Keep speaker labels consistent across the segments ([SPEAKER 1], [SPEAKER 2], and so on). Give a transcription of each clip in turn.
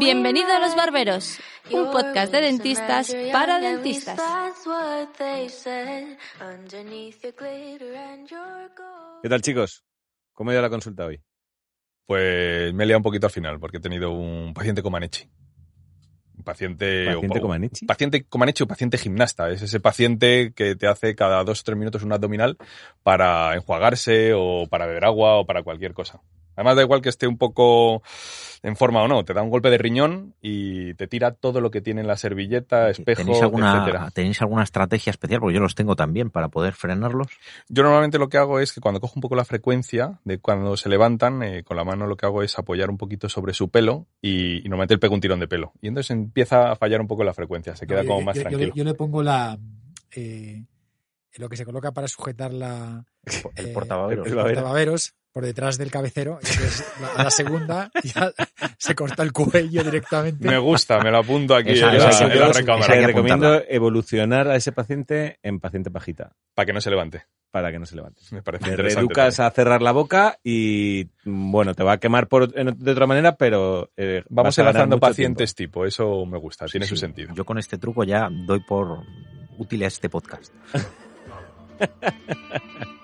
[SPEAKER 1] Bienvenido a Los Barberos, un podcast de dentistas para dentistas.
[SPEAKER 2] ¿Qué tal, chicos? ¿Cómo ha ido la consulta hoy?
[SPEAKER 3] Pues me he liado un poquito al final porque he tenido un paciente con Manechi. Un paciente,
[SPEAKER 2] ¿Paciente
[SPEAKER 3] o-
[SPEAKER 2] Comaneci?
[SPEAKER 3] paciente Comaneci o paciente gimnasta. Es ese paciente que te hace cada dos o tres minutos un abdominal para enjuagarse o para beber agua o para cualquier cosa. Además da igual que esté un poco en forma o no, te da un golpe de riñón y te tira todo lo que tiene en la servilleta, espejo,
[SPEAKER 4] ¿Tenéis alguna,
[SPEAKER 3] etcétera.
[SPEAKER 4] ¿Tenéis alguna estrategia especial? Porque yo los tengo también para poder frenarlos.
[SPEAKER 3] Yo normalmente lo que hago es que cuando cojo un poco la frecuencia de cuando se levantan, eh, con la mano lo que hago es apoyar un poquito sobre su pelo y, y normalmente le pego un tirón de pelo. Y entonces empieza a fallar un poco la frecuencia, se queda
[SPEAKER 5] No,
[SPEAKER 3] como
[SPEAKER 5] yo-
[SPEAKER 3] más
[SPEAKER 5] yo- yo le-
[SPEAKER 3] tranquilo.
[SPEAKER 5] Yo, le pongo la eh, lo que se coloca para sujetar la
[SPEAKER 4] El
[SPEAKER 5] eh,
[SPEAKER 4] portababeros.
[SPEAKER 5] el portababeros por detrás del cabecero. Y entonces, la, la segunda ya se corta el cuello directamente.
[SPEAKER 3] Me gusta, me lo apunto aquí
[SPEAKER 4] Esa-
[SPEAKER 3] en,
[SPEAKER 4] esa
[SPEAKER 3] la, en la recámara,
[SPEAKER 4] esa
[SPEAKER 2] Te
[SPEAKER 4] que
[SPEAKER 2] recomiendo evolucionar a ese paciente en paciente pajita
[SPEAKER 3] para que no se levante.
[SPEAKER 2] para que no se levante.
[SPEAKER 3] Me parece interesante.
[SPEAKER 2] reeducas
[SPEAKER 3] también.
[SPEAKER 2] a cerrar la boca y, bueno, te va a quemar por, en- de otra manera, pero eh,
[SPEAKER 3] Vamos enlazando pacientes tipo, eso me gusta, tiene su
[SPEAKER 4] Sí,
[SPEAKER 3] sentido.
[SPEAKER 4] Yo con este truco ya doy por útil a este podcast.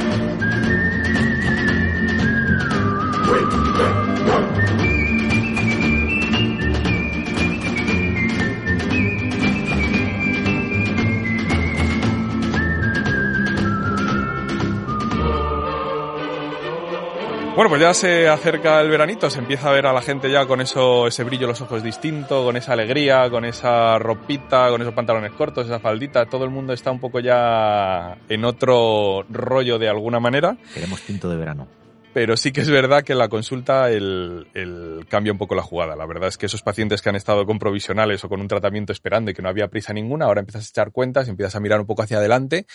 [SPEAKER 3] Bueno, pues ya se acerca el veranito, se empieza a ver a la gente ya con eso, ese brillo en los ojos distinto, con esa alegría, con esa ropita, con esos pantalones cortos, esa faldita, todo el mundo está un poco ya en otro rollo de alguna manera,
[SPEAKER 4] Queremos tinto de verano.
[SPEAKER 3] pero sí que es verdad que en la consulta el, el cambia un poco la jugada. La verdad es que esos pacientes que han estado con provisionales o con un tratamiento esperando y que no había prisa ninguna, ahora empiezas a echar cuentas, empiezas a mirar un poco hacia adelante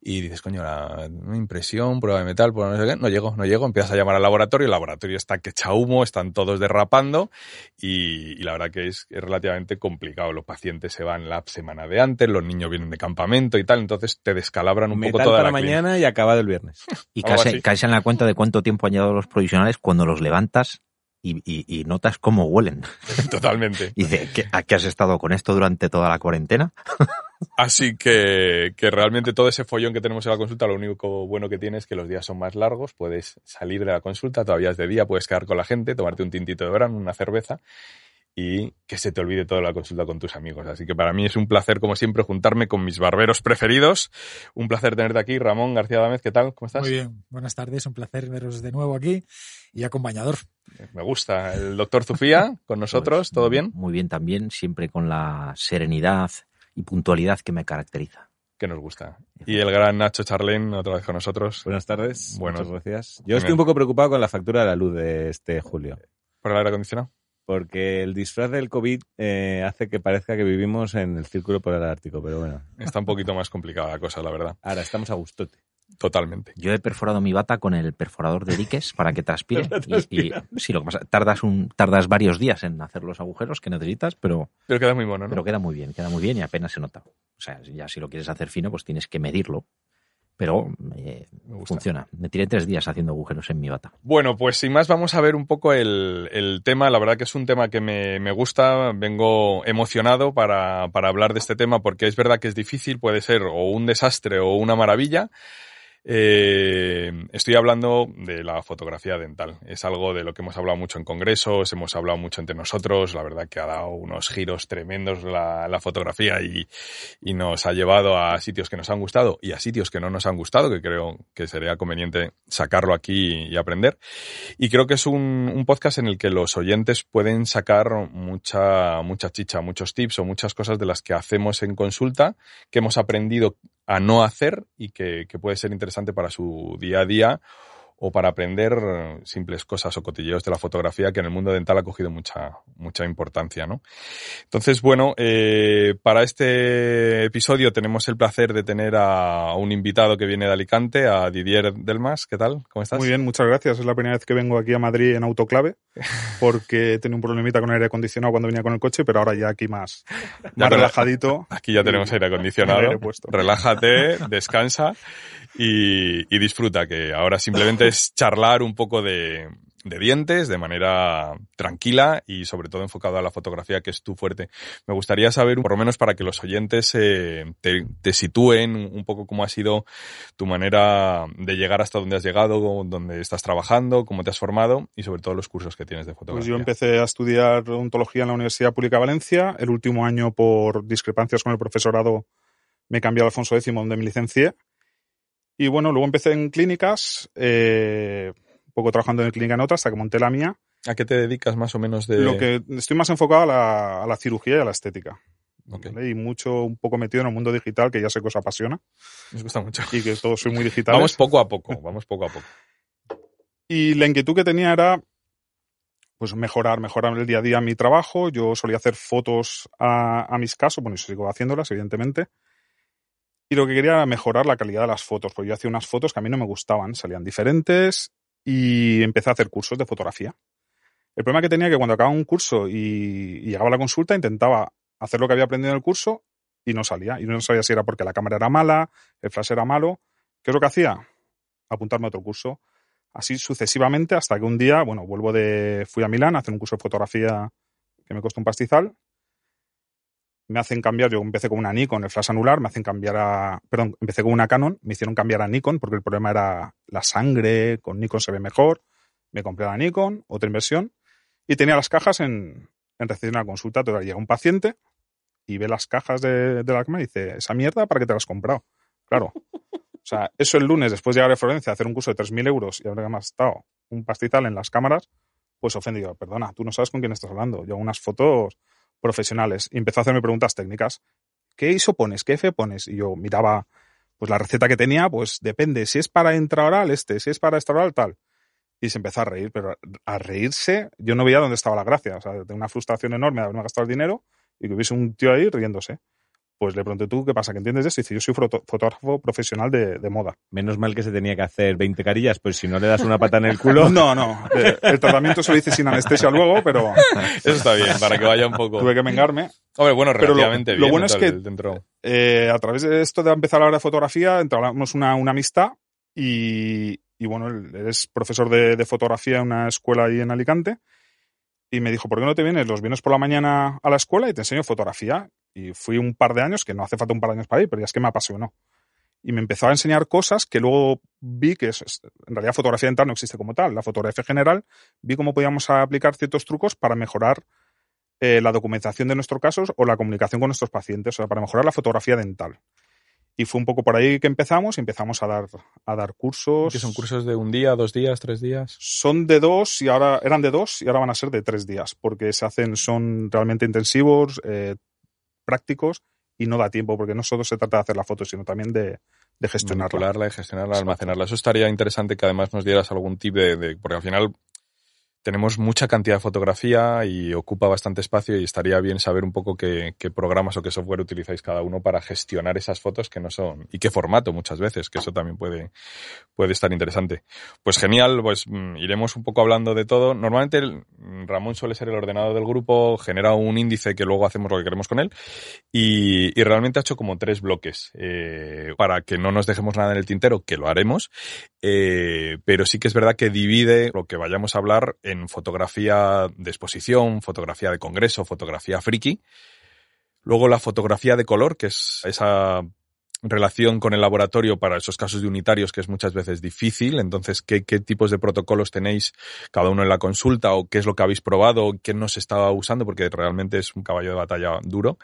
[SPEAKER 3] y dices, coño, la impresión, prueba de metal, prueba de no sé qué, no llego, no llego, empiezas a llamar al laboratorio, el laboratorio está que echa humo, están todos derrapando y, y la verdad que es, es relativamente complicado. Los pacientes se van la semana de antes, los niños vienen de campamento y tal, entonces te descalabran un poco
[SPEAKER 2] Metal
[SPEAKER 3] toda
[SPEAKER 2] para
[SPEAKER 3] la clínica.
[SPEAKER 2] mañana y acabado el viernes.
[SPEAKER 4] Y
[SPEAKER 3] así.
[SPEAKER 4] caes en la cuenta de cuánto tiempo han llevado los provisionales cuando los levantas y, y- y notas cómo huelen.
[SPEAKER 3] Totalmente.
[SPEAKER 4] Y dices, ¿qué- ¿a qué has estado con esto durante toda la cuarentena?
[SPEAKER 3] Así que, que realmente todo ese follón que tenemos en la consulta, lo único bueno que tiene es que los días son más largos, puedes salir de la consulta, todavía es de día, puedes quedar con la gente, tomarte un tintito de verano, una cerveza y que se te olvide toda la consulta con tus amigos. Así que para mí es un placer, como siempre, juntarme con mis barberos preferidos. Un placer tenerte aquí, Ramón García Dámez, ¿qué tal? ¿Cómo estás?
[SPEAKER 5] Muy bien, buenas tardes, un placer veros de nuevo aquí y acompañador.
[SPEAKER 3] Me gusta. El doctor Zufía, con nosotros,
[SPEAKER 4] Pues,
[SPEAKER 3] ¿todo bien?
[SPEAKER 4] Muy bien también, siempre con la serenidad y puntualidad que me caracteriza.
[SPEAKER 3] Que nos gusta. Y el gran Nacho Charlén, otra vez con nosotros.
[SPEAKER 2] Buenas tardes.
[SPEAKER 3] Bueno,
[SPEAKER 2] muchas gracias. Yo estoy un poco preocupado con la factura de la luz de este julio.
[SPEAKER 3] ¿Por el aire acondicionado?
[SPEAKER 2] Porque el disfraz del COVID eh, hace que parezca que vivimos en el círculo polar ártico, pero bueno,
[SPEAKER 3] Está un poquito más complicada la cosa, la verdad.
[SPEAKER 2] ahora estamos a gustote.
[SPEAKER 3] Totalmente.
[SPEAKER 4] Yo he perforado mi bata con el perforador de diques para que transpire. y, y- sí, lo que pasa, tardas un, tardas varios días en hacer los agujeros que necesitas, pero,
[SPEAKER 3] Pero queda muy mono, ¿no?
[SPEAKER 4] pero queda muy bien, queda muy bien y apenas se nota. O sea, ya si lo quieres hacer fino, pues tienes que medirlo. Pero eh,
[SPEAKER 3] Me
[SPEAKER 4] funciona. Me tiré tres días haciendo agujeros en mi bata.
[SPEAKER 3] Bueno, pues sin más vamos a ver un poco el, el tema. La verdad que es un tema que me, me gusta. Vengo emocionado para, para hablar de este tema porque es verdad que es difícil, puede ser o un desastre o una maravilla. Eh, estoy hablando de la fotografía dental. Es algo de lo que hemos hablado mucho en congresos, hemos hablado mucho entre nosotros. La verdad que ha dado unos giros tremendos la, fotografía y, nos ha llevado a sitios que nos han gustado y a sitios que no nos han gustado, que creo que sería conveniente sacarlo aquí y aprender. Y creo que es un, podcast en el que los oyentes pueden sacar mucha, mucha chicha, muchos tips o muchas cosas de las que hacemos en consulta, que hemos aprendido a no hacer y que puede ser interesante para su día a día o para aprender simples cosas o cotilleos de la fotografía que en el mundo dental ha cogido mucha, mucha importancia, ¿no? Entonces, bueno, eh, para este episodio tenemos el placer de tener a un invitado que viene de Alicante, a Didier Delmas. ¿Qué tal? ¿Cómo estás?
[SPEAKER 6] Muy bien, muchas gracias. Es la primera vez que vengo aquí a Madrid en autoclave, porque tenía un problemita con el aire acondicionado cuando venía con el coche, pero ahora ya aquí más, más relajadito.
[SPEAKER 3] Aquí ya tenemos aire acondicionado. Relájate, descansa y, y disfruta, que ahora simplemente es charlar un poco de, de dientes de manera tranquila y sobre todo enfocado a la fotografía que es tu fuerte. Me gustaría saber, por lo menos para que los oyentes eh, te, te, sitúen un poco cómo ha sido tu manera de llegar hasta donde has llegado, dónde estás trabajando, cómo te has formado y sobre todo los cursos que tienes de fotografía.
[SPEAKER 6] Pues yo empecé a estudiar odontología en la Universidad Pública de Valencia. El último año por discrepancias con el profesorado me cambié a Alfonso X donde me licencié. Y bueno, luego empecé en clínicas. Eh, poco trabajando en clínica en otra hasta que monté la mía.
[SPEAKER 3] ¿A qué te dedicas más o menos de...?
[SPEAKER 6] Lo que estoy más enfocado a la, a la cirugía y a la estética. Okay. Y mucho, un poco metido en el mundo digital, que ya sé que os apasiona.
[SPEAKER 3] Nos gusta mucho.
[SPEAKER 6] Y que todo soy muy digital.
[SPEAKER 3] vamos poco a poco, vamos poco a poco.
[SPEAKER 6] Y la inquietud que tenía era pues mejorar, mejorar el día a día mi trabajo. Yo solía hacer fotos a, a mis casos, bueno, y sigo haciéndolas, evidentemente. Y lo que quería era mejorar la calidad de las fotos, porque yo hacía unas fotos que a mí no me gustaban, salían diferentes y empecé a hacer cursos de fotografía. El problema que tenía que cuando acababa un curso y, y, llegaba la consulta, intentaba hacer lo que había aprendido en el curso y no salía. Y no sabía si era porque la cámara era mala, el flash era malo. ¿Qué es lo que hacía? Apuntarme a otro curso. Así sucesivamente hasta que un día, bueno, vuelvo de. fui a Milán a hacer un curso de fotografía que me costó un pastizal me hacen cambiar, yo empecé con una Nikon, el flash anular, me hacen cambiar a, perdón, empecé con una Canon, me hicieron cambiar a Nikon porque el problema era la sangre, con Nikon se ve mejor, me compré la Nikon, otra inversión, y tenía las cajas en, en recibir una consulta, todavía llega un paciente y ve las cajas de, de la cámara y dice, esa mierda, ¿para qué te la has comprado? Claro. O sea, eso el lunes, después de llegar a Florencia hacer un curso de 3.000 euros y haber estado un pastizal en las cámaras, pues ofendido, perdona, tú no sabes con quién estás hablando. Yo unas fotos profesionales y empezó a hacerme preguntas técnicas. ¿Qué ISO pones? ¿Qué F pones? Y yo miraba pues la receta que tenía, pues depende. Si es para intraoral, este, si es para extraoral, tal. Y se empezó a reír, pero a reírse, yo no veía dónde estaba la gracia. O sea, de una frustración enorme de haberme gastado el dinero y que hubiese un tío ahí riéndose. Pues le pregunté tú, ¿qué pasa? ¿Que entiendes de? Y dice, yo soy fotógrafo profesional de, de, moda.
[SPEAKER 2] Menos mal que se tenía que hacer 20 carillas, pues si no le das una pata en el culo.
[SPEAKER 6] no, no. El tratamiento se lo hice sin anestesia luego, pero.
[SPEAKER 3] Eso está bien, para que vaya un poco.
[SPEAKER 6] Tuve que vengarme.
[SPEAKER 3] Hombre, bueno, relativamente
[SPEAKER 6] pero lo,
[SPEAKER 3] bien.
[SPEAKER 6] Lo bueno es que
[SPEAKER 3] dentro...
[SPEAKER 6] eh, a través de esto de empezar a hablar de fotografía, entablamos una, una amistad y, y, bueno, él es profesor de, de fotografía en una escuela ahí en Alicante y me dijo, ¿por qué no te vienes los viernes por la mañana a la escuela y te enseño fotografía? Y fui un par de años, que no hace falta un par de años para ir, pero ya es que me apasionó. Y me empezó a enseñar cosas que luego vi que es, en realidad fotografía dental no existe como tal. La fotografía general, vi cómo podíamos aplicar ciertos trucos para mejorar eh, la documentación de nuestros casos o la comunicación con nuestros pacientes, o sea, para mejorar la fotografía dental. Y fue un poco por ahí que empezamos y empezamos a dar, a dar cursos.
[SPEAKER 3] ¿Qué son cursos de un día, dos días, tres días?
[SPEAKER 6] Son de dos y ahora eran de dos y ahora van a ser de tres días porque se hacen, son realmente intensivos, eh, prácticos y no da tiempo porque no solo se trata de hacer la foto sino también de, de gestionarla.
[SPEAKER 3] Manipularla y gestionarla, almacenarla. Eso estaría interesante que además nos dieras algún tip de, de porque al final tenemos mucha cantidad de fotografía y ocupa bastante espacio y estaría bien saber un poco qué, programas o qué software utilizáis cada uno para gestionar esas fotos que no son y qué formato muchas veces, que eso también puede, puede estar interesante. Pues genial, pues mm, iremos un poco hablando de todo. Normalmente el, Ramón suele ser el ordenador del grupo, genera un índice que luego hacemos lo que queremos con él y, y realmente ha hecho como tres bloques eh, para que no nos dejemos nada en el tintero, que lo haremos, eh, pero sí que es verdad que divide lo que vayamos a hablar en fotografía de exposición, fotografía de congreso, fotografía friki. Luego la fotografía de color, que es esa relación con el laboratorio para esos casos de unitarios que es muchas veces difícil. Entonces, ¿qué, qué tipos de protocolos tenéis cada uno en la consulta o qué es lo que habéis probado o qué no se estaba usando? Porque realmente es un caballo de batalla duro.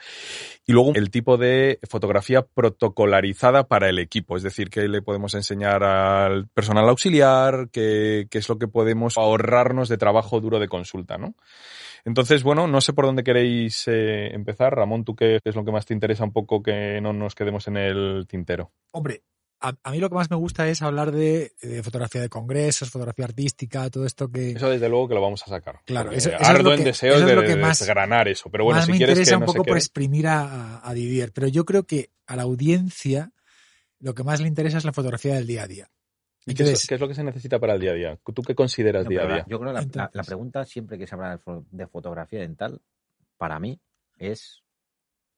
[SPEAKER 3] Y luego el tipo de fotografía protocolarizada para el equipo, es decir, qué le podemos enseñar al personal auxiliar, qué, qué es lo que podemos ahorrarnos de trabajo duro de consulta, ¿no? Entonces, bueno, no sé por dónde queréis eh, empezar. Ramón, ¿tú qué es lo que más te interesa un poco que no nos quedemos en el tintero?
[SPEAKER 5] Hombre, a, a mí lo que más me gusta es hablar de, de fotografía de congresos, fotografía artística, todo esto que
[SPEAKER 3] Eso desde luego que lo vamos a sacar.
[SPEAKER 5] Claro, eso- eso es
[SPEAKER 3] ardo
[SPEAKER 5] lo
[SPEAKER 3] en
[SPEAKER 5] que-
[SPEAKER 3] deseos
[SPEAKER 5] eso es
[SPEAKER 3] de,
[SPEAKER 5] lo que
[SPEAKER 3] de
[SPEAKER 5] más-
[SPEAKER 3] desgranar eso. Pero bueno,
[SPEAKER 5] más
[SPEAKER 3] si
[SPEAKER 5] me
[SPEAKER 3] quieres
[SPEAKER 5] interesa
[SPEAKER 3] que
[SPEAKER 5] un
[SPEAKER 3] no
[SPEAKER 5] poco
[SPEAKER 3] se
[SPEAKER 5] por exprimir a, a Didier, pero yo creo que a la audiencia lo que más le interesa es la fotografía del día a día.
[SPEAKER 3] ¿Y qué, es,
[SPEAKER 5] Entonces,
[SPEAKER 3] qué es lo que se necesita para el día a día? ¿Tú qué consideras
[SPEAKER 4] No,
[SPEAKER 3] día a día?
[SPEAKER 4] la- Yo creo que la, la- la pregunta siempre que se habla de, fo- de fotografía dental, para mí, es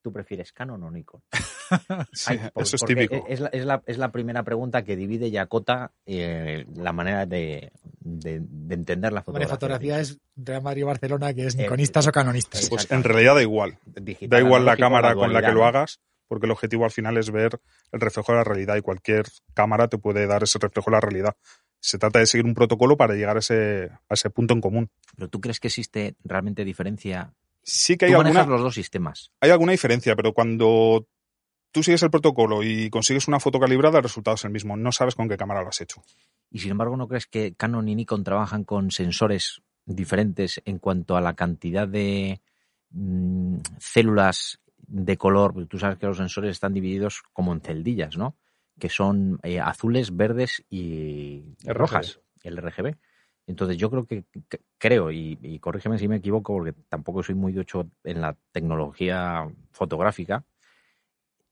[SPEAKER 4] ¿tú prefieres Canon o Nikon?
[SPEAKER 6] Sí,
[SPEAKER 4] Ay, por-
[SPEAKER 6] eso es típico.
[SPEAKER 4] Es la, es, la, es la primera pregunta que divide y acota eh, la manera de, de- de entender la fotografía.
[SPEAKER 5] fotografía es Real Madrid-Barcelona, que es
[SPEAKER 4] Eh,
[SPEAKER 5] niconistas o canonistas.
[SPEAKER 6] Pues en realidad da igual.
[SPEAKER 4] Digital,
[SPEAKER 6] Da igual la cámara con la que lo hagas, porque el objetivo al final es ver el reflejo de la realidad y cualquier cámara te puede dar ese reflejo de la realidad. Se trata de seguir un protocolo para llegar a ese, a ese punto en común.
[SPEAKER 4] Pero tú crees que existe realmente diferencia.
[SPEAKER 6] Sí que hay
[SPEAKER 4] Tú
[SPEAKER 6] alguna,
[SPEAKER 4] los dos sistemas.
[SPEAKER 6] hay alguna diferencia, pero cuando tú sigues el protocolo y consigues una foto calibrada, el resultado es el mismo. No sabes con qué cámara lo has hecho.
[SPEAKER 4] Y sin embargo, ¿no crees que Canon y Nikon trabajan con sensores diferentes en cuanto a la cantidad de mm, células de color? Tú sabes que los sensores están divididos como en celdillas, ¿no? Que son eh, azules, verdes y
[SPEAKER 3] RGB.
[SPEAKER 4] rojas, el RGB. Entonces yo creo que, que- creo, y, y corrígeme si me equivoco, porque tampoco soy muy ducho en la tecnología fotográfica,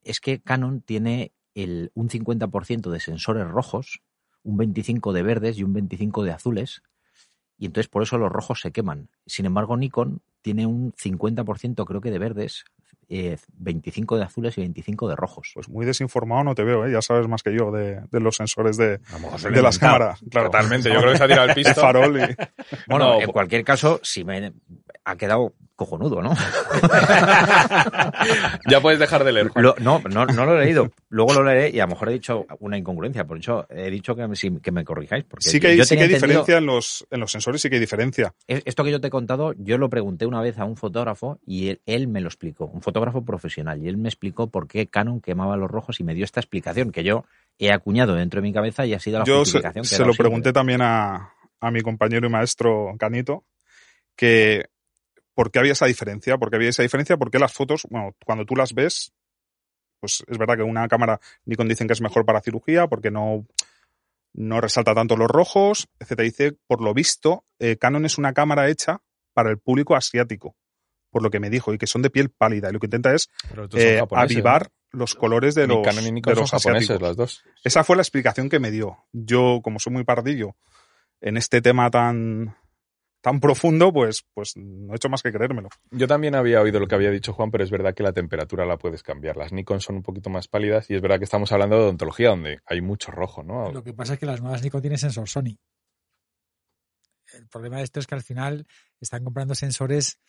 [SPEAKER 4] es que Canon tiene el, un 50% de sensores rojos, un 25% de verdes y un 25% de azules, y entonces por eso los rojos se queman. Sin embargo, Nikon tiene un 50% creo que de verdes, eh, 25% de azules y 25% de rojos.
[SPEAKER 6] Pues muy desinformado no te veo, ¿eh? ya sabes más que yo de, de los sensores de, de las cámaras. Claro.
[SPEAKER 3] Totalmente, yo creo que se ha tirado el
[SPEAKER 6] El
[SPEAKER 3] pisto.
[SPEAKER 6] farol y...
[SPEAKER 4] Bueno,
[SPEAKER 3] No,
[SPEAKER 4] en cualquier caso, si me ha quedado cojonudo, ¿no?
[SPEAKER 3] ya puedes dejar de leer.
[SPEAKER 4] Lo- no, no, no lo he leído. Luego lo leeré y a lo mejor he dicho una incongruencia. Por eso he dicho que me, sí- que me corrijáis. Porque
[SPEAKER 6] Sí que hay,
[SPEAKER 4] yo
[SPEAKER 6] sí que hay diferencia en los, en los sensores, sí que hay diferencia.
[SPEAKER 4] Es- Esto que yo te he contado, yo lo pregunté una vez a un fotógrafo y él, él me lo explicó, un fotógrafo profesional, y él me explicó por qué Canon quemaba los rojos y me dio esta explicación que yo he acuñado dentro de mi cabeza y ha sido la
[SPEAKER 6] Yo se,
[SPEAKER 4] justificación que he
[SPEAKER 6] se lo
[SPEAKER 4] siempre.
[SPEAKER 6] pregunté también a, a mi compañero y maestro Canito, que por qué había esa diferencia, por qué había esa diferencia, porque las fotos, bueno, cuando tú las ves, pues es verdad que una cámara Nikon dicen que es mejor para cirugía porque no, no resalta tanto los rojos, etcétera. Dice, por lo visto, eh, Canon es una cámara hecha para el público asiático, por lo que me dijo, y que son de piel pálida, y lo que intenta es eh, avivar los colores de los, de los
[SPEAKER 3] japoneses,
[SPEAKER 6] asiáticos.
[SPEAKER 3] las dos.
[SPEAKER 6] Esa fue la explicación que me dio. Yo, como soy muy pardillo en este tema tan, tan profundo, pues, pues no he hecho más que creérmelo.
[SPEAKER 3] Yo también había oído lo que había dicho Juan, pero es verdad que la temperatura la puedes cambiar. Las Nikon son un poquito más pálidas y es verdad que estamos hablando de odontología, donde hay mucho rojo, ¿no?
[SPEAKER 5] Lo que pasa es que las nuevas Nikon tienen sensor Sony. El problema de esto es que al final están comprando sensores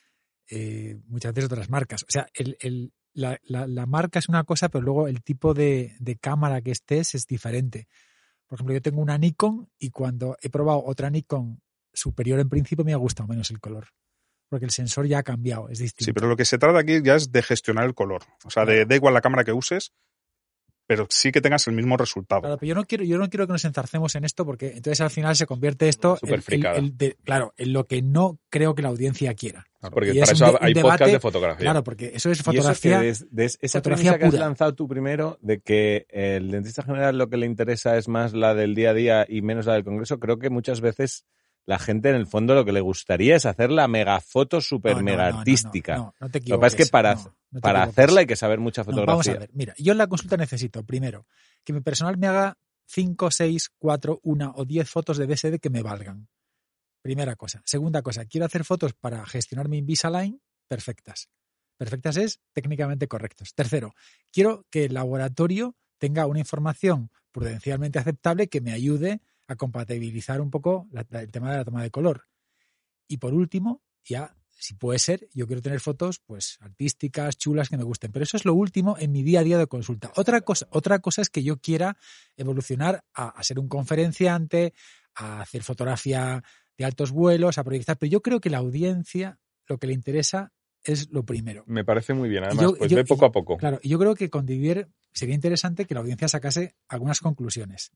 [SPEAKER 5] eh, muchas veces otras marcas. O sea, el, el- la, la- la marca es una cosa, pero luego el tipo de, de cámara que estés es diferente. Por ejemplo, yo tengo una Nikon y cuando he probado otra Nikon superior en principio me ha gustado menos el color. Porque el sensor ya ha cambiado, es distinto.
[SPEAKER 6] Sí, pero lo que se trata aquí ya es de gestionar el color. O sea, de, da igual la cámara que uses, pero sí que tengas el mismo resultado.
[SPEAKER 5] Claro, pero yo no quiero, yo no quiero que nos enzarcemos en esto porque entonces al final se convierte esto en- de- claro, en lo que no creo que la audiencia quiera.
[SPEAKER 3] Porque
[SPEAKER 5] Y es
[SPEAKER 3] para
[SPEAKER 5] un
[SPEAKER 3] eso
[SPEAKER 5] un
[SPEAKER 3] hay
[SPEAKER 5] debate-
[SPEAKER 3] podcast de fotografía.
[SPEAKER 5] Claro, porque eso es
[SPEAKER 2] Y eso que
[SPEAKER 5] fotografía.
[SPEAKER 2] des- des- esa
[SPEAKER 5] fotografía
[SPEAKER 2] que has lanzado tú primero, de que el dentista general lo que le interesa es más la del día a día y menos la del congreso, creo que muchas veces la gente en el fondo lo que le gustaría es hacer la megafoto super
[SPEAKER 5] No, no,
[SPEAKER 2] mega
[SPEAKER 5] no,
[SPEAKER 2] artística.
[SPEAKER 5] No, no, te
[SPEAKER 2] Lo que pasa es que para, para hacerla hay que saber mucha fotografía.
[SPEAKER 5] vamos a ver, mira, yo en la consulta necesito, primero, que mi personal me haga 5, 6, 4, 1 o 10 fotos de BSD que me valgan. Primera cosa. Segunda cosa, quiero hacer fotos para gestionar mi Invisalign perfectas. Perfectas es técnicamente correctos. Tercero, quiero que el laboratorio tenga una información prudencialmente aceptable que me ayude a compatibilizar un poco la- el tema de la toma de color. Y por último, ya, si puede ser, yo quiero tener fotos pues artísticas, chulas, que me gusten. Pero eso es lo último en mi día a día de consulta. Otra cosa, otra cosa es que yo quiera evolucionar a, a ser un conferenciante, a hacer fotografía de altos vuelos, a proyectar. Pero yo creo que la audiencia lo que le interesa es lo primero.
[SPEAKER 3] Me parece muy bien. Además,
[SPEAKER 5] yo-
[SPEAKER 3] pues
[SPEAKER 5] yo-
[SPEAKER 3] ve poco a poco.
[SPEAKER 5] Claro, y yo creo que con sería interesante que la audiencia sacase algunas conclusiones.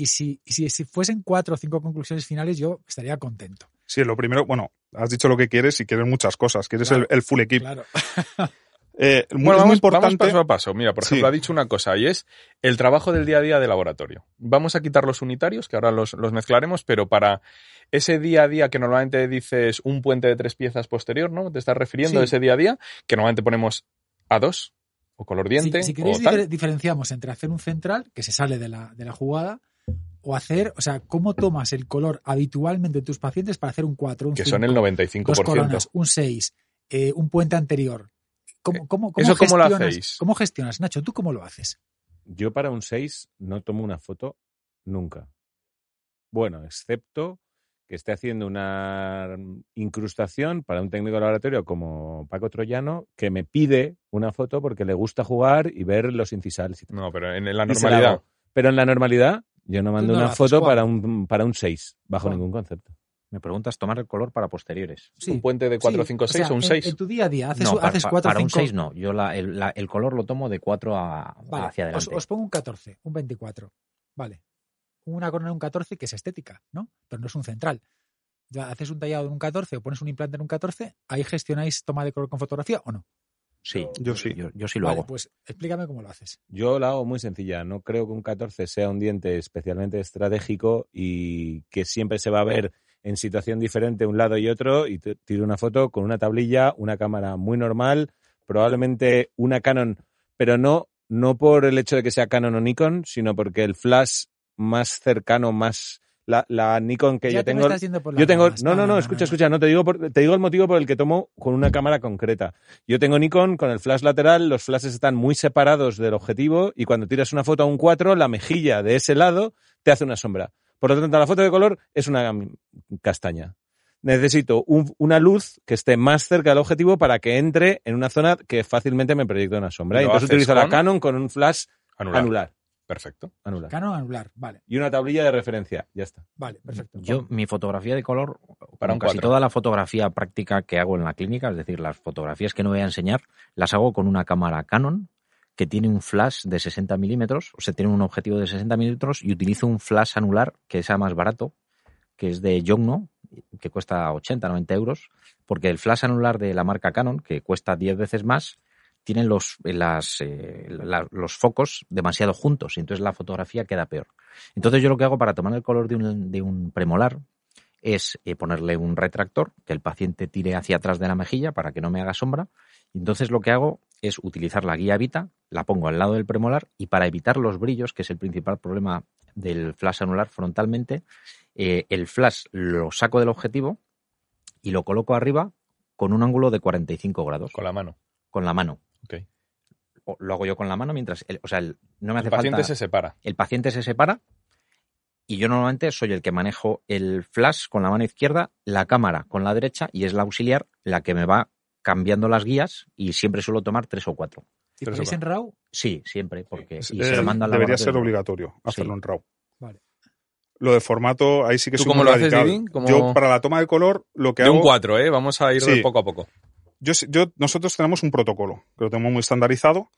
[SPEAKER 5] Y si, y si, si fuesen cuatro o cinco conclusiones finales, yo estaría contento.
[SPEAKER 6] Sí, lo primero, bueno, has dicho lo que quieres y quieres muchas cosas. Quieres
[SPEAKER 5] Claro,
[SPEAKER 6] el, el full equip.
[SPEAKER 5] Claro.
[SPEAKER 6] Eh, muy-
[SPEAKER 3] Bueno,
[SPEAKER 6] es muy
[SPEAKER 3] vamos,
[SPEAKER 6] importante.
[SPEAKER 3] vamos paso a paso. Mira, por
[SPEAKER 6] Sí.
[SPEAKER 3] ejemplo, ha dicho una cosa y es el trabajo del día a día de laboratorio. Vamos a quitar los unitarios, que ahora los, los mezclaremos, pero para ese día a día que normalmente dices un puente de tres piezas posterior, ¿no? Te estás refiriendo
[SPEAKER 5] Sí.
[SPEAKER 3] a ese día a día, que normalmente ponemos A2 o color
[SPEAKER 5] Si,
[SPEAKER 3] diente
[SPEAKER 5] si queréis
[SPEAKER 3] o tal.
[SPEAKER 5] difer- diferenciamos entre hacer un central, que se sale de la, de la jugada, o hacer, o sea, cómo tomas el color habitualmente en tus pacientes para hacer un 4, un
[SPEAKER 3] que
[SPEAKER 5] 5,
[SPEAKER 3] son el
[SPEAKER 5] dos
[SPEAKER 3] 95%.
[SPEAKER 5] coronas, un 6, eh, un puente anterior. ¿Cómo, cómo, cómo
[SPEAKER 3] ¿Eso cómo lo
[SPEAKER 5] gestionas-
[SPEAKER 3] hacéis?
[SPEAKER 5] ¿Cómo gestionas, Nacho? ¿Tú cómo lo haces?
[SPEAKER 2] Yo para un 6 no tomo una foto nunca. Bueno, excepto que esté haciendo una incrustación para un técnico de laboratorio como Paco Troyano, que me pide una foto porque le gusta jugar y ver los incisales. y tal.
[SPEAKER 3] No, pero en la normalidad.
[SPEAKER 2] Pero en la normalidad, yo no mando
[SPEAKER 5] no
[SPEAKER 2] una foto para un, para un 6, bajo
[SPEAKER 5] Juan.
[SPEAKER 2] ningún concepto.
[SPEAKER 4] Me preguntas tomar el color para posteriores.
[SPEAKER 3] Un puente de 4,
[SPEAKER 5] Sí,
[SPEAKER 3] 5, 6
[SPEAKER 5] sea,
[SPEAKER 3] o un
[SPEAKER 5] en-
[SPEAKER 3] 6.
[SPEAKER 5] En, tu día a día, haces,
[SPEAKER 4] no, para,
[SPEAKER 5] haces
[SPEAKER 4] pa-
[SPEAKER 5] 4
[SPEAKER 4] para un
[SPEAKER 5] 5
[SPEAKER 4] 6 no. Yo la- el, la- el color lo tomo de 4 a,
[SPEAKER 5] Vale,
[SPEAKER 4] hacia
[SPEAKER 5] os,
[SPEAKER 4] adelante.
[SPEAKER 5] os pongo un 14, un 24. Vale. Una corona en un 14 que es estética, ¿no? Pero no es un central. Ya haces un tallado en un 14 o pones un implante en un 14, ahí gestionáis toma de color con fotografía o no.
[SPEAKER 4] Sí,
[SPEAKER 6] Yo sí.
[SPEAKER 4] Yo, yo sí lo
[SPEAKER 5] vale,
[SPEAKER 4] hago.
[SPEAKER 5] pues explícame cómo lo haces.
[SPEAKER 2] Yo la hago muy sencilla. No creo que un 14 sea un diente especialmente estratégico y que siempre se va a ver en situación diferente un lado y otro. Y tiro una foto con una tablilla, una cámara muy normal, probablemente una Canon, pero no, no por el hecho de que sea Canon o Nikon, sino porque el flash más cercano, más la, la Nikon que
[SPEAKER 5] Ya
[SPEAKER 2] yo
[SPEAKER 5] te me
[SPEAKER 2] tengo.
[SPEAKER 5] estás yendo por las
[SPEAKER 2] Yo tengo,
[SPEAKER 5] ramas.
[SPEAKER 2] no, no, no, escucha, escucha, no te digo, por- te digo el motivo por el que tomo con una cámara concreta. Yo tengo Nikon con el flash lateral, los flashes están muy separados del objetivo y cuando tiras una foto a un 4, la mejilla de ese lado te hace una sombra. Por lo tanto, la foto de color es una castaña. Necesito un- una luz que esté más cerca del objetivo para que entre en una zona que fácilmente me proyecte una sombra.
[SPEAKER 3] ¿Y
[SPEAKER 2] Entonces utilizo la? Canon con un flash
[SPEAKER 3] Anular.
[SPEAKER 2] anular.
[SPEAKER 3] Perfecto.
[SPEAKER 2] anular.
[SPEAKER 5] Canon anular, vale,
[SPEAKER 2] Y una tablilla de referencia. Ya está.
[SPEAKER 5] vale, perfecto.
[SPEAKER 4] Yo, mi fotografía de color,
[SPEAKER 3] Para un
[SPEAKER 4] casi
[SPEAKER 3] cuatro.
[SPEAKER 4] toda la fotografía práctica que hago en la clínica, es decir, las fotografías que no voy a enseñar, las hago con una cámara Canon que tiene un flash de 60 milímetros, o sea, tiene un objetivo de 60 milímetros y utilizo un flash anular que sea más barato, que es de Yongno, que cuesta 80, 90 euros, porque el flash anular de la marca Canon, que cuesta 10 veces más, tienen los, las, eh, la- los focos demasiado juntos y entonces la fotografía queda peor. Entonces yo lo que hago para tomar el color de un, de un premolar es eh, ponerle un retractor, que el paciente tire hacia atrás de la mejilla para que no me haga sombra. Y entonces lo que hago es utilizar la guía Vita, la pongo al lado del premolar y para evitar los brillos, que es el principal problema del flash anular frontalmente, eh, el flash lo saco del objetivo y lo coloco arriba con un ángulo de 45 grados,
[SPEAKER 3] Con la mano.
[SPEAKER 4] con la mano. O- Lo hago yo con la mano mientras, el- o sea, el- no me hace
[SPEAKER 3] El paciente
[SPEAKER 4] falta
[SPEAKER 3] se separa.
[SPEAKER 4] el paciente se separa y yo normalmente soy el que manejo el flash con la mano izquierda, la cámara con la derecha y es la auxiliar la que me va cambiando las guías y siempre suelo tomar tres o cuatro.
[SPEAKER 5] ¿Y
[SPEAKER 3] Pero
[SPEAKER 5] ponéis en RAW?
[SPEAKER 4] Sí, siempre, porque
[SPEAKER 6] Es-
[SPEAKER 4] y se lo
[SPEAKER 6] debería ser obligatorio hacerlo
[SPEAKER 4] Sí.
[SPEAKER 6] en RAW.
[SPEAKER 5] Vale.
[SPEAKER 6] Lo de formato, ahí sí que
[SPEAKER 3] ¿Tú
[SPEAKER 6] soy
[SPEAKER 3] cómo
[SPEAKER 6] muy
[SPEAKER 3] lo haces,
[SPEAKER 6] radical.
[SPEAKER 3] Didi? ¿Cómo-
[SPEAKER 6] Yo, para la toma de color, lo que
[SPEAKER 3] De
[SPEAKER 6] hago...
[SPEAKER 3] un 4, ¿eh? Vamos a ir
[SPEAKER 6] Sí.
[SPEAKER 3] poco a poco.
[SPEAKER 6] Yo, yo- nosotros tenemos un protocolo que lo tenemos muy estandarizado.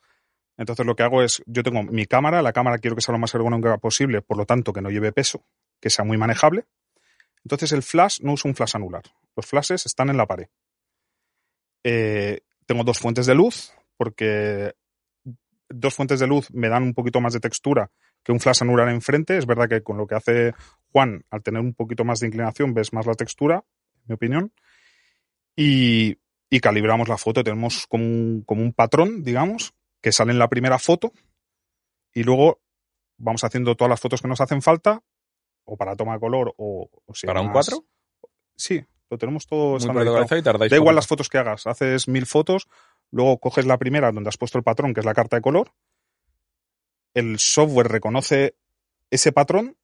[SPEAKER 6] Entonces lo que hago es, yo tengo mi cámara, la cámara quiero que sea lo más ergonómica posible, por lo tanto que no lleve peso, que sea muy manejable. Entonces el flash no uso un flash anular. Los flashes están en la pared. Eh, tengo dos fuentes de luz, porque dos fuentes de luz me dan un poquito más de textura que un flash anular enfrente. Es verdad que con lo que hace Juan, al tener un poquito más de inclinación, ves más la textura, en mi opinión. Y, y calibramos la foto. Tenemos como un, como un patrón, digamos, que sale en la primera foto y luego vamos haciendo todas las fotos que nos hacen falta, o para toma de color, o, o si
[SPEAKER 3] ¿Para un
[SPEAKER 6] más-
[SPEAKER 3] 4?
[SPEAKER 6] Sí, lo tenemos todo estandarizado.
[SPEAKER 3] y
[SPEAKER 6] Da igual
[SPEAKER 3] poco.
[SPEAKER 6] las fotos que hagas, haces mil fotos, luego coges la primera donde has puesto el patrón, que es la carta de color, el software reconoce ese patrón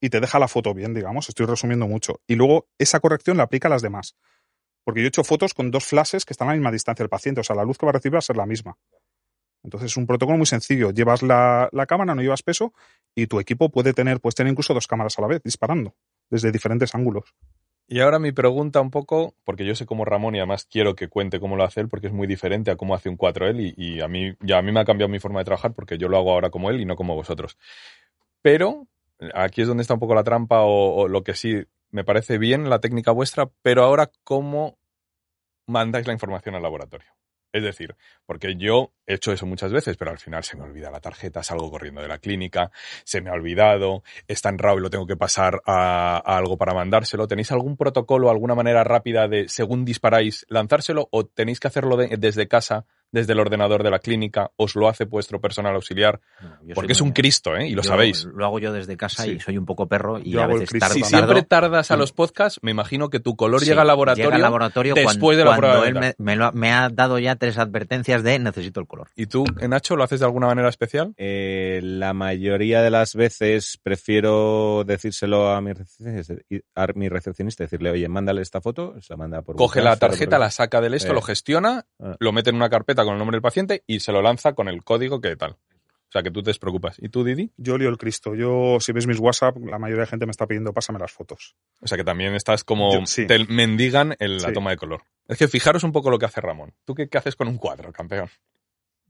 [SPEAKER 6] y te deja la foto bien, digamos, estoy resumiendo mucho. Y luego esa corrección la aplica a las demás. Porque yo he hecho fotos con dos flashes que están a la misma distancia del paciente, o sea, la luz que va a recibir va a ser la misma. Entonces es un protocolo muy sencillo. Llevas la, la cámara, no llevas peso, y tu equipo puede tener, puedes tener incluso dos cámaras a la vez, disparando, desde diferentes ángulos.
[SPEAKER 3] Y ahora mi pregunta un poco, porque yo sé cómo Ramón y además quiero que cuente cómo lo hace él, porque es muy diferente a cómo hace un 4 él y, y a mí ya a mí me ha cambiado mi forma de trabajar porque yo lo hago ahora como él y no como vosotros. Pero aquí es donde está un poco la trampa o lo que sí me parece bien la técnica vuestra, pero ahora cómo mandáis la información al laboratorio. Es decir, porque yo he hecho eso muchas veces, pero al final se me olvida la tarjeta, salgo corriendo de la clínica, se me ha olvidado, está en RAW y lo tengo que pasar a, a algo para mandárselo. ¿Tenéis algún protocolo, alguna manera rápida de, según disparáis, lanzárselo o tenéis que hacerlo de- desde casa, desde el ordenador de la clínica, os lo hace vuestro personal auxiliar?
[SPEAKER 4] No,
[SPEAKER 3] Porque es un Cristo, ¿eh? Y lo
[SPEAKER 4] yo
[SPEAKER 3] sabéis.
[SPEAKER 4] Lo hago yo desde casa
[SPEAKER 6] Sí.
[SPEAKER 4] y soy un poco perro y
[SPEAKER 6] Yo
[SPEAKER 4] a veces tardo.
[SPEAKER 3] Si siempre tardas a
[SPEAKER 4] Mm.
[SPEAKER 3] los podcasts, me imagino que tu color
[SPEAKER 4] Sí,
[SPEAKER 3] llega al laboratorio,
[SPEAKER 4] llega al laboratorio
[SPEAKER 3] después
[SPEAKER 4] cuando,
[SPEAKER 3] de la
[SPEAKER 4] cuando
[SPEAKER 3] prueba
[SPEAKER 4] él me, lo ha- me ha dado ya tres advertencias de necesito el color.
[SPEAKER 3] ¿Y tú, Nacho, lo haces de alguna manera especial?
[SPEAKER 2] Eh, la mayoría de las veces prefiero decírselo a mi recepcionista, a mi recepcionista decirle, oye, mándale esta foto, se la manda por
[SPEAKER 3] Coge la tarjeta, la saca del esto,
[SPEAKER 2] Eh.
[SPEAKER 3] lo gestiona,
[SPEAKER 2] Ah.
[SPEAKER 3] lo mete en una carpeta con el nombre del paciente y se lo lanza con el código que tal. O sea, que tú te despreocupas. ¿Y tú, Didi?
[SPEAKER 6] Yo lío el Cristo. Yo, si ves mis WhatsApp, la mayoría de gente me está pidiendo pásame las fotos.
[SPEAKER 3] O sea, que también estás como...
[SPEAKER 6] Yo- sí.
[SPEAKER 3] Te mendigan en la toma de color. Es que fijaros un poco lo que hace Ramón. ¿Tú qué, qué haces con un cuadro, campeón?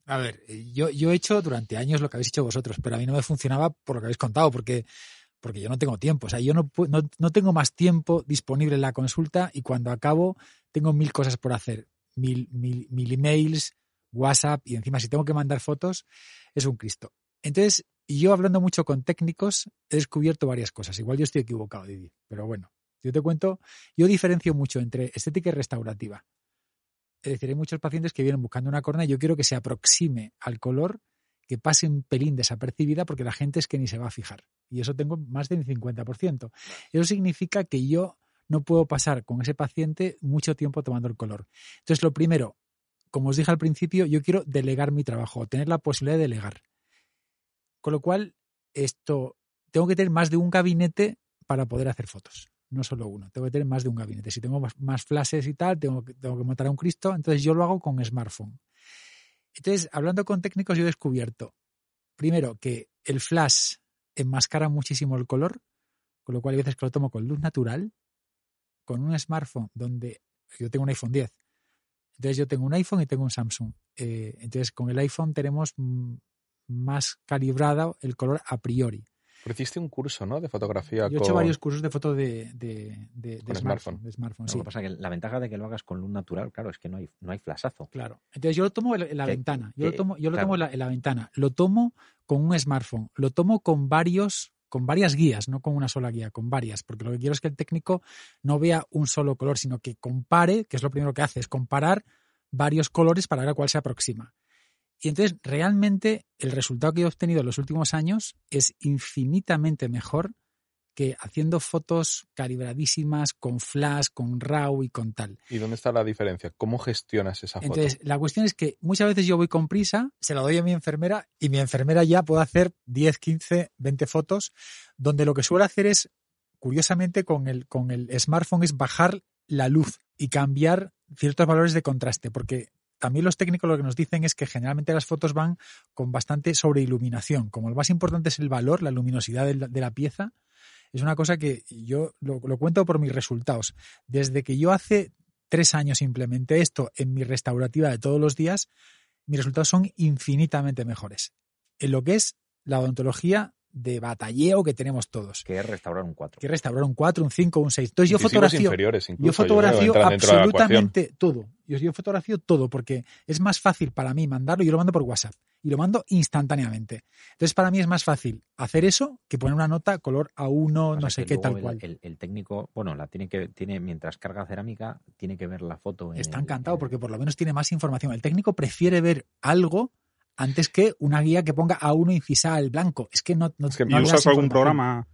[SPEAKER 5] A ver, yo, yo he hecho durante años lo que habéis hecho vosotros, pero a mí no me funcionaba por lo que habéis contado, porque, porque yo no tengo tiempo. O sea, yo no, no, no tengo más tiempo disponible en la consulta y cuando acabo tengo mil cosas por hacer. Mil, mil, mil emails, WhatsApp y encima si tengo que mandar fotos es un Cristo. Entonces, yo hablando mucho con técnicos he descubierto varias cosas. Igual yo estoy equivocado, Didi, pero bueno, yo te cuento, yo diferencio mucho entre estética y restaurativa. Es decir, hay muchos pacientes que vienen buscando una córnea y yo quiero que se aproxime al color, que pase un pelín desapercibida porque la gente es que ni se va a fijar. Y eso tengo más del 50%. Eso significa que yo no puedo pasar con ese paciente mucho tiempo tomando el color. Entonces, lo primero, como os dije al principio, yo quiero delegar mi trabajo, tener la posibilidad de delegar. Con lo cual, esto, tengo que tener más de un gabinete para poder hacer fotos no solo uno, tengo que tener más de un gabinete. Si tengo más, flashes y tal, tengo que, tengo que montar un Cristo, entonces yo lo hago con smartphone. Entonces, hablando con técnicos, yo he descubierto, primero, que el flash enmascara muchísimo el color, con lo cual hay veces que lo tomo con luz natural, con un smartphone donde yo tengo un iPhone 10. Entonces yo tengo un iPhone y tengo un Samsung. Eh, entonces con el iPhone tenemos más calibrado el color a priori.
[SPEAKER 3] Pero hiciste un curso, ¿no? De fotografía
[SPEAKER 5] Yo he
[SPEAKER 3] con...
[SPEAKER 5] hecho varios cursos de foto de, de, de- de
[SPEAKER 3] Con
[SPEAKER 5] smartphone.
[SPEAKER 3] smartphone.
[SPEAKER 5] De smartphone,
[SPEAKER 4] Lo
[SPEAKER 5] sí.
[SPEAKER 4] que pasa es que la ventaja de que lo hagas con luz natural, claro, es que no hay, no hay flashazo.
[SPEAKER 5] Claro. Entonces yo lo tomo en la,
[SPEAKER 4] Que-
[SPEAKER 5] ventana. Yo
[SPEAKER 4] que-
[SPEAKER 5] lo tomo, yo lo
[SPEAKER 4] claro.
[SPEAKER 5] tomo en la, en la ventana. Lo tomo con un smartphone. Lo tomo con varios, con varias guías, no con una sola guía, con varias. Porque lo que quiero es que el técnico no vea un solo color, sino que compare, que es lo primero que hace, es comparar varios colores para ver a cuál se aproxima. Y entonces, realmente, el resultado que he obtenido en los últimos años es infinitamente mejor que haciendo fotos calibradísimas, con flash, con RAW y con tal.
[SPEAKER 3] ¿Y dónde está la diferencia? ¿Cómo gestionas esa foto?
[SPEAKER 5] Entonces, la cuestión es que muchas veces yo voy con prisa, se la doy a mi enfermera y mi enfermera ya puede hacer 10, 15, 20 fotos, donde lo que suele hacer es, curiosamente, con el, con el smartphone es bajar la luz y cambiar ciertos valores de contraste, porque también los técnicos lo que nos dicen es que generalmente las fotos van con bastante sobreiluminación. Como lo más importante es el valor, la luminosidad de la, de la pieza, es una cosa que yo lo, cuento por mis resultados. Desde que yo hace tres años implementé esto en mi restaurativa de todos los días, mis resultados son infinitamente mejores. En lo que es la odontología de batalleo que tenemos todos.
[SPEAKER 4] Que es restaurar un 4.
[SPEAKER 5] Que restaurar un 4, un 5, un 6. Entonces yo fotografío, yo fotografío absolutamente todo. Yo, yo fotografío todo porque es más fácil para mí mandarlo. Yo lo mando por WhatsApp y lo mando instantáneamente. Entonces para mí es más fácil hacer eso que poner una nota color A1, no sé qué, tal
[SPEAKER 4] el,
[SPEAKER 5] cual.
[SPEAKER 4] El, el técnico, bueno, la tiene que, tiene, mientras carga cerámica, tiene que ver la foto. en
[SPEAKER 5] Está
[SPEAKER 4] el-
[SPEAKER 5] encantado
[SPEAKER 4] en-
[SPEAKER 5] porque por lo menos tiene más información. El técnico prefiere ver algo antes que una guía que ponga A1 incisal blanco. Es que no, no,
[SPEAKER 3] Es que-
[SPEAKER 5] no
[SPEAKER 6] ¿Y usas algún programa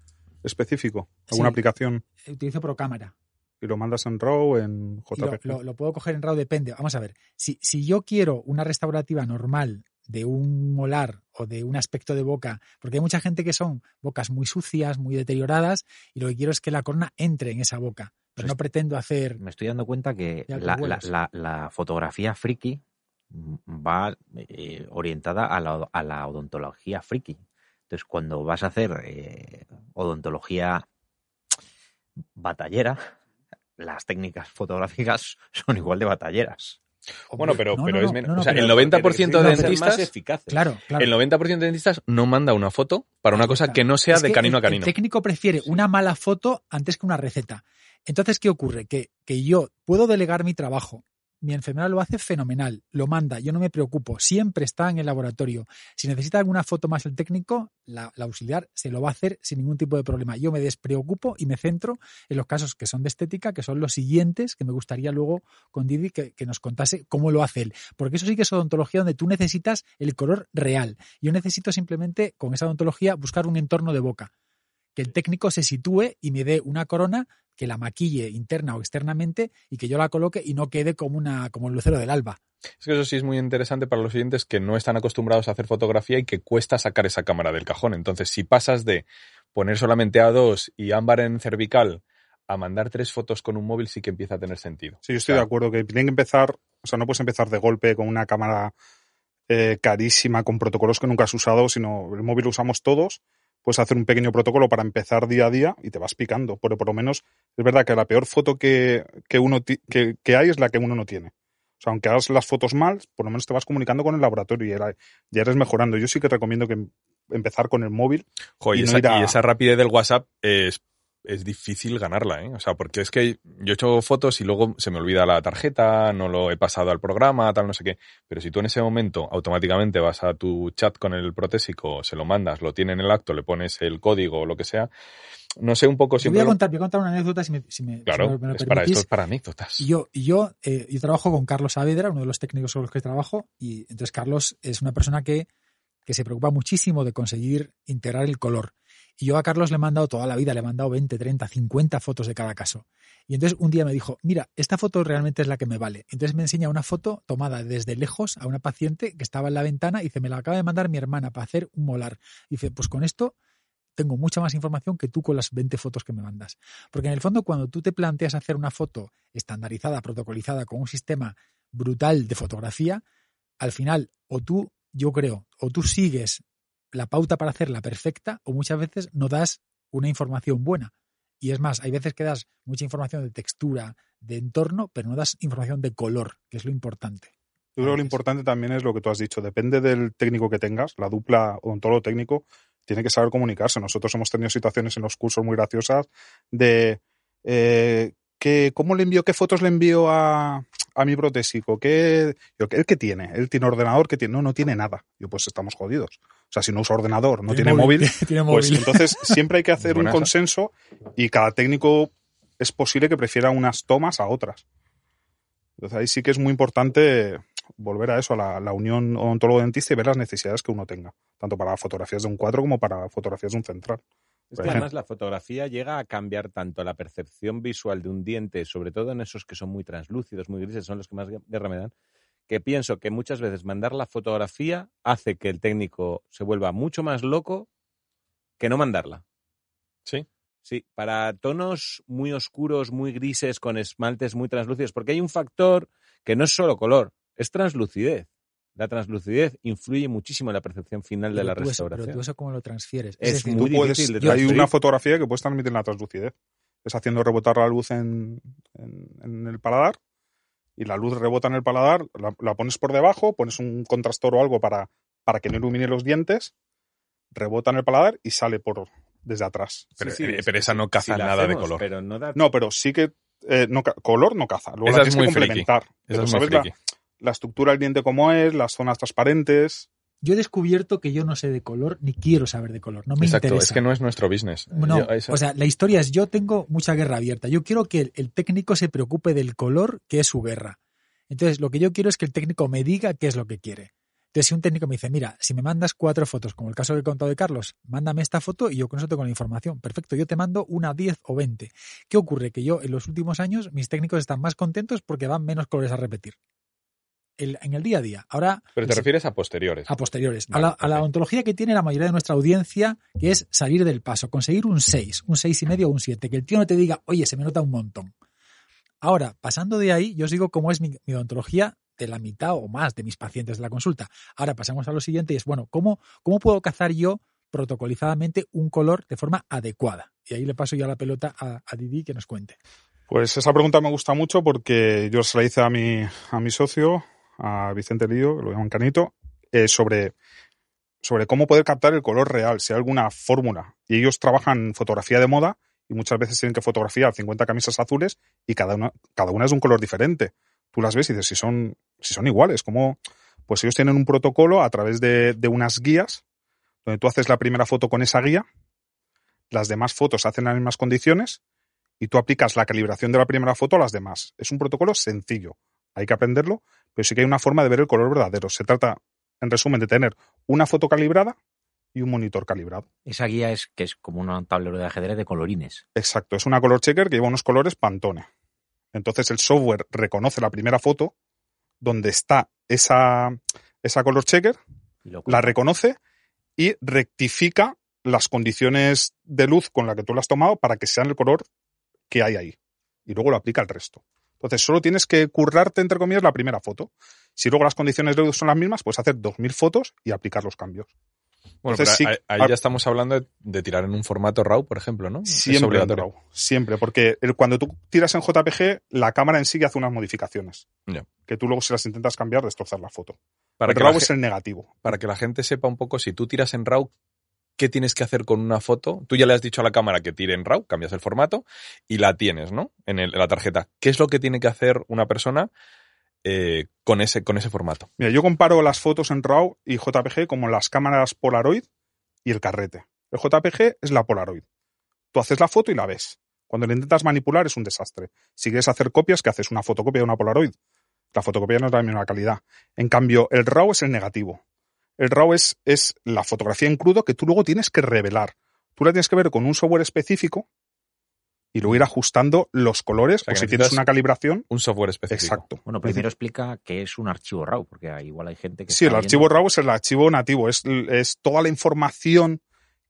[SPEAKER 6] específico? ¿Alguna
[SPEAKER 5] Sí.
[SPEAKER 6] aplicación?
[SPEAKER 5] Utilizo Procámara.
[SPEAKER 6] Y lo mandas en RAW, en
[SPEAKER 5] lo,
[SPEAKER 6] JPG.
[SPEAKER 5] lo- lo puedo coger en RAW, depende. Vamos a ver, si, si yo quiero una restaurativa normal de un molar o de un aspecto de boca, porque hay mucha gente que son bocas muy sucias, muy deterioradas, y lo que quiero es que la corona entre en esa boca. Pero
[SPEAKER 4] Pues
[SPEAKER 5] no pretendo hacer...
[SPEAKER 4] Me estoy dando cuenta que la, la-
[SPEAKER 5] huevos.
[SPEAKER 4] la- la fotografía friki va eh, orientada a la, a la odontología friki. Entonces, cuando vas a hacer eh, odontología batallera, las técnicas fotográficas son igual de batalleras.
[SPEAKER 3] Bueno, pero,
[SPEAKER 5] No,
[SPEAKER 3] pero
[SPEAKER 5] no,
[SPEAKER 3] es
[SPEAKER 5] no,
[SPEAKER 3] menos.
[SPEAKER 5] no, no,
[SPEAKER 3] o sea, el 90% de dentistas,
[SPEAKER 2] eficaces.
[SPEAKER 5] Claro, claro.
[SPEAKER 3] el 90% de dentistas no manda una foto para una cosa que no sea
[SPEAKER 5] Es
[SPEAKER 3] de canino
[SPEAKER 5] el-
[SPEAKER 3] a canino.
[SPEAKER 5] El técnico prefiere una mala foto antes que una receta. Entonces, ¿qué ocurre? Que, que yo puedo delegar mi trabajo, mi enfermera lo hace fenomenal, lo manda, yo no me preocupo, siempre está en el laboratorio. Si necesita alguna foto más el técnico, la, auxiliar se lo va a hacer sin ningún tipo de problema. Yo me despreocupo y me centro en los casos que son de estética, que son los siguientes, que me gustaría luego con Didi que, que nos contase cómo lo hace él. Porque eso sí que es odontología donde tú necesitas el color real. Yo necesito simplemente, con esa odontología, buscar un entorno de boca que el técnico se sitúe y me dé una corona que la maquille interna o externamente y que yo la coloque y no quede como una como el lucero del alba.
[SPEAKER 3] Es que eso sí es muy interesante para los oyentes que no están acostumbrados a hacer fotografía y que cuesta sacar esa cámara del cajón. Entonces, si pasas de poner solamente A2 y ámbar en cervical a mandar tres fotos con un móvil, sí que empieza a tener sentido.
[SPEAKER 6] Sí, yo estoy de acuerdo que tienen que empezar, o sea, no puedes empezar de golpe con una cámara eh, carísima, con protocolos que nunca has usado, sino el móvil lo usamos todos puedes hacer un pequeño protocolo para empezar día a día y te vas picando. Pero por lo menos es verdad que la peor foto que, uno que, hay es la que uno no tiene. O sea, aunque hagas las fotos mal, por lo menos te vas comunicando con el laboratorio y ya eres mejorando. Yo sí que recomiendo que empezar con el móvil.
[SPEAKER 3] y, esa, y, esa, rapidez del WhatsApp es es difícil ganarla, ¿eh? O sea, porque es que yo he hecho fotos y luego se me olvida la tarjeta, no lo he pasado al programa, tal, no sé qué. Pero si tú en ese momento automáticamente vas a tu chat con el protésico, se lo mandas, lo tiene en el acto, le pones el código o lo que sea, no sé un poco
[SPEAKER 5] siempre. Voy a contar, voy a contar una anécdota si me, si me,
[SPEAKER 3] claro,
[SPEAKER 5] me,
[SPEAKER 3] es para esto es para anécdotas.
[SPEAKER 5] yo, yo, eh, yo trabajo con Carlos Saavedra, uno de los técnicos con los que trabajo, y entonces Carlos es una persona que, que se preocupa muchísimo de conseguir integrar el color. Y yo a Carlos le he mandado toda la vida, le he mandado 20, 30, 50 fotos de cada caso. Y entonces un día me dijo, mira, esta foto realmente es la que me vale. Entonces me enseña una foto tomada desde lejos a una paciente que estaba en la ventana y dice, me la acaba de mandar mi hermana para hacer un molar. Y dice, pues con esto tengo mucha más información que tú con las 20 fotos que me mandas. Porque en el fondo, cuando tú te planteas hacer una foto estandarizada, protocolizada, con un sistema brutal de fotografía, al final, o tú, yo creo, o tú sigues la pauta para hacerla perfecta o muchas veces no das una información buena. Y es más, hay veces que das mucha información de textura, de entorno, pero no das información de color, que es lo importante.
[SPEAKER 6] Yo creo que lo importante también es lo que tú has dicho. Depende del técnico que tengas, la dupla odontólogo técnico, tiene que saber comunicarse. Nosotros hemos tenido situaciones en los cursos muy graciosas de eh, que, cómo le envío, qué fotos le envío a, a mi protésico, ¿qué, ¿él qué tiene? ¿Él tiene ordenador? ¿Qué tiene? No, no tiene nada. Yo, pues estamos jodidos. O sea, si no usa ordenador, no tiene, móvil, pues entonces siempre hay que hacer un consenso y cada técnico es posible que prefiera unas tomas a otras. Entonces ahí sí que es muy importante volver a eso, a la, unión odontólogo-dentista y ver las necesidades que uno tenga, tanto para fotografías de un cuadro como para fotografías de un central.
[SPEAKER 2] Es que además la fotografía llega a cambiar tanto la percepción visual de un diente, sobre todo en esos que son muy translúcidos, muy grises, son los que más guerra me dan, que pienso que muchas veces mandar la fotografía hace que el técnico se vuelva mucho más loco que no mandarla.
[SPEAKER 3] Sí.
[SPEAKER 2] Sí, para tonos muy oscuros, muy grises, con esmaltes muy translúcidos, porque hay un factor que no es solo color, es translucidez. La translucidez influye muchísimo en la percepción final de la restauración.
[SPEAKER 5] pero tú eso cómo lo transfieres.
[SPEAKER 6] Es, muy difícil. hay una fotografía que puedes transmitir la translucidez. Es haciendo rebotar la luz en, en, el paladar y la luz rebota en el paladar, la, pones por debajo, pones un contrastor o algo para, para que no ilumine los dientes, rebota en el paladar y sale por desde atrás.
[SPEAKER 3] Pero, eh, esa no caza nada de color.
[SPEAKER 2] Pero no,
[SPEAKER 6] no, pero sí que eh, no, color no caza. Luego la tienes que complementar. Pero sabes la, la estructura del diente como es, las zonas transparentes.
[SPEAKER 5] Yo he descubierto que yo no sé de color ni quiero saber de color. No me
[SPEAKER 3] Exacto,
[SPEAKER 5] interesa.
[SPEAKER 3] es que no es nuestro business.
[SPEAKER 5] No, o sea, la historia es yo tengo mucha guerra abierta. Yo quiero que el, técnico se preocupe del color que es su guerra. Entonces, lo que yo quiero es que el técnico me diga qué es lo que quiere. Entonces, si un técnico me dice, mira, si me mandas cuatro fotos, como el caso que he contado de Carlos, mándame esta foto y yo con eso tengo la información. Perfecto, yo te mando una, diez o veinte. ¿Qué ocurre? Que yo en los últimos años mis técnicos están más contentos porque van menos colores a repetir en el día a día. Ahora,
[SPEAKER 3] Pero te refieres a posteriores.
[SPEAKER 5] A posteriores. a, la, ontología que tiene la mayoría de nuestra audiencia, que es salir del paso, conseguir un 6, un 6 y medio o un 7, que el tío no te diga, oye, se me nota un montón. Ahora, pasando de ahí, yo sigo cómo es mi, odontología de la mitad o más de mis pacientes de la consulta. Ahora pasamos a lo siguiente y es, bueno, ¿cómo, cómo puedo cazar yo protocolizadamente un color de forma adecuada? Y ahí le paso ya la pelota a, a Didi que nos cuente.
[SPEAKER 6] Pues esa pregunta me gusta mucho porque yo se la hice a mi, a mi socio, a Vicente Lío, lo llaman Canito, eh, sobre, sobre cómo poder captar el color real, si hay alguna fórmula. Y ellos trabajan fotografía de moda y muchas veces tienen que fotografiar 50 camisas azules y cada una, cada una es un color diferente. tú las ves y dices si son, si son iguales, como, pues ellos tienen un protocolo a través de, de unas guías, donde tú haces la primera foto con esa guía, las demás fotos se hacen en las mismas condiciones y tú aplicas la calibración de la primera foto a las demás. Es un protocolo sencillo, hay que aprenderlo, pero sí que hay una forma de ver el color verdadero. Se trata, en resumen, de tener una foto calibrada y un monitor calibrado.
[SPEAKER 4] Esa guía es que es como un tablero de ajedrez de colorines.
[SPEAKER 6] Exacto, es una color checker que lleva unos colores Pantone. Entonces el software reconoce la primera foto donde está esa, esa color checker, la reconoce y rectifica las condiciones de luz con la que tú la has tomado para que sean el color que hay ahí. Y luego lo aplica al resto. Entonces, solo tienes que currarte, entre comillas, la primera foto. Si luego las condiciones de luz son las mismas, puedes hacer 2.000 fotos y aplicar los cambios.
[SPEAKER 3] Bueno, ahí, ya estamos hablando de, tirar en un formato RAW, por ejemplo, ¿no?
[SPEAKER 6] Siempre en RAW, siempre, porque cuando tú tiras en JPG, la cámara en sí hace unas modificaciones. Que tú luego si las intentas cambiar, destrozar la foto. Para el RAW es el negativo.
[SPEAKER 3] Para que la gente sepa un poco, si tú tiras en RAW, ¿qué tienes que hacer con una foto? Tú ya le has dicho a la cámara que tire en RAW, cambias el formato y la tienes, ¿no? En, la tarjeta. ¿Qué es lo que tiene que hacer una persona eh, con, ese, con ese formato.
[SPEAKER 6] Mira, yo comparo las fotos en RAW y JPG como las cámaras Polaroid y el carrete. El JPG es la Polaroid. Tú haces la foto y la ves. Cuando la intentas manipular es un desastre. Si quieres hacer copias, ¿qué haces? Una fotocopia de una Polaroid. La fotocopia no es la misma calidad. En cambio, el RAW es el negativo. El RAW es, es la fotografía en crudo que tú luego tienes que revelar. Tú la tienes que ver con un software específico y luego ir ajustando los colores o, si tienes una calibración.
[SPEAKER 3] Un software específico.
[SPEAKER 6] Exacto.
[SPEAKER 4] Bueno, primero explica qué es un archivo RAW, porque igual hay gente que.
[SPEAKER 6] Sí, el archivo RAW es el archivo nativo, es, es toda la información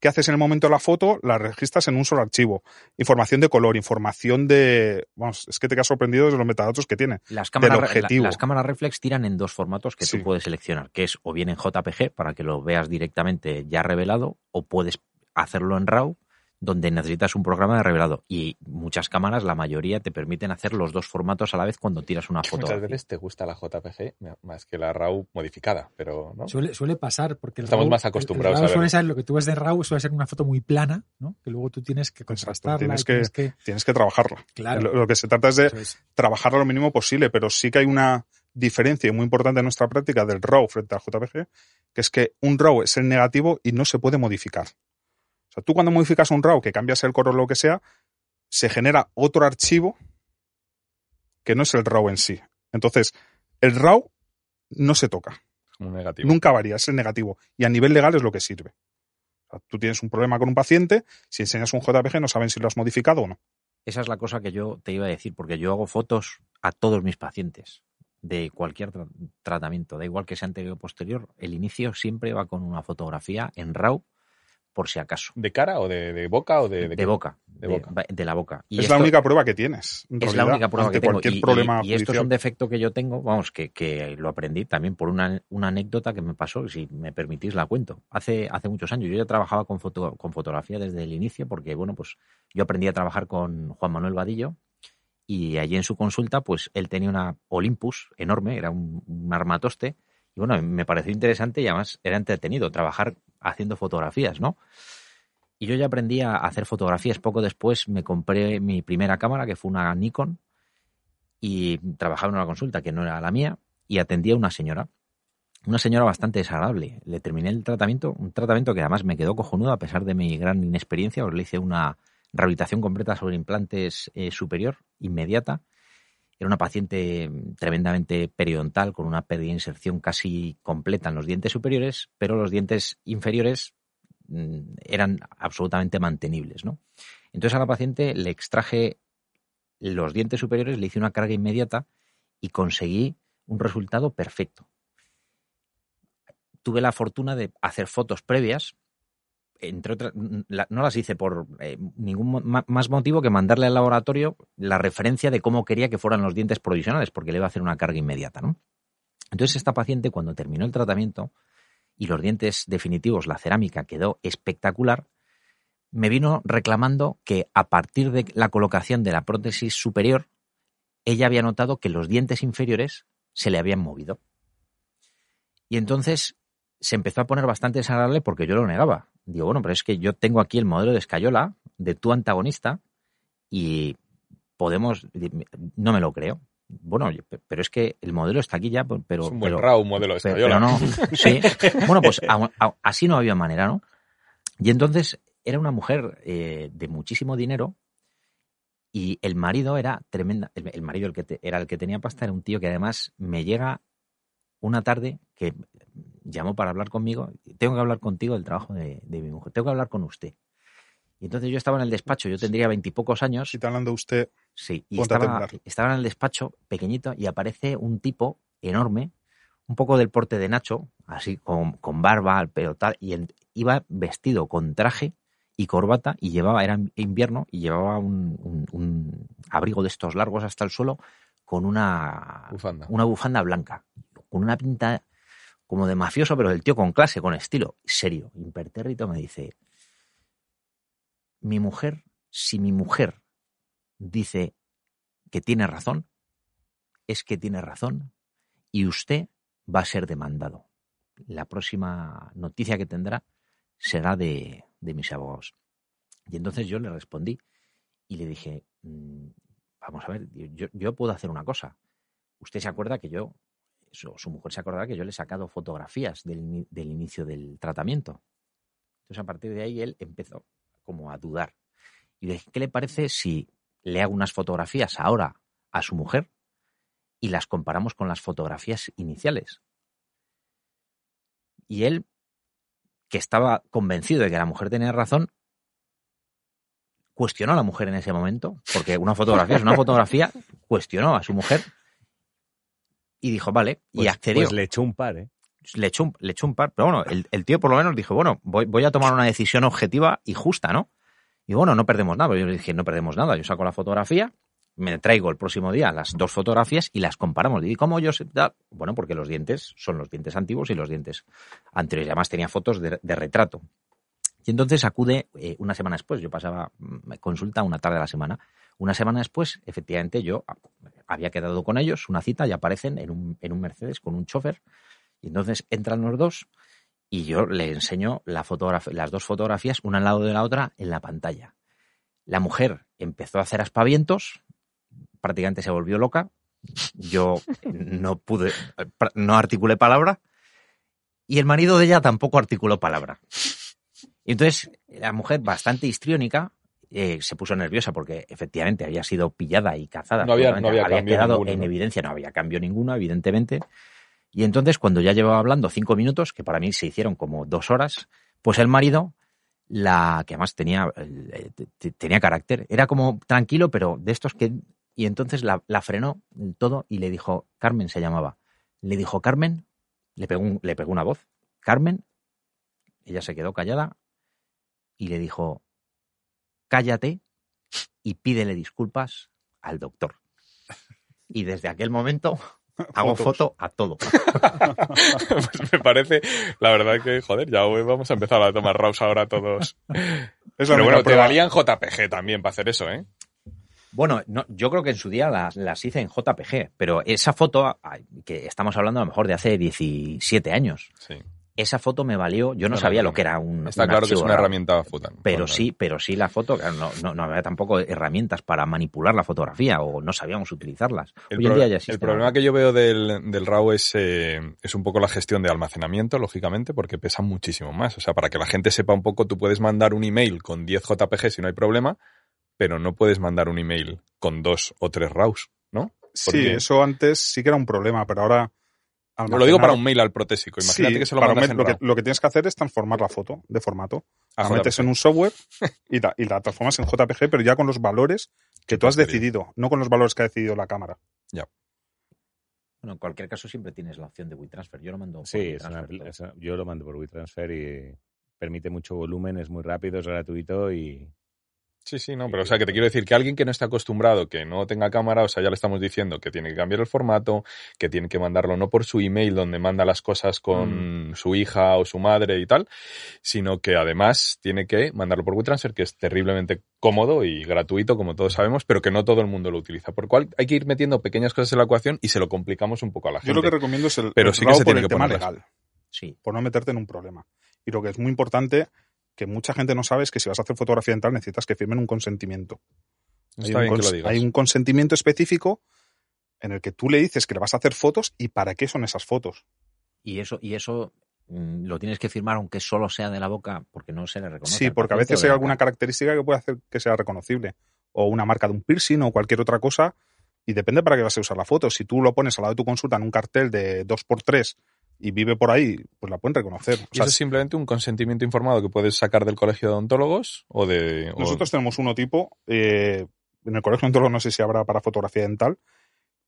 [SPEAKER 6] que haces en el momento de la foto, la registras en un solo archivo. Información de color, información de. Vamos, es que te quedas sorprendido de los metadatos que tiene.
[SPEAKER 4] Las cámaras, objetivo. las cámaras reflex tiran en dos formatos que tú puedes seleccionar, que es o bien en JPG para que lo veas directamente ya revelado, o puedes hacerlo en RAW donde necesitas un programa de revelado. Y muchas cámaras, la mayoría, te permiten hacer los dos formatos a la vez cuando tiras una foto.
[SPEAKER 3] Muchas veces te gusta la JPG más que la RAW modificada, pero ¿no?
[SPEAKER 5] Suele, suele pasar porque
[SPEAKER 3] estamos más acostumbrados
[SPEAKER 5] a suele ser lo que tú ves de RAW suele ser una foto muy plana, ¿no? Que luego tú tienes que contrastarla.
[SPEAKER 6] Tienes que, tienes que, trabajarla. Claro. Lo, que se trata es de trabajarla lo mínimo posible, pero sí que hay una diferencia muy importante en nuestra práctica del RAW frente al JPG, que es que un RAW es el negativo y no se puede modificar tú cuando modificas un RAW, que cambias el color o lo que sea, se genera otro archivo que no es el RAW en sí. Entonces, el RAW no se toca.
[SPEAKER 3] negativo.
[SPEAKER 6] Nunca varía, es el negativo. Y a nivel legal es lo que sirve. tú tienes un problema con un paciente, si enseñas un JPG no saben si lo has modificado o no.
[SPEAKER 4] Esa es la cosa que yo te iba a decir, porque yo hago fotos a todos mis pacientes de cualquier tratamiento, da igual que sea anterior o posterior, el inicio siempre va con una fotografía en RAW por si acaso.
[SPEAKER 3] ¿De cara o de, boca o de,
[SPEAKER 4] de, boca, de, la boca.
[SPEAKER 6] es la única prueba que tienes.
[SPEAKER 4] es la única prueba que tengo. y, esto es un defecto que yo tengo, vamos, que, lo aprendí también por una, anécdota que me pasó, si me permitís la cuento. Hace, hace muchos años yo ya trabajaba con, foto, con fotografía desde el inicio porque, bueno, pues yo aprendí a trabajar con Juan Manuel Vadillo y allí en su consulta, pues él tenía una Olympus enorme, era un, un armatoste, y bueno, me pareció interesante y además era entretenido trabajar haciendo fotografías, ¿no? Y yo ya aprendí a hacer fotografías. Poco después me compré mi primera cámara, que fue una Nikon, y trabajaba en una consulta que no era la mía, y atendía a una señora. Una señora bastante desagradable. Le terminé el tratamiento, un tratamiento que además me quedó cojonudo a pesar de mi gran inexperiencia. Os le hice una rehabilitación completa sobre implantes eh, superior, inmediata. Era una paciente tremendamente periodontal, con una pérdida de inserción casi completa en los dientes superiores, pero los dientes inferiores mm, eran absolutamente mantenibles. ¿no? Entonces a la paciente le extraje los dientes superiores, le hice una carga inmediata y conseguí un resultado perfecto. Tuve la fortuna de hacer fotos previas entre otras, no las hice por eh, ningún más motivo que mandarle al laboratorio la referencia de cómo quería que fueran los dientes provisionales, porque le iba a hacer una carga inmediata, ¿no? Entonces esta paciente, cuando terminó el tratamiento y los dientes definitivos, la cerámica quedó espectacular, me vino reclamando que a partir de la colocación de la prótesis superior, ella había notado que los dientes inferiores se le habían movido. Y entonces se empezó a poner bastante desagradable porque yo lo negaba. Digo, bueno, pero es que yo tengo aquí el modelo de Escayola, de tu antagonista, y podemos. No me lo creo. Bueno, pero es que el modelo está aquí ya, pe- pero...
[SPEAKER 3] es un buen
[SPEAKER 4] pero-
[SPEAKER 3] RAW modelo de escayola.
[SPEAKER 4] pero no, sí. Bueno, pues a- a- así no había manera, ¿no? Y entonces era una mujer eh, de muchísimo dinero y el marido era tremenda. El, el marido el que te- era el que tenía pasta, era un tío que además me llega una tarde que llamó para hablar conmigo. Tengo que hablar contigo del trabajo de, de mi mujer. Tengo que hablar con usted. Y entonces yo estaba en el despacho, yo tendría veintipocos años.
[SPEAKER 6] Si está hablando usted,
[SPEAKER 4] Sí, y estaba, estaba en el despacho pequeñito y aparece un tipo enorme, un poco del porte de Nacho, así con, con barba, al pelo tal, y iba vestido con traje y corbata y llevaba, era invierno, y llevaba un, un- un abrigo de estos largos hasta el suelo con una
[SPEAKER 3] Bufanda.
[SPEAKER 4] una bufanda blanca, con una pinta como de mafioso, pero el tío con clase, con estilo, serio, impertérrito, me dice, mi mujer, si mi mujer dice que tiene razón, es que tiene razón y usted va a ser demandado. La próxima noticia que tendrá será de, de mis abogados. Y entonces yo le respondí y le dije, "Mm, vamos a ver, yo, yo puedo hacer una cosa. Usted se acuerda que yo, su, su mujer se acordará que yo le he sacado fotografías del, ini- del inicio del tratamiento. Entonces a partir de ahí él empezó como a dudar. Y dije, ¿qué le parece si le hago unas fotografías ahora a su mujer y las comparamos con las fotografías iniciales? Y él, que estaba convencido de que la mujer tenía razón, cuestionó a la mujer en ese momento, porque una fotografía es una fotografía, cuestionó a su mujer y dijo, vale, y
[SPEAKER 2] Pues-
[SPEAKER 4] accedió.
[SPEAKER 2] Pues le echó un par, ¿eh?
[SPEAKER 4] le, echó un, le echó un par, pero bueno, el, el tío por lo menos dijo, bueno, voy, voy a tomar una decisión objetiva y justa, ¿no? Y bueno, no perdemos nada. Yo le dije, no perdemos nada. Yo saco la fotografía, me traigo el próximo día las dos fotografías y las comparamos. ¿Y cómo yo? Bueno, porque los dientes son los dientes antiguos y los dientes anteriores. Y además tenía fotos de, de retrato. Y entonces acude eh, una semana después. Yo pasaba mm, consulta una tarde a la semana. Una semana después, efectivamente, yo había quedado con ellos, una cita, y aparecen en un, en un Mercedes con un chofer. Y entonces entran los dos y yo le enseño las dos fotografías, una al lado de la otra, en la pantalla. La mujer empezó a hacer aspavientos, prácticamente se volvió loca. Yo no pude, no articulé palabra. Y el marido de ella tampoco articuló palabra. Y entonces la mujer, bastante histriónica, eh, se puso nerviosa porque efectivamente había sido pillada y cazada.
[SPEAKER 3] No había- no había cambio
[SPEAKER 4] quedado
[SPEAKER 3] ninguno,
[SPEAKER 4] en
[SPEAKER 3] ¿no?
[SPEAKER 4] evidencia, no había cambio ninguno, evidentemente. Y entonces, cuando ya llevaba hablando cinco minutos, que para mí se hicieron como dos horas, pues el marido, la que además tenía, eh, te- te- tenía carácter, era como tranquilo, pero de estos que. Y entonces la, la frenó todo y le dijo, Carmen se llamaba. Le dijo, Carmen, le pegó, un- le pegó una voz. Carmen, ella se quedó callada y le dijo, cállate y pídele disculpas al doctor. Y desde aquel momento hago
[SPEAKER 6] Fotos.
[SPEAKER 4] foto a todo.
[SPEAKER 3] pues me parece, la verdad que, joder, ya vamos a empezar a tomar raus ahora todos.
[SPEAKER 6] es
[SPEAKER 3] Pero bueno, te
[SPEAKER 6] prueba.
[SPEAKER 3] valían JPG también para hacer eso, ¿eh?
[SPEAKER 4] Bueno, no, yo creo que en su día las, las hice en JPG, pero esa foto, que estamos hablando a lo mejor de hace 17 años,
[SPEAKER 3] Sí.
[SPEAKER 4] Esa foto me valió, yo no sabía lo que era un
[SPEAKER 3] Está
[SPEAKER 4] un
[SPEAKER 3] claro que es una herramienta futan.
[SPEAKER 4] Pero sí, pero sí la foto, claro, no, no, no había tampoco herramientas para manipular la fotografía o no sabíamos utilizarlas.
[SPEAKER 3] El,
[SPEAKER 4] Hoy en
[SPEAKER 3] pro-
[SPEAKER 4] día ya
[SPEAKER 3] el
[SPEAKER 4] existe.
[SPEAKER 3] problema que yo veo del, del RAW es, eh, es un poco la gestión de almacenamiento, lógicamente, porque pesa muchísimo más. O sea, para que la gente sepa un poco, tú puedes mandar un email con 10 JPG si no hay problema, pero no puedes mandar un email con dos o tres RAWs, ¿no?
[SPEAKER 6] Sí, eso antes sí que era un problema, pero ahora.
[SPEAKER 3] Lo digo para un mail al protésico. Imagínate
[SPEAKER 6] Sí,
[SPEAKER 3] que se lo mandas en
[SPEAKER 6] lo, que,
[SPEAKER 3] RAW.
[SPEAKER 6] lo que tienes que hacer es transformar la foto de formato.
[SPEAKER 3] a
[SPEAKER 6] La metes
[SPEAKER 3] JPG.
[SPEAKER 6] en un software y la, y la transformas en JPG, pero ya con los valores que tú has decidido, no con los valores que ha decidido la cámara.
[SPEAKER 4] Bueno, en cualquier caso siempre tienes la opción de WeTransfer. Yo lo mando por
[SPEAKER 2] Sí, una-
[SPEAKER 4] WeTransfer
[SPEAKER 2] yo lo mando por WeTransfer y permite mucho volumen, es muy rápido, es gratuito y
[SPEAKER 3] Sí, sí, no, pero o sea, que te quiero decir que alguien que no está acostumbrado, que no tenga cámara, o sea, ya le estamos diciendo que tiene que cambiar el formato, que tiene que mandarlo no por su email donde manda las cosas con su hija o su madre y tal, sino que además tiene que mandarlo por WeTransfer, que es terriblemente cómodo y gratuito, como todos sabemos, pero que no todo el mundo lo utiliza. Por cual hay que ir metiendo pequeñas cosas en la ecuación y se lo complicamos un poco a la gente.
[SPEAKER 6] Yo lo que recomiendo es el,
[SPEAKER 3] Pero
[SPEAKER 6] el
[SPEAKER 3] sí que se
[SPEAKER 6] por
[SPEAKER 3] tiene
[SPEAKER 6] el
[SPEAKER 3] que
[SPEAKER 6] tema
[SPEAKER 3] ponerlas.
[SPEAKER 6] legal,
[SPEAKER 4] Sí.
[SPEAKER 6] por no meterte en un problema. Y lo que es muy importante, que mucha gente no sabe, es que si vas a hacer fotografía dental necesitas que firmen un consentimiento.
[SPEAKER 3] Está
[SPEAKER 6] hay,
[SPEAKER 3] bien
[SPEAKER 6] un
[SPEAKER 3] que lo digas.
[SPEAKER 6] hay un consentimiento específico en el que tú le dices que le vas a hacer fotos y para qué son esas fotos.
[SPEAKER 4] Y eso, y eso mm, lo tienes que firmar aunque solo sea de la boca porque no se le reconoce.
[SPEAKER 6] Sí, porque a veces hay alguna
[SPEAKER 4] boca.
[SPEAKER 6] característica que puede hacer que sea reconocible. O una marca de un piercing o cualquier otra cosa. Y depende para qué vas a usar la foto. Si tú lo pones al lado de tu consulta en un cartel de 2x3 y vive por ahí, pues la pueden reconocer. O
[SPEAKER 3] ¿Y eso es simplemente un consentimiento informado que puedes sacar del colegio de odontólogos o de... o-
[SPEAKER 6] Nosotros tenemos uno tipo, eh, en el colegio odontológico no sé si habrá para fotografía dental,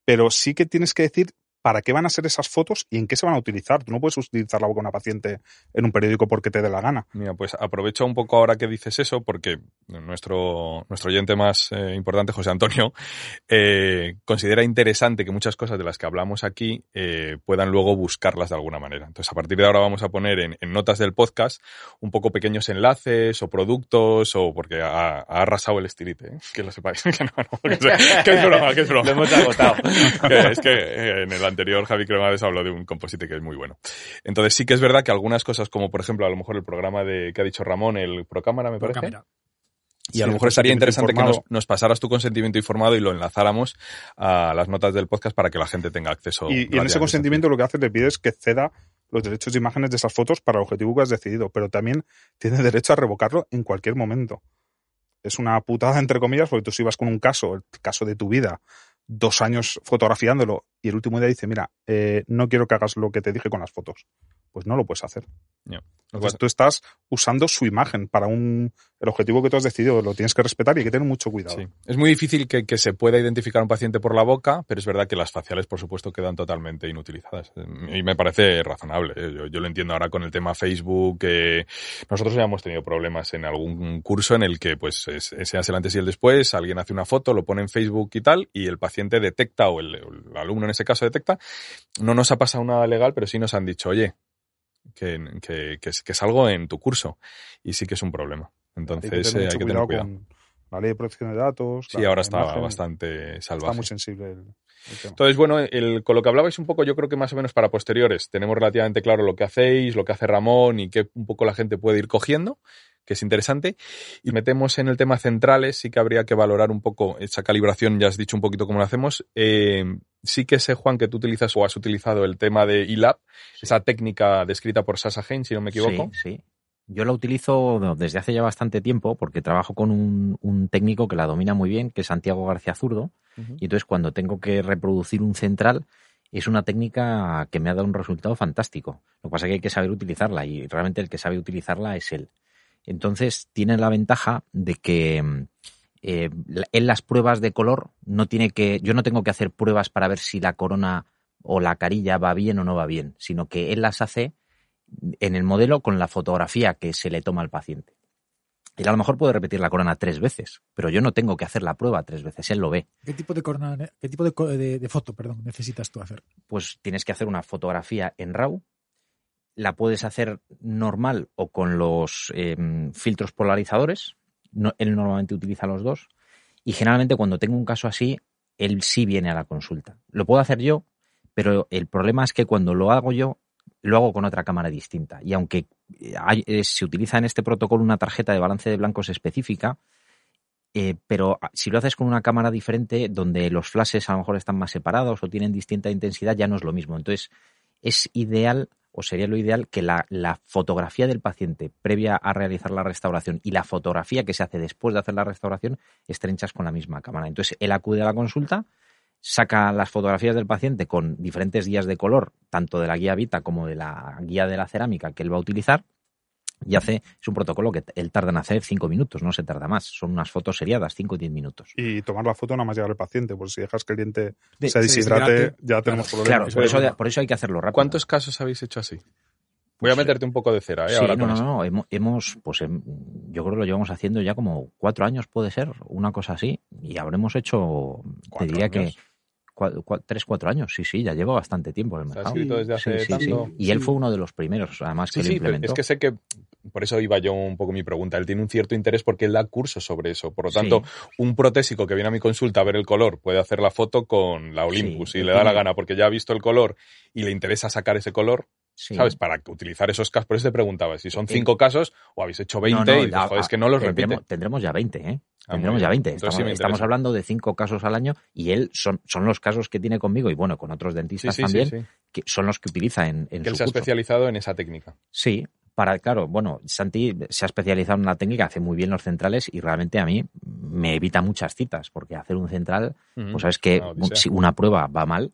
[SPEAKER 6] pero sí que tienes que decir para qué van a ser esas fotos y en qué se van a utilizar. Tú no puedes utilizar la boca de una paciente en un periódico porque te dé la gana.
[SPEAKER 3] Mira, pues aprovecho un poco ahora que dices eso, porque nuestro, nuestro oyente más eh, importante, José Antonio, eh, considera interesante que muchas cosas de las que hablamos aquí eh, puedan luego buscarlas de alguna manera. Entonces, a partir de ahora vamos a poner en, en notas del podcast un poco pequeños enlaces o productos, o porque ha, ha arrasado el estilite, ¿eh? que lo sepáis. que, no, no, que, es- que es broma, que es broma.
[SPEAKER 2] Lo hemos agotado.
[SPEAKER 3] Que es que eh, en el anterior Javi Cremades habló de un composite que es muy bueno. Entonces sí que es verdad que algunas cosas, como por ejemplo a lo mejor el programa de que ha dicho Ramón, el Procámara me parece,
[SPEAKER 5] Procámara.
[SPEAKER 3] y
[SPEAKER 6] Sí,
[SPEAKER 3] a lo mejor estaría interesante que nos,
[SPEAKER 6] informado.
[SPEAKER 3] nos pasaras tu consentimiento informado y lo enlazáramos a las notas del podcast para que la gente tenga acceso.
[SPEAKER 6] Y, y en ese consentimiento lo que hace le pides que ceda los derechos de imágenes de esas fotos para el objetivo que has decidido, pero también tiene derecho a revocarlo en cualquier momento. Es una putada, entre comillas, porque tú si vas con un caso, el caso de tu vida, dos años fotografiándolo y el último día dice, mira, eh, no quiero que hagas lo que te dije con las fotos. Pues no lo puedes hacer.
[SPEAKER 3] Ya.
[SPEAKER 6] Entonces tú estás usando su imagen para un el objetivo que tú has decidido, lo tienes que respetar y hay que tener mucho cuidado.
[SPEAKER 3] Sí. Es muy difícil que, se pueda identificar un paciente por la boca, pero es verdad que las faciales, por supuesto, quedan totalmente inutilizadas. Y me parece razonable. ¿eh? Yo, lo entiendo ahora con el tema Facebook. eh, nosotros ya hemos tenido problemas en algún curso en el que, pues, es- el antes y el después, alguien hace una foto, lo pone en Facebook y tal, y el paciente detecta, o el, alumno en ese caso detecta. No nos ha pasado nada legal, pero sí nos han dicho, oye, que, que, que, que es algo en tu curso. Y sí que es un problema.
[SPEAKER 6] Hay que
[SPEAKER 3] Entonces,
[SPEAKER 6] tener
[SPEAKER 3] eh, hay que tener
[SPEAKER 6] cuidado con la ley de protección de datos.
[SPEAKER 3] Sí,
[SPEAKER 6] la
[SPEAKER 3] ahora está
[SPEAKER 6] imagen.
[SPEAKER 3] bastante salvaje.
[SPEAKER 6] Está muy sensible el, el tema.
[SPEAKER 3] Entonces, bueno, el, con lo que hablabais un poco, yo creo que más o menos para posteriores tenemos relativamente claro lo que hacéis, lo que hace Ramón y qué un poco la gente puede ir cogiendo, que es interesante. Y metemos en el tema centrales, sí que habría que valorar un poco esa calibración, ya has dicho un poquito cómo lo hacemos. Eh, sí que sé, Juan, que tú utilizas o has utilizado el tema de ELAB, esa técnica descrita por Sasha Hain, si no me equivoco.
[SPEAKER 4] Sí, sí. Yo la utilizo desde hace ya bastante tiempo porque trabajo con un, un técnico que la domina muy bien, que es Santiago García Zurdo. Y entonces cuando tengo que reproducir un central, es una técnica que me ha dado un resultado fantástico. Lo que pasa es que hay que saber utilizarla y realmente el que sabe utilizarla es él. Entonces tiene la ventaja de que mm, eh, la- en las pruebas de color no tiene que, yo no tengo que hacer pruebas para ver si la corona o la carilla va bien o no va bien, sino que él las hace en el modelo con la fotografía que se le toma al paciente. Él a lo mejor puede repetir la corona tres veces, pero yo no tengo que hacer la prueba tres veces, él lo ve.
[SPEAKER 5] ¿Qué tipo de corona, qué tipo de, co- de- de foto, perdón, necesitas tú hacer?
[SPEAKER 4] Pues tienes que hacer una fotografía en RAW, la puedes hacer normal o con los eh, filtros polarizadores, no- él normalmente utiliza los dos, y generalmente cuando tengo un caso así, él sí viene a la consulta. Lo puedo hacer yo, pero el problema es que cuando lo hago yo, lo hago con otra cámara distinta. Y aunque eh, hay- eh, se utiliza en este protocolo una tarjeta de balance de blancos específica, eh, pero si lo haces con una cámara diferente, donde los flashes a lo mejor están más separados o tienen distinta intensidad, ya no es lo mismo. Entonces, es ideal, o sería lo ideal, que la, la fotografía del paciente previa a realizar la restauración y la fotografía que se hace después de hacer la restauración estén hechas con la misma cámara. Entonces, él acude a la consulta, saca las fotografías del paciente con diferentes guías de color, tanto de la guía Vita como de la guía de la cerámica que él va a utilizar, y hace, es un protocolo que él tarda en hacer cinco minutos, no se tarda más. Son unas fotos seriadas, cinco o diez minutos.
[SPEAKER 6] Y tomar la foto nada más llegar al paciente, porque si dejas que el diente
[SPEAKER 5] De-
[SPEAKER 6] se deshidrate, ya tenemos
[SPEAKER 4] Claro,
[SPEAKER 6] problemas.
[SPEAKER 4] por eso, por eso hay que hacerlo rápido.
[SPEAKER 3] ¿Cuántos casos habéis hecho así? Voy a
[SPEAKER 4] Pues,
[SPEAKER 3] meterte un poco de cera, ¿eh?
[SPEAKER 4] Sí,
[SPEAKER 3] Ahora
[SPEAKER 4] no, no, no, hemos, pues em, yo creo que lo llevamos haciendo ya como cuatro años, puede ser, una cosa así, y habremos hecho, te
[SPEAKER 3] ¿Cuatro
[SPEAKER 4] diría
[SPEAKER 3] años?
[SPEAKER 4] que tres, cuatro años, sí, sí, ya lleva bastante tiempo en el
[SPEAKER 3] ¿Se ha
[SPEAKER 4] mercado.
[SPEAKER 3] escrito desde hace
[SPEAKER 4] sí, sí.
[SPEAKER 3] tanto?
[SPEAKER 4] Y él fue uno de los primeros, además, que lo implementó.
[SPEAKER 3] es que sé que por eso iba yo un poco mi pregunta. Él tiene un cierto interés porque él da cursos sobre eso. Por lo tanto, un protésico que viene a mi consulta a ver el color puede hacer la foto con la Olympus y le da la gana porque ya ha visto el color y le interesa sacar ese color,
[SPEAKER 4] Sí.
[SPEAKER 3] ¿sabes? Para utilizar esos casos. Por eso te preguntaba si son
[SPEAKER 4] Eh,
[SPEAKER 3] cinco casos o habéis hecho 20
[SPEAKER 4] No, no,
[SPEAKER 3] y dices,
[SPEAKER 4] ah,
[SPEAKER 3] joder, es que no los repite.
[SPEAKER 4] tendremos, tendremos ya 20, ¿eh?
[SPEAKER 3] Ah,
[SPEAKER 4] Tendremos ya
[SPEAKER 3] bien.
[SPEAKER 4] 20.
[SPEAKER 3] Entonces
[SPEAKER 4] Estamos,
[SPEAKER 3] sí
[SPEAKER 4] hablando de cinco casos al año y él son, son los casos que tiene conmigo y bueno, con otros dentistas
[SPEAKER 3] sí, sí,
[SPEAKER 4] también, que son los que utiliza en, en
[SPEAKER 3] Que él se ha
[SPEAKER 4] curso.
[SPEAKER 3] especializado en esa técnica.
[SPEAKER 4] Sí, para, claro, bueno, Santi se ha especializado en una técnica, hace muy bien los centrales y realmente a mí me evita muchas citas, porque hacer un central,
[SPEAKER 3] Ujú.
[SPEAKER 4] pues sabes que si una prueba va mal,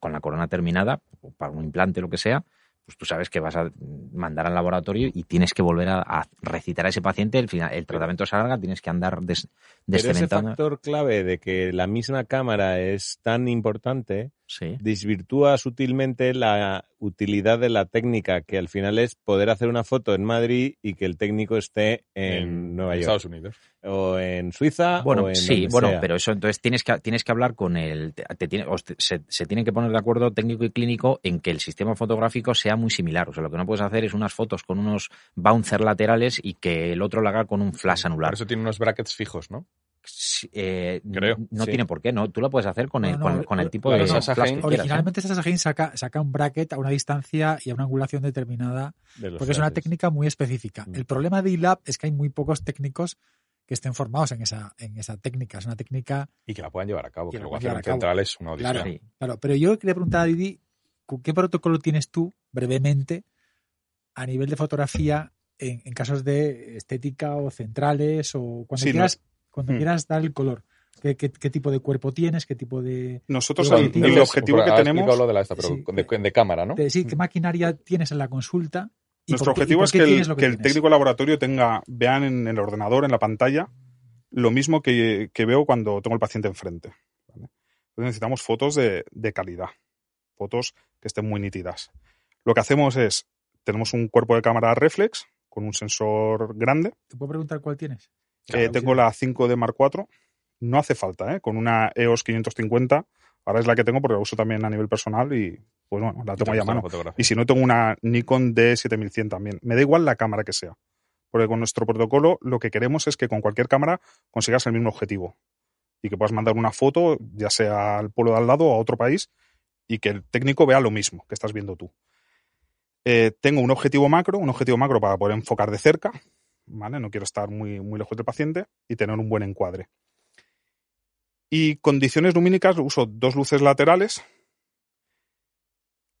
[SPEAKER 4] con la corona terminada, o para un implante, lo que sea, pues tú sabes que vas a mandar al laboratorio y tienes que volver a, a recitar a ese paciente, el, final, el tratamiento se alarga, tienes que andar des,
[SPEAKER 2] Pero ese factor clave de que la misma cámara es tan importante
[SPEAKER 4] Sí.
[SPEAKER 2] desvirtúa sutilmente la utilidad de la técnica, que al final es poder hacer una foto en Madrid y que el técnico esté en, Nueva York
[SPEAKER 3] Estados Unidos.
[SPEAKER 2] o en Suiza
[SPEAKER 4] Bueno,
[SPEAKER 2] o en
[SPEAKER 4] sí,
[SPEAKER 2] donde
[SPEAKER 4] bueno,
[SPEAKER 2] sea.
[SPEAKER 4] pero eso entonces tienes que tienes que hablar con el te- te tiene- se, se tienen que poner de acuerdo técnico y clínico en que el sistema fotográfico sea muy similar. O sea, lo que no puedes hacer es unas fotos con unos bouncer laterales y que el otro lo haga con un flash anular.
[SPEAKER 3] Por eso tiene unos brackets fijos, ¿no?
[SPEAKER 4] Eh,
[SPEAKER 3] Creo,
[SPEAKER 4] no
[SPEAKER 2] sí.
[SPEAKER 4] tiene por qué, ¿no? Tú lo puedes hacer con el,
[SPEAKER 5] no,
[SPEAKER 4] con, con el tipo de
[SPEAKER 3] Sasa Hain-.
[SPEAKER 5] Originalmente Sasa saca, saca un bracket a una distancia y a una angulación determinada,
[SPEAKER 2] de
[SPEAKER 5] porque es una técnica muy específica.
[SPEAKER 2] Mm.
[SPEAKER 5] El problema de iLab es que hay muy pocos técnicos que estén formados en esa, en esa técnica. Es una técnica,
[SPEAKER 3] Y que la puedan llevar a cabo.
[SPEAKER 5] Que
[SPEAKER 3] luego hacer central es una odisea.
[SPEAKER 5] Claro.
[SPEAKER 4] Sí.
[SPEAKER 5] claro. Pero yo quería preguntar a Didi, ¿cu- ¿qué protocolo tienes tú, brevemente, a nivel de fotografía en, en casos de estética o centrales o cuando
[SPEAKER 6] Sí, no-
[SPEAKER 5] quieras, cuando
[SPEAKER 6] Mm.
[SPEAKER 5] quieras dar el color? ¿Qué, qué, qué tipo de cuerpo tienes? ¿Qué tipo de,
[SPEAKER 6] Nosotros el,
[SPEAKER 5] objetivo
[SPEAKER 6] el que tenemos,
[SPEAKER 3] lo de, la esta, pero
[SPEAKER 5] Sí.
[SPEAKER 3] de, de cámara, ¿no?
[SPEAKER 5] de- sí, qué maquinaria tienes en la consulta? y
[SPEAKER 6] nuestro
[SPEAKER 5] por qué- y
[SPEAKER 6] objetivo es que el, que técnico de laboratorio tenga, vean en el ordenador, en la pantalla, lo mismo que, que veo cuando tengo el paciente enfrente. ¿vale? Entonces necesitamos fotos de, de calidad, fotos que estén muy nítidas. Lo que hacemos es, tenemos un cuerpo de cámara reflex con un sensor grande.
[SPEAKER 5] ¿Te puedo preguntar cuál tienes?
[SPEAKER 6] Eh, tengo
[SPEAKER 5] sí.
[SPEAKER 6] la 5D Mark IV. No hace falta, ¿eh? Con una EOS 550. Ahora es la que tengo porque la uso también a nivel personal y, pues bueno, la tengo
[SPEAKER 3] te
[SPEAKER 6] ahí a mano. Y si no, tengo una Nikon D7100 también. Me da igual la cámara que sea. Porque con nuestro protocolo lo que queremos es que con cualquier cámara consigas el mismo objetivo. Y que puedas mandar una foto, ya sea al pueblo de al lado o a otro país, y que el técnico vea lo mismo que estás viendo tú. Eh, tengo un objetivo macro, un objetivo macro para poder enfocar de cerca, ¿vale? No quiero estar muy, muy lejos del paciente y tener un buen encuadre. Y condiciones lumínicas, uso dos luces laterales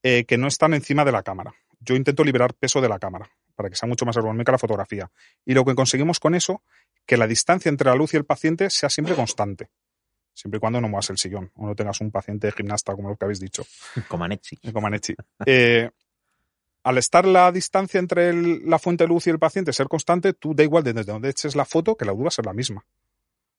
[SPEAKER 6] eh, que no están encima de la cámara. Yo intento liberar peso de la cámara para que sea mucho más ergonómica la fotografía. Y lo que conseguimos con eso, que la distancia entre la luz y el paciente sea siempre constante. Siempre y cuando no muevas el sillón o no tengas un paciente gimnasta como lo que habéis dicho.
[SPEAKER 4] Comaneci.
[SPEAKER 6] Comaneci. Eh, al estar la distancia entre el- la fuente de luz y el paciente ser constante, tú da igual desde donde eches la foto, que la luz va a ser la misma.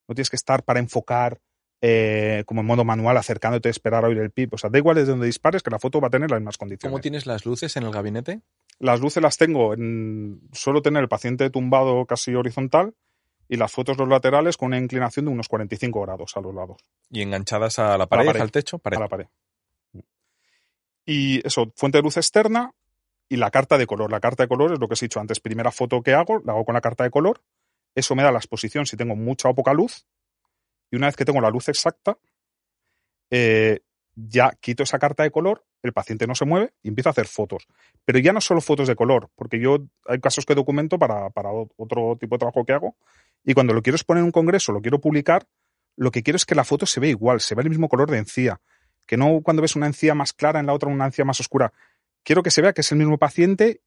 [SPEAKER 6] No tienes que estar para enfocar eh, como en modo manual, acercándote, esperar a oír el pip. O sea, da igual desde donde dispares, que la foto va a tener las mismas condiciones.
[SPEAKER 3] ¿Cómo tienes las luces en el gabinete?
[SPEAKER 6] Las luces las tengo en. Suelo tener el paciente tumbado casi horizontal y las fotos los laterales con una inclinación de unos 45 grados a los lados.
[SPEAKER 3] Y enganchadas a la pared,
[SPEAKER 6] pared.
[SPEAKER 3] al techo, pared.
[SPEAKER 6] a la pared. Y eso, fuente de luz externa y la carta de color. La carta de color es lo que he dicho antes. Primera foto que hago, la hago con la carta de color. Eso me da la exposición si tengo mucha o poca luz. Y una vez que tengo la luz exacta, eh, ya quito esa carta de color, el paciente no se mueve y empiezo a hacer fotos. Pero ya no solo fotos de color, porque yo hay casos que documento para, para otro tipo de trabajo que hago. Y cuando lo quiero exponer en un congreso, lo quiero publicar, lo que quiero es que la foto se vea igual, se vea el mismo color de encía que no cuando ves una encía más clara en la otra una encía más oscura. Quiero que se vea que es el mismo paciente,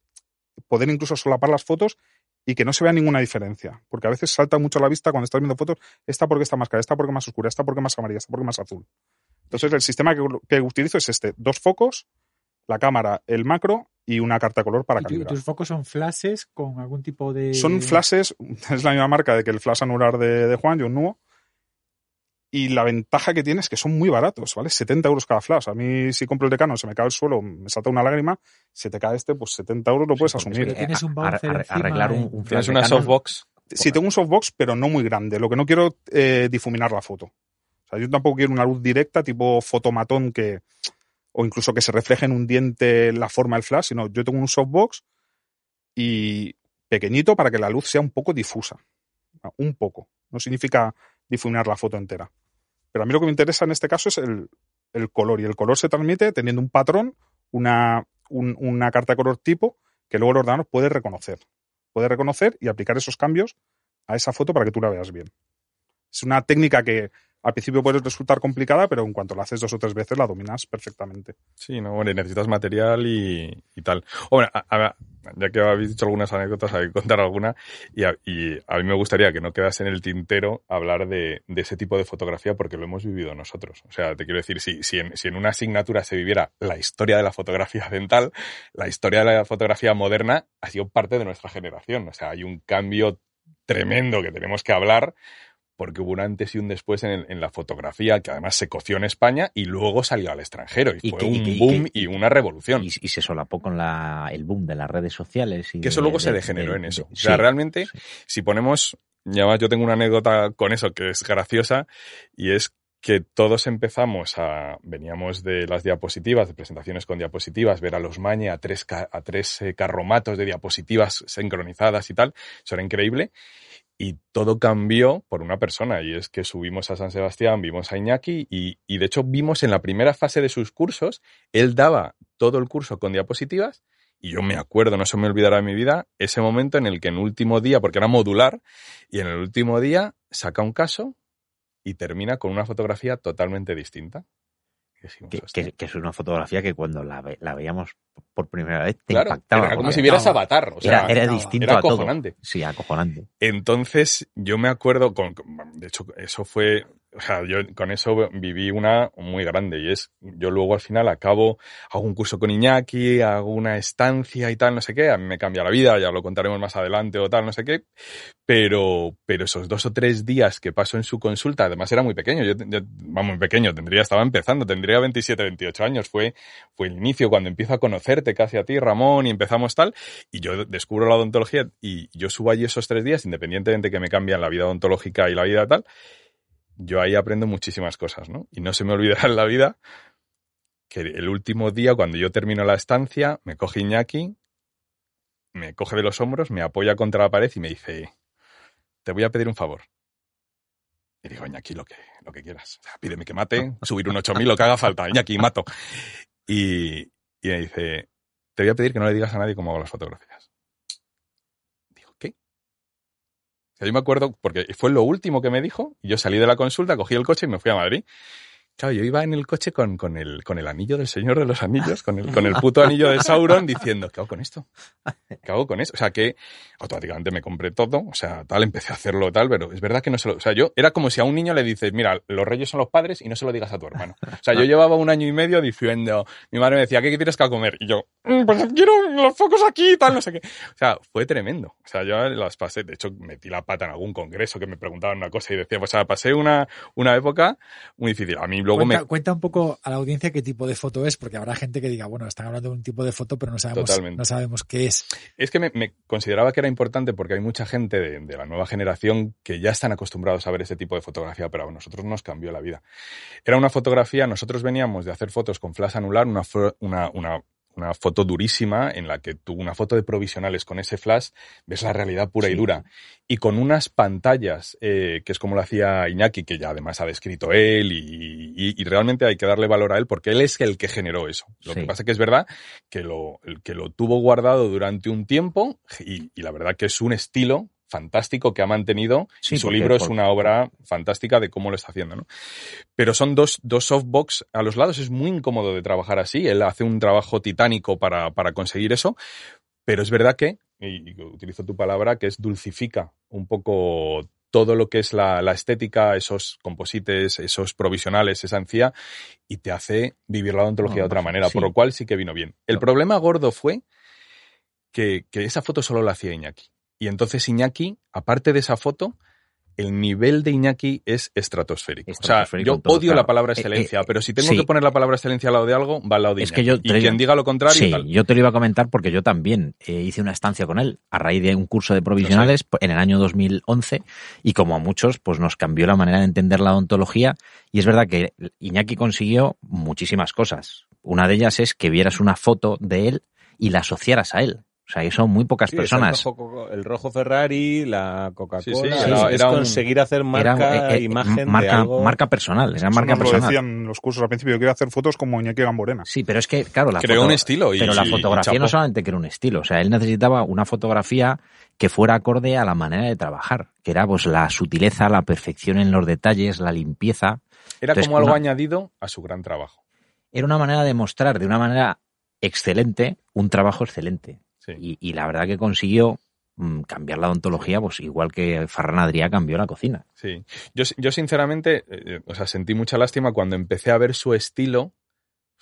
[SPEAKER 6] poder incluso solapar las fotos y que no se vea ninguna diferencia, porque a veces salta mucho a la vista cuando estás viendo fotos, esta porque está más clara, esta porque más oscura, esta porque más amarilla, esta porque más azul. Entonces el sistema que, que utilizo es este, dos focos, la cámara, el macro y una carta de color para
[SPEAKER 5] ¿Y,
[SPEAKER 6] calibrar.
[SPEAKER 5] tus focos son flashes con algún tipo de.
[SPEAKER 6] Son flashes, es la misma marca de que el flash anular de, de Juan, John Nuo. Y la ventaja que tiene es que son muy baratos, ¿vale? 70 euros cada flash. A mí, si compro el de Canon, se me cae el suelo, me salta una lágrima. Si te cae este, pues 70 euros lo puedes asumir.
[SPEAKER 5] Tienes un bouncer
[SPEAKER 4] a-
[SPEAKER 5] encima
[SPEAKER 4] arreglar un, flash
[SPEAKER 3] Tienes una softbox.
[SPEAKER 6] Sí, tengo un softbox, pero no muy grande. Lo que no quiero eh, difuminar la foto. O sea, yo tampoco quiero una luz directa, tipo fotomatón, que, o incluso que se refleje en un diente la forma del flash, sino yo tengo un softbox y pequeñito para que la luz sea un poco difusa. Un poco. No significa difuminar la foto entera. Pero a mí lo que me interesa en este caso es el, color. Y el color se transmite teniendo un patrón, una, un- una carta de color tipo, que luego el ordenador puede reconocer. Puede reconocer y aplicar esos cambios a esa foto para que tú la veas bien. Es una técnica que al principio puede resultar complicada, pero en cuanto la haces dos o tres veces la dominas perfectamente.
[SPEAKER 3] Sí, no, hombre, necesitas material y, y tal. Hombre, a- a- ya que habéis dicho algunas anécdotas, hay que contar alguna. Y a, y a mí me gustaría que no quedase en el tintero hablar de, de ese tipo de fotografía porque lo hemos vivido nosotros. O sea, te quiero decir, si, si, en, si en una asignatura se viviera la historia de la fotografía dental, la historia de la fotografía moderna ha sido parte de nuestra generación. O sea, hay un cambio tremendo que tenemos que hablar porque hubo un antes y un después en, el- en la fotografía que además se coció en España y luego salió al extranjero y,
[SPEAKER 4] Y
[SPEAKER 3] fue
[SPEAKER 4] que- y
[SPEAKER 3] un
[SPEAKER 4] y
[SPEAKER 3] boom
[SPEAKER 4] que-
[SPEAKER 3] y una revolución.
[SPEAKER 4] Y, se solapó con la, el boom de las redes sociales. Y
[SPEAKER 3] que eso
[SPEAKER 4] de-
[SPEAKER 3] luego se
[SPEAKER 4] de-
[SPEAKER 3] degeneró
[SPEAKER 4] de-
[SPEAKER 3] en eso. o sea,
[SPEAKER 4] sí,
[SPEAKER 3] realmente,
[SPEAKER 4] sí.
[SPEAKER 3] si ponemos, y además yo tengo una anécdota con eso que es graciosa, y es que todos empezamos a, veníamos de las diapositivas, de presentaciones con diapositivas, ver a los Mañe a tres, a tres eh, carromatos de diapositivas sincronizadas y tal, eso era increíble. Y todo cambió por una persona, y es que subimos a San Sebastián, vimos a Iñaki, y, de hecho vimos en la primera fase de sus cursos, él daba todo el curso con diapositivas, y yo me acuerdo, no se me olvidará de mi vida, ese momento en el que en el último día, porque era modular, y en el último día saca un caso y termina con una fotografía totalmente distinta.
[SPEAKER 4] Que,
[SPEAKER 3] "Hostia".
[SPEAKER 4] que- que es una fotografía que cuando la, ve- la veíamos por primera vez te
[SPEAKER 3] claro,
[SPEAKER 4] impactaba.
[SPEAKER 3] era como si vieras. Avatar, o sea,
[SPEAKER 4] era, era distinto
[SPEAKER 3] era
[SPEAKER 4] a todo.
[SPEAKER 3] acojonante.
[SPEAKER 4] Sí, acojonante.
[SPEAKER 3] Entonces, yo me acuerdo, con- de hecho, eso fue, o sea, yo con eso viví una muy grande y es, yo luego al final acabo, hago un curso con Iñaki, hago una estancia y tal, no sé qué, a mí me cambia la vida, ya lo contaremos más adelante o tal, no sé qué, pero, pero esos dos o tres días que paso en su consulta, además era muy pequeño, yo, yo vamos, muy pequeño, tendría, estaba empezando, tendría 27, 28 años, fue, fue el inicio cuando empiezo a conocerte casi a ti, Ramón, y empezamos tal, y yo descubro la odontología y yo subo allí esos tres días, independientemente que me cambian la vida odontológica y la vida tal, yo ahí aprendo muchísimas cosas, ¿no? Y no se me olvidará en la vida que el último día, cuando yo termino la estancia, me coge Iñaki, me coge de los hombros, me apoya contra la pared y me dice, te voy a pedir un favor. Y digo, Iñaki, lo que, lo que quieras. O sea, pídeme que mate, subir un 8000, lo que haga falta. Iñaki, mato. Y, y me dice, te voy a pedir que no le digas a nadie cómo hago las fotografías. Digo, ¿qué? Yo me acuerdo, porque fue lo último que me dijo, y yo salí de la consulta, cogí el coche y me fui a Madrid. Claro, yo iba en el coche con, con, el, con el anillo del Señor de los Anillos, con el, con el puto anillo de Sauron, diciendo, ¿qué hago con esto? ¿Qué hago con eso? O sea, que automáticamente me compré todo, o sea, tal, empecé a hacerlo tal, pero es verdad que no se lo... O sea, yo era como si a un niño le dices, mira, los reyes son los padres y no se lo digas a tu hermano. O sea, yo llevaba un año y medio diciendo, mi madre me decía, ¿qué tienes que comer? Y yo, "Mm, pues quiero los focos aquí y tal, no sé qué. O sea, fue tremendo. O sea, yo las pasé, de hecho, metí la pata en algún congreso que me preguntaban una cosa y decía, pues, o sea, pasé una, una época muy difícil. A mí luego
[SPEAKER 5] cuenta,
[SPEAKER 3] me...
[SPEAKER 5] cuenta un poco a la audiencia qué tipo de foto es, porque habrá gente que diga, bueno, están hablando de un tipo de foto, pero no sabemos,
[SPEAKER 3] Totalmente.
[SPEAKER 5] no sabemos qué es.
[SPEAKER 3] Es que me, me consideraba que era importante porque hay mucha gente de, de la nueva generación que ya están acostumbrados a ver ese tipo de fotografía, pero a nosotros nos cambió la vida. Era una fotografía, nosotros veníamos de hacer fotos con flash anular, una, una, una, una foto durísima en la que tú, una foto de provisionales con ese flash, ves la realidad pura y dura. Y con unas pantallas, eh, que es como lo hacía Iñaki, que ya además ha descrito él, y, y- y realmente hay que darle valor a él porque él es el que generó eso. Lo que pasa que es verdad que lo, que lo tuvo guardado durante un tiempo y, y la verdad que es un estilo fantástico que ha mantenido
[SPEAKER 4] Sí,
[SPEAKER 3] y su
[SPEAKER 4] porque-
[SPEAKER 3] libro es una obra fantástica de cómo lo está haciendo, ¿no? Pero son dos, dos softbox a los lados, es muy incómodo de trabajar así, él hace un trabajo titánico para, para conseguir eso, pero es verdad que, y utilizo tu palabra, que es dulcifica un poco todo lo que es la, la estética, esos composites, esos provisionales, esa encía, y te hace vivir la odontología
[SPEAKER 4] No,
[SPEAKER 3] de otra
[SPEAKER 4] pues,
[SPEAKER 3] manera,
[SPEAKER 4] sí.
[SPEAKER 3] por lo cual sí que vino bien. El
[SPEAKER 4] No.
[SPEAKER 3] problema gordo fue que, que esa foto solo la hacía Iñaki. Y entonces Iñaki, aparte de esa foto, el nivel de Iñaki es estratosférico. O sea, yo odio
[SPEAKER 4] claro.
[SPEAKER 3] la palabra
[SPEAKER 4] Eh,
[SPEAKER 3] excelencia,
[SPEAKER 4] eh,
[SPEAKER 3] pero si tengo
[SPEAKER 4] sí.
[SPEAKER 3] que poner la palabra excelencia al lado de algo, va al lado de
[SPEAKER 4] Es
[SPEAKER 3] Iñaki.
[SPEAKER 4] que yo
[SPEAKER 3] y quien diga lo contrario,
[SPEAKER 4] Sí,
[SPEAKER 3] tal.
[SPEAKER 4] yo te lo iba a comentar porque yo también eh, hice una estancia con él a raíz de un curso de provisionales en el año 2011 y como a muchos pues nos cambió la manera de entender la odontología y es verdad que Iñaki consiguió muchísimas cosas. Una de ellas es que vieras una foto de él y la asociaras a él. O sea, son muy pocas
[SPEAKER 2] Sí,
[SPEAKER 4] personas.
[SPEAKER 2] El rojo, el rojo Ferrari, la Coca-Cola.
[SPEAKER 3] Sí, era- era un-
[SPEAKER 2] conseguir hacer
[SPEAKER 4] Era,
[SPEAKER 2] marca,
[SPEAKER 4] eh, eh,
[SPEAKER 2] imagen
[SPEAKER 4] marca,
[SPEAKER 2] de algo.
[SPEAKER 4] marca personal, era
[SPEAKER 6] Eso
[SPEAKER 4] marca
[SPEAKER 6] nos lo
[SPEAKER 4] personal.
[SPEAKER 6] decían los cursos al principio. Yo quiero hacer fotos como Iñaki Gamborena.
[SPEAKER 4] Sí, pero es que, claro, la
[SPEAKER 3] Creó
[SPEAKER 4] foto-
[SPEAKER 3] un estilo y-
[SPEAKER 4] pero la
[SPEAKER 3] y- y
[SPEAKER 4] fotografía no solamente que era un estilo, o sea, él necesitaba una fotografía que fuera acorde a la manera de trabajar, que era pues la sutileza, la perfección en los detalles, la limpieza.
[SPEAKER 3] Era
[SPEAKER 4] Entonces,
[SPEAKER 3] como algo
[SPEAKER 4] una-
[SPEAKER 3] añadido a su gran trabajo.
[SPEAKER 4] Era una manera de mostrar de una manera excelente un trabajo excelente.
[SPEAKER 3] Sí.
[SPEAKER 4] Y, y la verdad que consiguió mm, cambiar la odontología, pues igual que Ferran Adrià cambió la cocina.
[SPEAKER 3] Sí. Yo, yo sinceramente, eh, o sea, sentí mucha lástima cuando empecé a ver su estilo,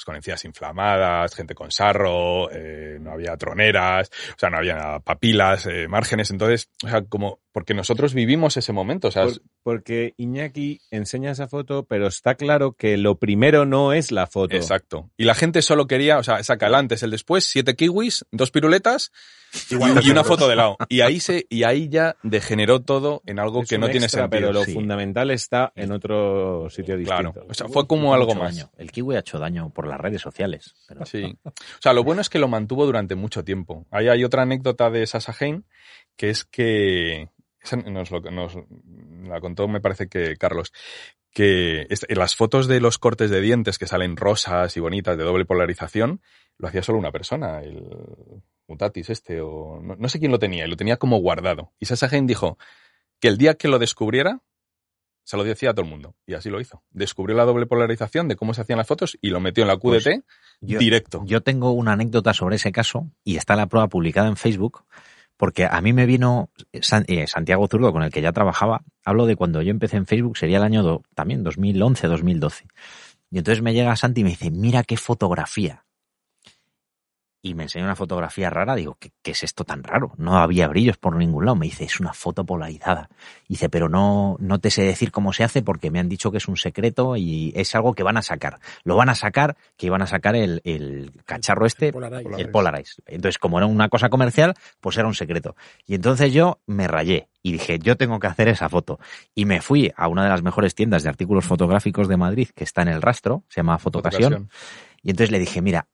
[SPEAKER 3] pues con encías inflamadas, gente con sarro, eh, no había troneras, o sea, no había papilas, eh, márgenes, entonces, o sea, como, porque nosotros vivimos ese momento, o sea,
[SPEAKER 2] Por- porque Iñaki enseña esa foto, pero está claro que lo primero no es la foto.
[SPEAKER 3] Exacto. Y la gente solo quería, o sea, saca el antes, el después, siete kiwis, dos piruletas y, y una foto de lado. Y ahí se, y ahí ya degeneró todo en algo
[SPEAKER 2] Es
[SPEAKER 3] que no tiene sentido.
[SPEAKER 2] Pero lo
[SPEAKER 4] sí.
[SPEAKER 2] fundamental está en otro sitio distinto.
[SPEAKER 3] Claro. O sea, fue como algo más.
[SPEAKER 4] daño. El kiwi ha hecho daño por las redes sociales. pero-
[SPEAKER 3] Sí. O sea, lo bueno es que lo mantuvo durante mucho tiempo. Ahí hay otra anécdota de Sasha Hain, que es que esa nos, lo, nos la contó, me parece que Carlos, que las fotos de los cortes de dientes que salen rosas y bonitas de doble polarización, lo hacía solo una persona, el Mutatis este, o no, no sé quién lo tenía, y lo tenía como guardado. Y Sasha dijo que el día que lo descubriera, se lo decía a todo el mundo. Y así lo hizo. Descubrió la doble polarización de cómo se hacían las fotos y lo metió en la QDT
[SPEAKER 4] Pues yo-
[SPEAKER 3] directo.
[SPEAKER 4] Yo tengo una anécdota sobre ese caso y está la prueba publicada en Facebook porque a mí me vino eh, Santiago Zurdo, con el que ya trabajaba. Hablo de cuando yo empecé en Facebook, sería el año do- también 2011, 2012. Y entonces me llega Santi y me dice, mira qué fotografía. Y me enseña una fotografía rara, digo, ¿qué, qué es esto tan raro? No había brillos por ningún lado. Me dice, es una foto polarizada. Dice, pero no, no te sé decir cómo se hace porque me han dicho que es un secreto y es algo que van a sacar. Lo van a sacar, que iban a sacar el, el cacharro este,
[SPEAKER 5] Polarize.
[SPEAKER 4] el Polarize. Entonces, como era una cosa comercial, pues era un secreto. Y entonces yo me rayé y dije, yo tengo que hacer esa foto. Y me fui a una de las mejores tiendas de artículos fotográficos de Madrid, que está en el rastro, se llama Fotocasión.
[SPEAKER 3] Fotocasión.
[SPEAKER 4] Y entonces le dije, mira,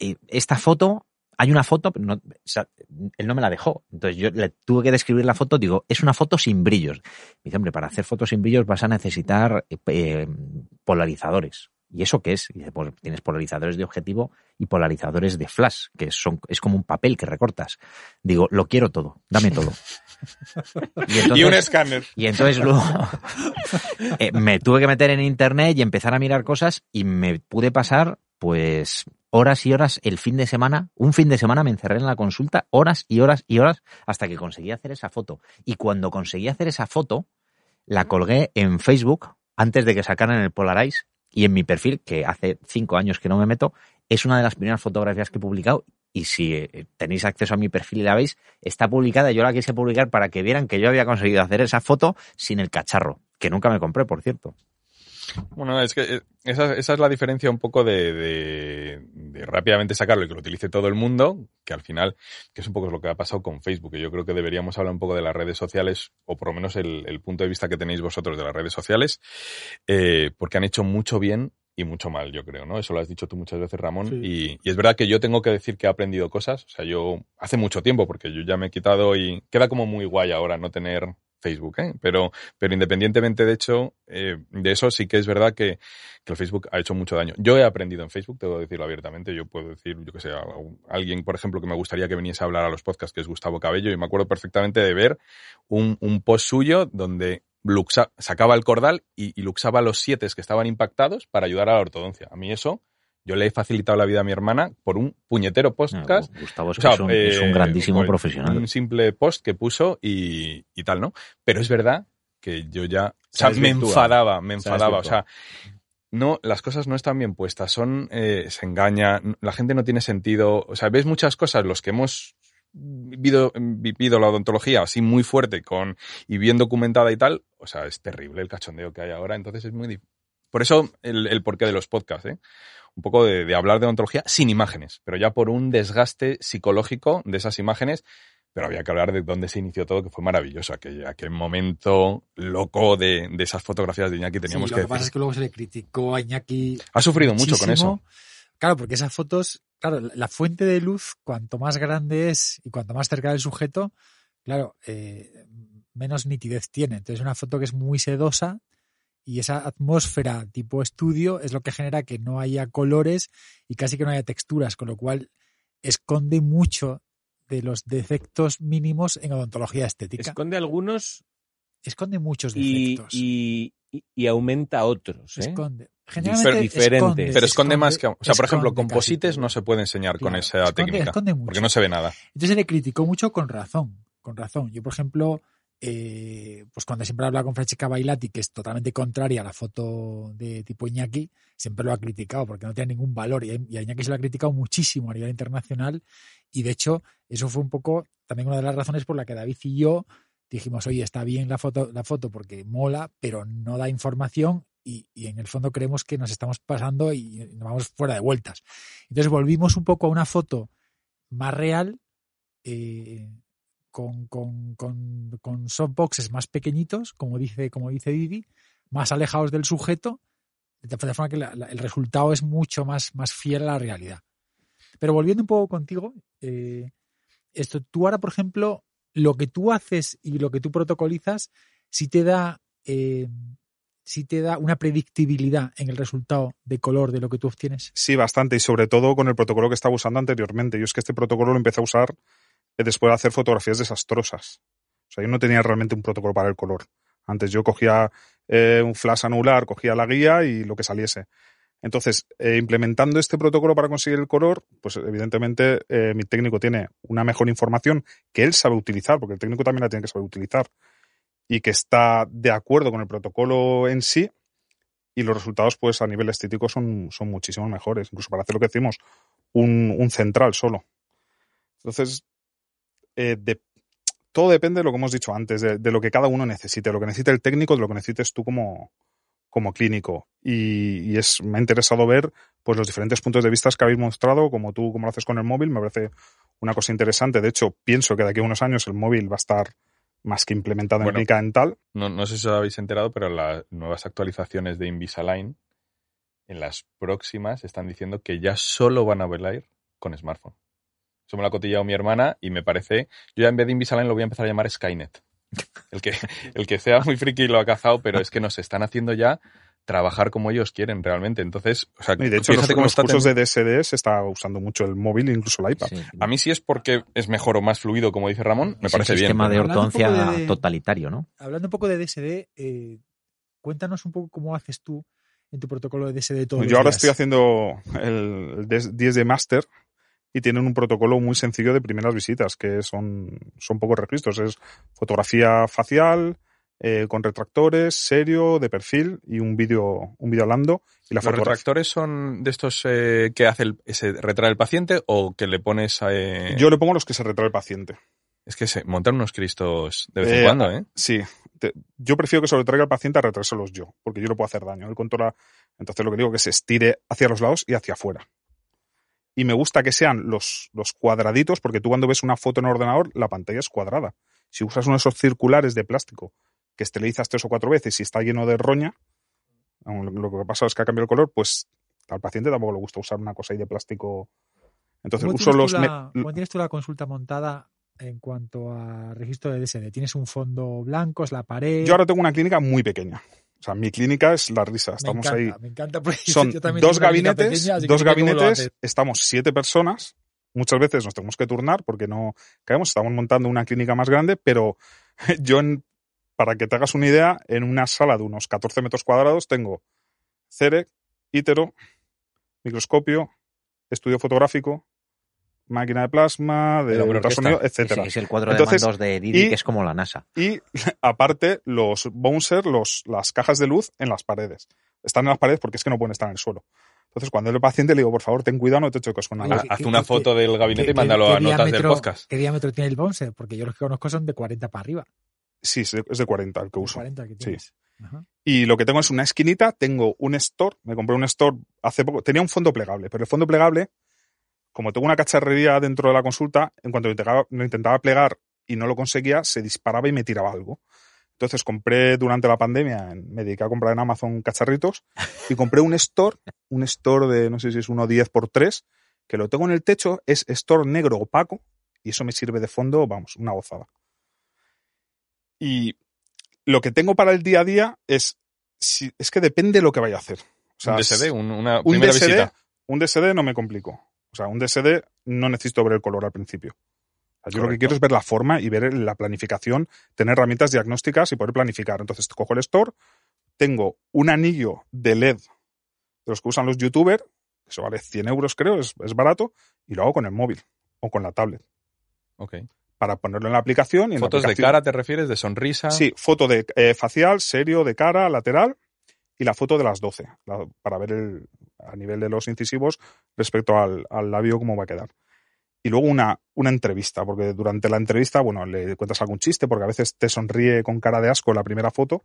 [SPEAKER 4] eh, esta foto, hay una foto, pero no- o sea, él no me la dejó. Entonces yo le tuve que describir la foto, digo, es una foto sin brillos. Me dice, hombre, para hacer fotos sin brillos vas a necesitar eh, polarizadores. ¿Y eso qué es? Y dice, pues tienes polarizadores de objetivo y polarizadores de flash, que son, es como un papel que recortas. Digo, lo quiero todo, dame todo. Y,
[SPEAKER 3] un escáner.
[SPEAKER 4] y entonces luego eh, me tuve que meter en internet y empezar a mirar cosas y me pude pasar pues horas y horas el fin de semana. Un fin de semana me encerré en la consulta horas y horas y horas hasta que conseguí hacer esa foto. Y cuando conseguí hacer esa foto, la colgué en Facebook antes de que sacaran el Polarize y en mi perfil, que hace cinco años que no me meto, es una de las primeras fotografías que he publicado y si eh, tenéis acceso a mi perfil y la veis, está publicada. Yo la quise publicar para que vieran que yo había conseguido hacer esa foto sin el cacharro, que nunca me compré, por cierto.
[SPEAKER 3] Bueno, es que eh, esa, esa es la diferencia un poco de, de- de rápidamente sacarlo y que lo utilice todo el mundo, que al final, que es un poco lo que ha pasado con Facebook, y yo creo que deberíamos hablar un poco de las redes sociales, o por lo menos el, el punto de vista que tenéis vosotros de las redes sociales, eh, porque han hecho mucho bien y mucho mal, yo creo, ¿no? Eso lo has dicho tú muchas veces, Ramón,
[SPEAKER 5] Sí.
[SPEAKER 3] y, y es verdad que yo tengo que decir que he aprendido cosas, o sea, yo hace mucho tiempo, porque yo ya me he quitado y queda como muy guay ahora no tener Facebook, ¿eh? Pero, pero independientemente de hecho, eh, de eso sí que es verdad que, que el Facebook ha hecho mucho daño. Yo he aprendido en Facebook, que decirlo abiertamente. Yo puedo decir, yo que sé, a alguien, por ejemplo, que me gustaría que viniese a hablar a los podcasts, que es Gustavo Cabello, y me acuerdo perfectamente de ver un, un post suyo donde luxa- sacaba el cordal y, y luxaba los siete que estaban impactados para ayudar a la ortodoncia. A mí eso, yo le he facilitado la vida a mi hermana por un puñetero podcast
[SPEAKER 4] Gustavo es,
[SPEAKER 3] o sea,
[SPEAKER 4] que es un, es un
[SPEAKER 3] eh,
[SPEAKER 4] grandísimo
[SPEAKER 3] pues,
[SPEAKER 4] profesional.
[SPEAKER 3] Un simple post que puso y, y tal, ¿no? Pero es verdad que yo ya, o
[SPEAKER 2] Se
[SPEAKER 3] sea, me enfadaba, me enfadaba, o sea, no, las cosas no están bien puestas, son, eh, se engaña, la gente no tiene sentido, o sea, ves muchas cosas, los que hemos vivido, vivido la odontología así muy fuerte con, y bien documentada y tal, o sea, es terrible el cachondeo que hay ahora, entonces es muy difícil. Por eso el, el porqué de los podcasts, ¿eh? un poco de, de hablar de odontología sin imágenes, pero ya por un desgaste psicológico de esas imágenes, pero había que hablar de dónde se inició todo, que fue maravilloso, aquel, aquel momento loco de, de esas fotografías de Iñaki, teníamos
[SPEAKER 5] Sí,
[SPEAKER 3] que
[SPEAKER 5] lo que pasa es que luego se le criticó a Iñaki.
[SPEAKER 3] Ha sufrido mucho con eso.
[SPEAKER 5] Claro, porque esas fotos claro, la fuente de luz, cuanto más grande es y cuanto más cerca del sujeto, claro, eh, menos nitidez tiene. Entonces, una foto que es muy sedosa y esa atmósfera tipo estudio es lo que genera que no haya colores y casi que no haya texturas, con lo cual esconde mucho de los defectos mínimos en odontología estética.
[SPEAKER 2] Esconde algunos
[SPEAKER 5] Esconde muchos defectos.
[SPEAKER 2] y, y- y aumenta otros. ¿eh?
[SPEAKER 5] Esconde. Generalmente
[SPEAKER 2] diferente.
[SPEAKER 5] esconde,
[SPEAKER 3] Pero esconde más que... O sea, por ejemplo, composites no se puede enseñar con esa
[SPEAKER 5] esconde-
[SPEAKER 3] técnica.
[SPEAKER 5] esconde mucho.
[SPEAKER 3] Porque no se ve nada.
[SPEAKER 5] Entonces se le criticó mucho con razón, con razón. Yo, por ejemplo, eh, pues cuando siempre habla con Francesca Bailati, que es totalmente contraria a la foto de tipo Iñaki, siempre lo ha criticado porque no tiene ningún valor y a, Iñaki se lo ha criticado muchísimo a nivel internacional y de hecho eso fue un poco también una de las razones por la que David y yo dijimos, oye, está bien la foto, la foto porque mola, pero no da información y, y en el fondo creemos que nos estamos pasando y nos vamos fuera de vueltas. Entonces volvimos un poco a una foto más real, eh, con, con, con, con softboxes más pequeñitos, como dice, como dice Didi, más alejados del sujeto, de tal forma que la- el resultado es mucho más, más fiel a la realidad. Pero volviendo un poco contigo, eh, esto, tú ahora, por ejemplo, lo que tú haces y lo que tú protocolizas, si te da, eh, sí te da una predictibilidad en el resultado de color de lo que tú obtienes.
[SPEAKER 6] Sí, bastante, y sobre todo con el protocolo que estaba usando anteriormente. Yo es que este protocolo lo empecé a usar después de hacer fotografías desastrosas. O sea, yo no tenía realmente un protocolo para el color. Antes yo cogía eh, un flash anular, cogía la guía y lo que saliese. Entonces, eh, implementando este protocolo para conseguir el color, pues evidentemente eh, mi técnico tiene una mejor información que él sabe utilizar, porque el técnico también la tiene que saber utilizar, y que está de acuerdo con el protocolo en sí, y los resultados, pues a nivel estético, son, son muchísimo mejores, incluso para hacer lo que decimos, un, un central solo. Entonces, eh, de- todo depende de lo que hemos dicho antes, de, de lo que cada uno necesite, lo que necesite el técnico, de lo que necesites tú como, como clínico. Y, y es, me ha interesado ver pues los diferentes puntos de vista que habéis mostrado, como tú, como lo haces con el móvil, me parece una cosa interesante. De hecho, pienso que de aquí a unos años el móvil va a estar más que implementado
[SPEAKER 3] Bueno.
[SPEAKER 6] en clínica dental.
[SPEAKER 3] No, no sé si os habéis enterado, pero las nuevas actualizaciones de Invisalign en las próximas están diciendo que ya solo van a velar con smartphone. Eso me lo ha cotillado mi hermana y me parece. Yo ya en vez de Invisalign lo voy a empezar a llamar Skynet. El que, el que sea muy friki lo ha cazado, pero es que nos están haciendo ya trabajar como ellos quieren realmente. Entonces, o sea,
[SPEAKER 6] Y de hecho, los,
[SPEAKER 3] fíjate cómo
[SPEAKER 6] los
[SPEAKER 3] está
[SPEAKER 6] cursos
[SPEAKER 3] ten-
[SPEAKER 6] de DSD se está usando mucho el móvil e incluso el iPad.
[SPEAKER 4] Sí.
[SPEAKER 3] A mí si es porque es mejor o más fluido, como dice Ramón, me
[SPEAKER 4] Es
[SPEAKER 3] parece bien.
[SPEAKER 4] sistema de
[SPEAKER 5] Hablando un poco
[SPEAKER 4] ortodoncia
[SPEAKER 5] de-
[SPEAKER 4] totalitario, ¿no?
[SPEAKER 5] Hablando un poco de DSD, eh, cuéntanos un poco cómo haces tú en tu protocolo de DSD los
[SPEAKER 6] Yo ahora
[SPEAKER 5] días.
[SPEAKER 6] estoy haciendo el el 10 de Master y tienen un protocolo muy sencillo de primeras visitas, que son, son pocos registros. Es fotografía facial, eh, con retractores, serio, de perfil y un vídeo un vídeo hablando. Y la
[SPEAKER 3] ¿Los retractores son de estos eh, que hace el, ese retrae el paciente o que le pones eh,
[SPEAKER 6] Yo le pongo los que se retrae el paciente.
[SPEAKER 3] Es que se montan unos cristos de vez
[SPEAKER 6] Eh,
[SPEAKER 3] en cuando, ¿eh?
[SPEAKER 6] Sí, te- yo prefiero que se lo traiga el paciente a retrasarlos yo, porque yo le puedo hacer daño. Él controla, entonces lo que digo es que se estire hacia los lados y hacia afuera. Y me gusta que sean los, los cuadraditos, porque tú cuando ves una foto en el ordenador, la pantalla es cuadrada. Si usas uno de esos circulares de plástico que esterilizas tres o cuatro veces y está lleno de roña, lo que pasa es que ha cambiado el color, pues al paciente tampoco le gusta usar una cosa ahí de plástico. Entonces
[SPEAKER 5] ¿Cómo
[SPEAKER 6] uso los... me-
[SPEAKER 5] la, cómo tienes tú la consulta montada en cuanto a registro de DSD? ¿Tienes un fondo blanco? ¿Es la pared?
[SPEAKER 6] yo ahora tengo una clínica muy pequeña. O sea, mi clínica es la risa.
[SPEAKER 5] me
[SPEAKER 6] Estamos
[SPEAKER 5] encanta,
[SPEAKER 6] ahí
[SPEAKER 5] me encanta porque
[SPEAKER 6] son
[SPEAKER 5] yo también
[SPEAKER 6] dos gabinetes,
[SPEAKER 5] pequeña,
[SPEAKER 6] dos gabinetes, estamos siete personas. Muchas veces nos tenemos que turnar porque no caemos, estamos montando una clínica más grande, pero yo, en- para que te hagas una idea, en una sala de unos 14 metros cuadrados tengo CEREC, ítero, microscopio, estudio fotográfico, máquina de plasma, de ultrasonido, etcétera.
[SPEAKER 4] Es el cuadro
[SPEAKER 6] Entonces,
[SPEAKER 4] de mandos de Didi,
[SPEAKER 6] y-
[SPEAKER 4] que es como la NASA.
[SPEAKER 6] Y aparte, los bouncers, los, las cajas de luz en las paredes. Están en las paredes porque es que no pueden estar en el suelo. Entonces, cuando el paciente le digo, por favor, ten cuidado, no te choques con nada.
[SPEAKER 5] ¿qué-
[SPEAKER 3] Haz
[SPEAKER 5] qué-
[SPEAKER 3] una
[SPEAKER 5] qué-
[SPEAKER 3] foto del gabinete
[SPEAKER 5] ¿Qué-
[SPEAKER 3] y mándalo
[SPEAKER 5] qué
[SPEAKER 3] a notas del
[SPEAKER 5] diámetro-
[SPEAKER 3] podcast.
[SPEAKER 5] ¿Qué diámetro tiene el bouncer? Porque yo los que conozco son de 40 para arriba.
[SPEAKER 6] Sí, es de, es de 40 el que uso.
[SPEAKER 5] 40 que
[SPEAKER 6] Sí.
[SPEAKER 5] tienes. Ajá.
[SPEAKER 6] Y lo que tengo es una esquinita, tengo un store, me compré un store hace poco, tenía un fondo plegable, pero el fondo plegable, como tengo una cacharrería dentro de la consulta, en cuanto lo intentaba, lo intentaba plegar y no lo conseguía, se disparaba y me tiraba algo. Entonces compré durante la pandemia, me dediqué a comprar en Amazon cacharritos y compré un store, un store de no sé si es uno 10 por 3, que lo tengo en el techo, es store negro opaco y eso me sirve de fondo, vamos, una gozada. Y lo que tengo para el día a día es, si, es que depende de lo que vaya a hacer. O sea,
[SPEAKER 3] un DSD, un- una primera
[SPEAKER 6] DSD,
[SPEAKER 3] visita.
[SPEAKER 6] un DSD no me complico. O sea, un DSD no necesito ver el color al principio. O sea, yo lo que quiero es ver la forma y ver la planificación, tener herramientas diagnósticas y poder planificar. Entonces, cojo el store, tengo un anillo de LED de los que usan los youtubers, que eso vale 100 euros creo, es, es barato, y lo hago con el móvil o con la tablet
[SPEAKER 3] Ok.
[SPEAKER 6] para ponerlo en la aplicación. Y en la
[SPEAKER 3] Fotos de
[SPEAKER 6] aplicación-
[SPEAKER 3] cara, ¿te refieres? ¿De sonrisa?
[SPEAKER 6] Sí, foto de eh, facial, serio, de cara, lateral y la foto de las 12, la- para ver el, a nivel de los incisivos respecto al, al labio cómo va a quedar. Y luego una, una entrevista, porque durante la entrevista, bueno, le cuentas algún chiste, porque a veces te sonríe con cara de asco la primera foto,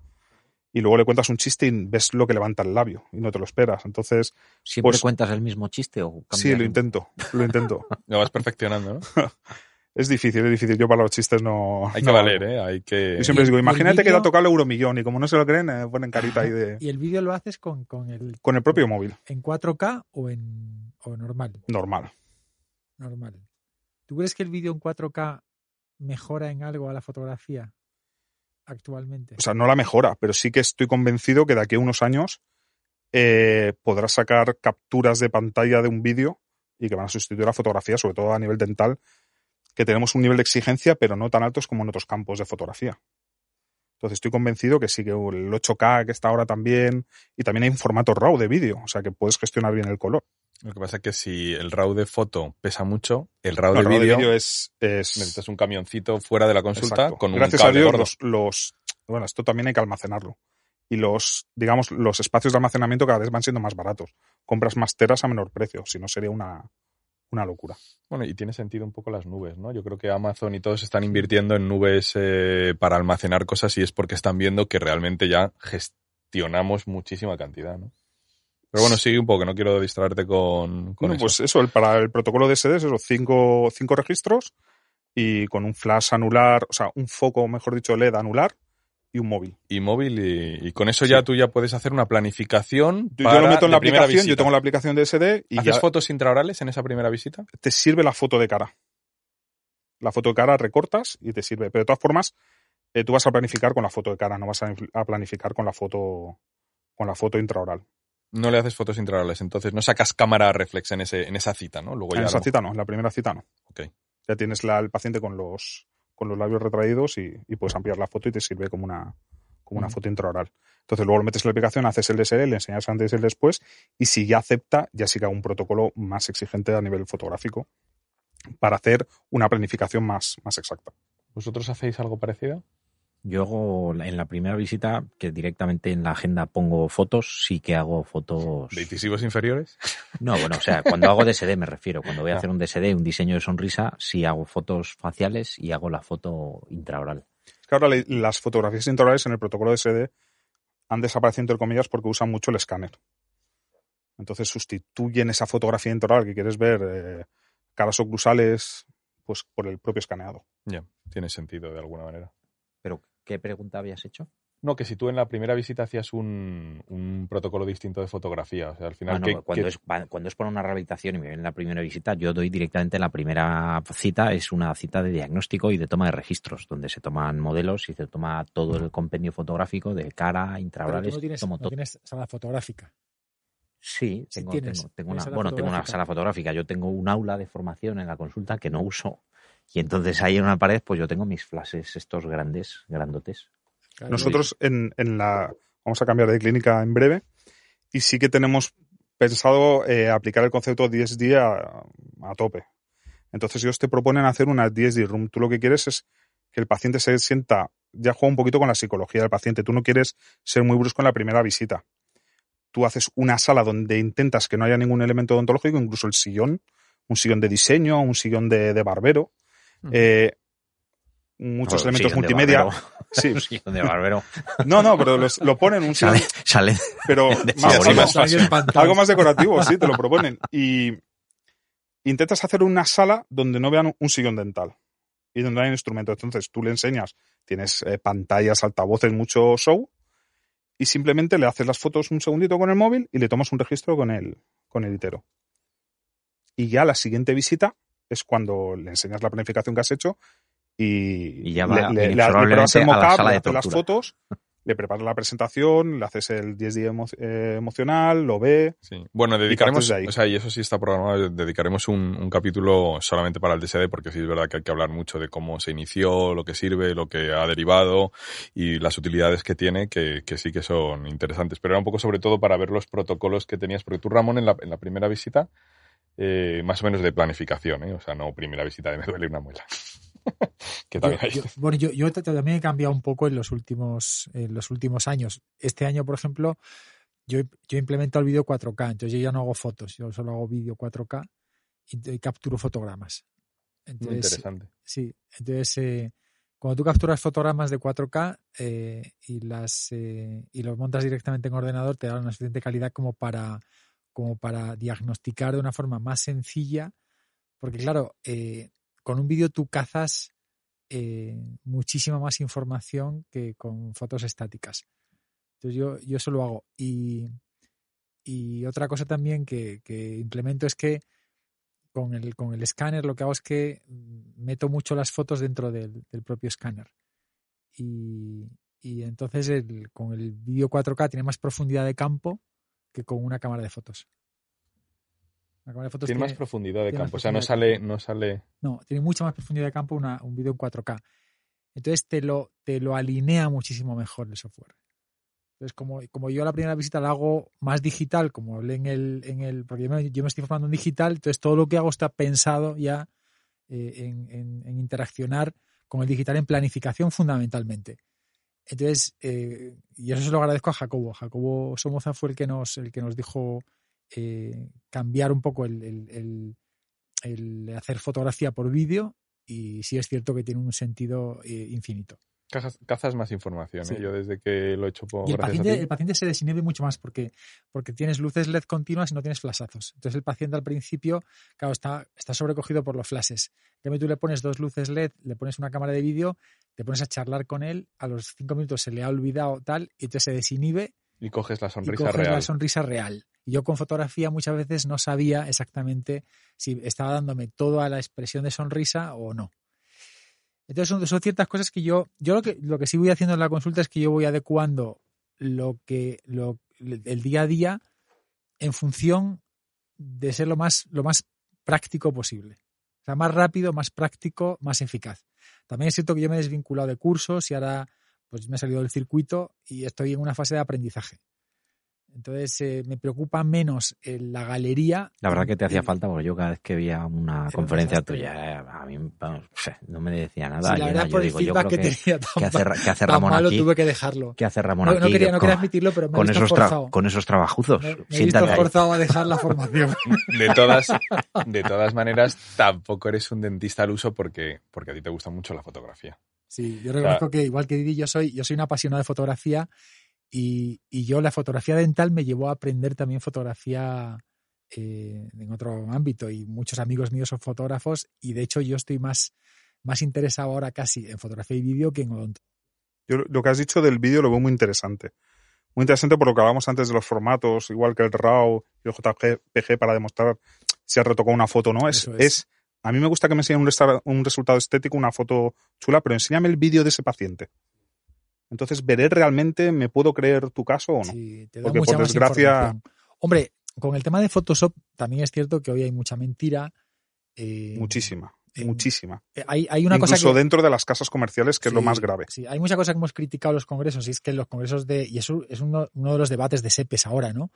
[SPEAKER 6] y luego le cuentas un chiste y ves lo que levanta el labio, y no te lo esperas. Entonces,
[SPEAKER 4] ¿Siempre
[SPEAKER 6] Pues-
[SPEAKER 4] cuentas el mismo chiste o cambias
[SPEAKER 6] sí, lo intento, lo intento.
[SPEAKER 3] Lo vas perfeccionando, ¿no?
[SPEAKER 6] es difícil, es difícil. Yo para los chistes no...
[SPEAKER 3] Hay que
[SPEAKER 6] no
[SPEAKER 3] valer. ¿eh? Hay que...
[SPEAKER 6] Yo siempre les digo, imagínate que te ha tocado el euromillón, y como no se lo creen, eh, ponen carita ahí de...
[SPEAKER 5] Y el vídeo lo haces con, con el
[SPEAKER 6] Con el propio móvil,
[SPEAKER 5] en 4K o en o normal.
[SPEAKER 6] normal.
[SPEAKER 5] Normal. ¿Tú crees que el vídeo en 4K mejora en algo a la fotografía actualmente?
[SPEAKER 6] o sea, no la mejora, pero sí que estoy convencido que de aquí a unos años eh, podrás sacar capturas de pantalla de un vídeo y que van a sustituir la fotografía, sobre todo a nivel dental, que tenemos un nivel de exigencia, pero no tan altos como en otros campos de fotografía. Entonces estoy convencido que sí que el 8K que está ahora también, y también hay un formato RAW de vídeo, o sea que puedes gestionar bien el color.
[SPEAKER 3] Lo que pasa es que si el RAW de foto pesa mucho, el RAW
[SPEAKER 6] No,
[SPEAKER 3] de vídeo
[SPEAKER 6] vídeo es, es-
[SPEAKER 3] necesitas un camioncito fuera de la consulta
[SPEAKER 6] Exacto.
[SPEAKER 3] con un
[SPEAKER 6] Gracias a
[SPEAKER 3] cable
[SPEAKER 6] Dios,
[SPEAKER 3] gordo.
[SPEAKER 6] los, los- bueno, esto también hay que almacenarlo. Y los, digamos, los espacios de almacenamiento cada vez van siendo más baratos. Compras más teras a menor precio, si no sería una, una locura.
[SPEAKER 3] Bueno, y tiene sentido un poco las nubes, ¿no? Yo creo que Amazon y todos están invirtiendo en nubes eh, para almacenar cosas y es porque están viendo que realmente ya gestionamos muchísima cantidad, ¿no? Pero bueno, sigue un poco, que no quiero distraerte con, con
[SPEAKER 6] Bueno,
[SPEAKER 3] eso.
[SPEAKER 6] pues eso, el, para el protocolo de SD es eso, cinco, cinco registros y con un flash anular, o sea, un foco, mejor dicho, LED anular y un móvil.
[SPEAKER 3] Y móvil, y, y con eso ya
[SPEAKER 6] Sí.
[SPEAKER 3] tú ya puedes hacer una planificación.
[SPEAKER 6] Yo, yo lo meto en la
[SPEAKER 3] primera
[SPEAKER 6] aplicación, yo
[SPEAKER 3] visita.
[SPEAKER 6] tengo la aplicación de SD y
[SPEAKER 3] ¿Haces
[SPEAKER 6] ya
[SPEAKER 3] fotos intraorales en esa primera visita?
[SPEAKER 6] te sirve la foto de cara. La foto de cara recortas y te sirve. Pero de todas formas, eh, tú vas a planificar con la foto de cara, no vas a, planificar con la foto con la foto intraoral.
[SPEAKER 3] No le haces fotos intraorales, entonces no sacas cámara reflex en, ese, en esa cita, ¿no? Luego
[SPEAKER 6] En
[SPEAKER 3] ya
[SPEAKER 6] esa
[SPEAKER 3] lo-
[SPEAKER 6] cita no, en la primera cita no.
[SPEAKER 3] Ok.
[SPEAKER 6] Ya tienes la, el paciente con los, con los labios retraídos y, y puedes ampliar la foto y te sirve como una, como una foto intraoral. Entonces luego lo metes en la aplicación, haces el DSL, le enseñas antes y el después y si ya acepta, ya hago un protocolo más exigente a nivel fotográfico para hacer una planificación más, más exacta.
[SPEAKER 3] ¿Vosotros hacéis algo parecido?
[SPEAKER 4] Yo hago en la primera visita, que directamente en la agenda pongo fotos, sí que hago fotos.
[SPEAKER 3] ¿De incisivos inferiores?
[SPEAKER 4] No, bueno, o sea, cuando hago DSD me refiero. Cuando voy a
[SPEAKER 3] Ah.
[SPEAKER 4] hacer un DSD, un diseño de sonrisa, sí hago fotos faciales y hago la foto intraoral.
[SPEAKER 6] Es que ahora las fotografías intraorales en el protocolo de SD han desaparecido entre comillas porque usan mucho el escáner. Entonces sustituyen esa fotografía intraoral que quieres ver, eh, caras oclusales, pues por el propio escaneado.
[SPEAKER 3] Ya, tiene sentido de alguna manera.
[SPEAKER 4] ¿Qué pregunta habías hecho?
[SPEAKER 3] No, que si tú en la primera visita hacías un, un protocolo distinto de fotografía, o sea, al final...
[SPEAKER 4] No,
[SPEAKER 3] ¿qué-
[SPEAKER 4] cuando,
[SPEAKER 3] qué-
[SPEAKER 4] Es, cuando es por una rehabilitación y me ven en la primera visita, yo doy directamente la primera cita, es una cita de diagnóstico y de toma de registros, donde se toman modelos y se toma todo el compendio fotográfico de cara, intraorales,
[SPEAKER 5] no tienes,
[SPEAKER 4] tomo
[SPEAKER 5] no
[SPEAKER 4] todo.
[SPEAKER 5] tienes sala fotográfica.
[SPEAKER 4] Sí,
[SPEAKER 5] Sí
[SPEAKER 4] tengo,
[SPEAKER 5] tienes,
[SPEAKER 4] tengo, tengo
[SPEAKER 5] tienes
[SPEAKER 4] una, bueno, tengo una sala fotográfica. Yo tengo un aula de formación en la consulta que no uso. Y entonces ahí en una pared, pues yo tengo mis flashes estos grandes, grandotes.
[SPEAKER 6] Nosotros en, en la vamos a cambiar de clínica en breve y sí que tenemos pensado eh, aplicar el concepto DSD a, a tope. Entonces ellos te proponen hacer una DSD room. Tú lo que quieres es que el paciente se sienta, ya juega un poquito con la psicología del paciente. Tú no quieres ser muy brusco en la primera visita. Tú haces una sala donde intentas que no haya ningún elemento odontológico, incluso el sillón, un sillón de diseño, un sillón de, de barbero. Eh, muchos elementos multimedia. Sí,
[SPEAKER 4] Un sillón de barbero.
[SPEAKER 6] no, no, pero los- lo ponen un sillón,
[SPEAKER 4] Sale, sale
[SPEAKER 6] pero más- algo,
[SPEAKER 4] más
[SPEAKER 6] algo decorativo, sí, te lo proponen. Y intentas hacer una sala donde no vean un sillón dental y donde hay instrumentos. Entonces tú le enseñas, tienes eh, pantallas, altavoces, mucho show y simplemente le haces las fotos un segundito con el móvil y le tomas un registro con el, con el itero. y ya la siguiente visita es cuando le enseñas la planificación que has hecho y,
[SPEAKER 4] Y ya
[SPEAKER 6] le,
[SPEAKER 4] va
[SPEAKER 6] le- le- le
[SPEAKER 4] inexorablemente
[SPEAKER 6] pruebas el
[SPEAKER 4] la
[SPEAKER 6] mockup,
[SPEAKER 4] sala
[SPEAKER 6] le haces las fotos, le preparas la presentación, le haces el 10 día emo- eh, emocional, lo ve.
[SPEAKER 3] Sí. Bueno, dedicaremos,
[SPEAKER 6] de ahí.
[SPEAKER 3] o sea, y eso sí está programado, dedicaremos un, un capítulo solamente para el DSD porque sí es verdad que hay que hablar mucho de cómo se inició, lo que sirve, lo que ha derivado y las utilidades que tiene, que, que sí que son interesantes. Pero era un poco sobre todo para ver los protocolos que tenías, porque tú, Ramón, en la, en la primera visita, eh, más o menos de planificación, ¿eh? o sea, no primera visita de me duele una muela. que también hay.
[SPEAKER 5] yo- bueno, yo, también he cambiado un poco en los últimos, en los últimos años. Este año, por ejemplo, yo, implementado el vídeo 4K, entonces yo ya no hago fotos, yo solo hago vídeo 4K y, y capturo fotogramas.
[SPEAKER 3] Muy interesante.
[SPEAKER 5] Sí, entonces eh, cuando tú capturas fotogramas de 4K eh, y las eh, y los montas directamente en ordenador, te da una suficiente calidad como para como para diagnosticar de una forma más sencilla, porque claro, eh, con un vídeo tú cazas eh, muchísima más información que con fotos estáticas. Entonces yo, yo eso lo hago. Y, y otra cosa también que, que implemento es que con el, con el escáner lo que hago es que meto mucho las fotos dentro del, del propio escáner. Y, y entonces con el vídeo 4K tiene más profundidad de campo que con una cámara de fotos. La cámara de fotos
[SPEAKER 3] Tiene más profundidad de campo, o sea, no sale, no sale.
[SPEAKER 5] no, tiene mucha más profundidad de campo una- un vídeo en 4K. Entonces te lo, te lo alinea muchísimo mejor el software. Entonces, como, como yo la primera visita la hago más digital, como hablé en el, en el porque yo me, yo me estoy formando en digital, entonces todo lo que hago está pensado ya eh, en, en- en interaccionar con el digital en planificación fundamentalmente. Entonces, eh, y eso se lo agradezco a Jacobo. Jacobo Somoza fue el que nos, el que nos dijo eh, cambiar un poco el, el- hacer fotografía por vídeo y sí es cierto que tiene un sentido eh, infinito.
[SPEAKER 3] Cazas, cazas más información,
[SPEAKER 5] Sí.
[SPEAKER 3] ¿eh? Yo desde que lo he hecho por
[SPEAKER 5] Y el paciente,
[SPEAKER 3] a ti.
[SPEAKER 5] el paciente se desinhibe mucho más porque, porque tienes luces LED continuas y no tienes flashazos. Entonces el paciente al principio, claro, está, está sobrecogido por los flashes. Cambio, tú le pones dos luces LED, le pones una cámara de vídeo, te pones a charlar con él, a los cinco minutos se le ha olvidado tal, y entonces se desinhibe
[SPEAKER 3] Y coges la
[SPEAKER 5] y
[SPEAKER 3] sonrisa
[SPEAKER 5] coges
[SPEAKER 3] real.
[SPEAKER 5] la sonrisa real. Y yo con fotografía muchas veces no sabía exactamente si estaba dándome toda la expresión de sonrisa o no. Entonces son, ciertas cosas que yo, yo lo que, lo que sí voy haciendo en la consulta es que yo voy adecuando lo que, lo, el día a día en función de ser lo más, lo más práctico posible. O sea, más rápido, más práctico, más eficaz. También es cierto que yo me he desvinculado de cursos y ahora pues me he salido del circuito y estoy en una fase de aprendizaje. Entonces eh, me preocupa menos eh, la galería.
[SPEAKER 4] La verdad que te hacía falta, porque yo cada vez que veía una
[SPEAKER 5] un
[SPEAKER 4] conferencia tuya, eh, a mí vamos, no me decía
[SPEAKER 5] Sí,
[SPEAKER 4] nada.
[SPEAKER 5] la
[SPEAKER 4] y
[SPEAKER 5] verdad por
[SPEAKER 4] yo
[SPEAKER 5] el
[SPEAKER 4] digo, yo creo
[SPEAKER 5] que
[SPEAKER 4] que,
[SPEAKER 5] tenía tan,
[SPEAKER 4] ¿qué hace, qué hace
[SPEAKER 5] tan
[SPEAKER 4] Ramón
[SPEAKER 5] malo
[SPEAKER 4] aquí?
[SPEAKER 5] tuve que dejarlo.
[SPEAKER 4] ¿Qué hace Ramón
[SPEAKER 5] No,
[SPEAKER 4] aquí?
[SPEAKER 5] no quería, no quería
[SPEAKER 4] con,
[SPEAKER 5] admitirlo, pero me he
[SPEAKER 4] con
[SPEAKER 5] visto
[SPEAKER 4] esos
[SPEAKER 5] forzado.
[SPEAKER 4] con esos trabajuzos.
[SPEAKER 5] Me, me he visto
[SPEAKER 4] Siéntate ahí.
[SPEAKER 5] forzado a dejar la formación.
[SPEAKER 3] De todas, de todas maneras, tampoco eres un dentista al uso porque, porque a ti te gusta mucho la fotografía.
[SPEAKER 5] Sí, yo reconozco que igual que Didi, yo soy, yo soy un apasionado de fotografía y, y yo la fotografía dental me llevó a aprender también fotografía eh, en otro ámbito y muchos amigos míos son fotógrafos y de hecho yo estoy más, más interesado ahora casi en fotografía y vídeo que en odontología.
[SPEAKER 6] Yo lo que has dicho del vídeo lo veo muy interesante. Muy interesante por lo que hablábamos antes de los formatos, igual que el RAW y el JPG para demostrar si has retocado una foto o no. Es, es.
[SPEAKER 5] es.
[SPEAKER 6] a mí me gusta que me enseñen un resultado estético, una foto chula, pero enséñame el vídeo de ese paciente. Entonces veré realmente, ¿me puedo creer tu caso o no?
[SPEAKER 5] Sí, te da
[SPEAKER 6] Porque,
[SPEAKER 5] mucha
[SPEAKER 6] por desgracia-.
[SPEAKER 5] Hombre, con el tema de Photoshop también es cierto que hoy hay mucha mentira. eh,
[SPEAKER 6] Muchísima,
[SPEAKER 5] en-
[SPEAKER 6] muchísima.
[SPEAKER 5] eh, Hay, hay una
[SPEAKER 6] Incluso
[SPEAKER 5] cosa que,
[SPEAKER 6] dentro de las casas comerciales, que es lo más grave.
[SPEAKER 5] Sí, hay mucha cosa que hemos criticado los congresos y es que los congresos de. Y eso es uno, uno de los debates de SEPES ahora, ¿no?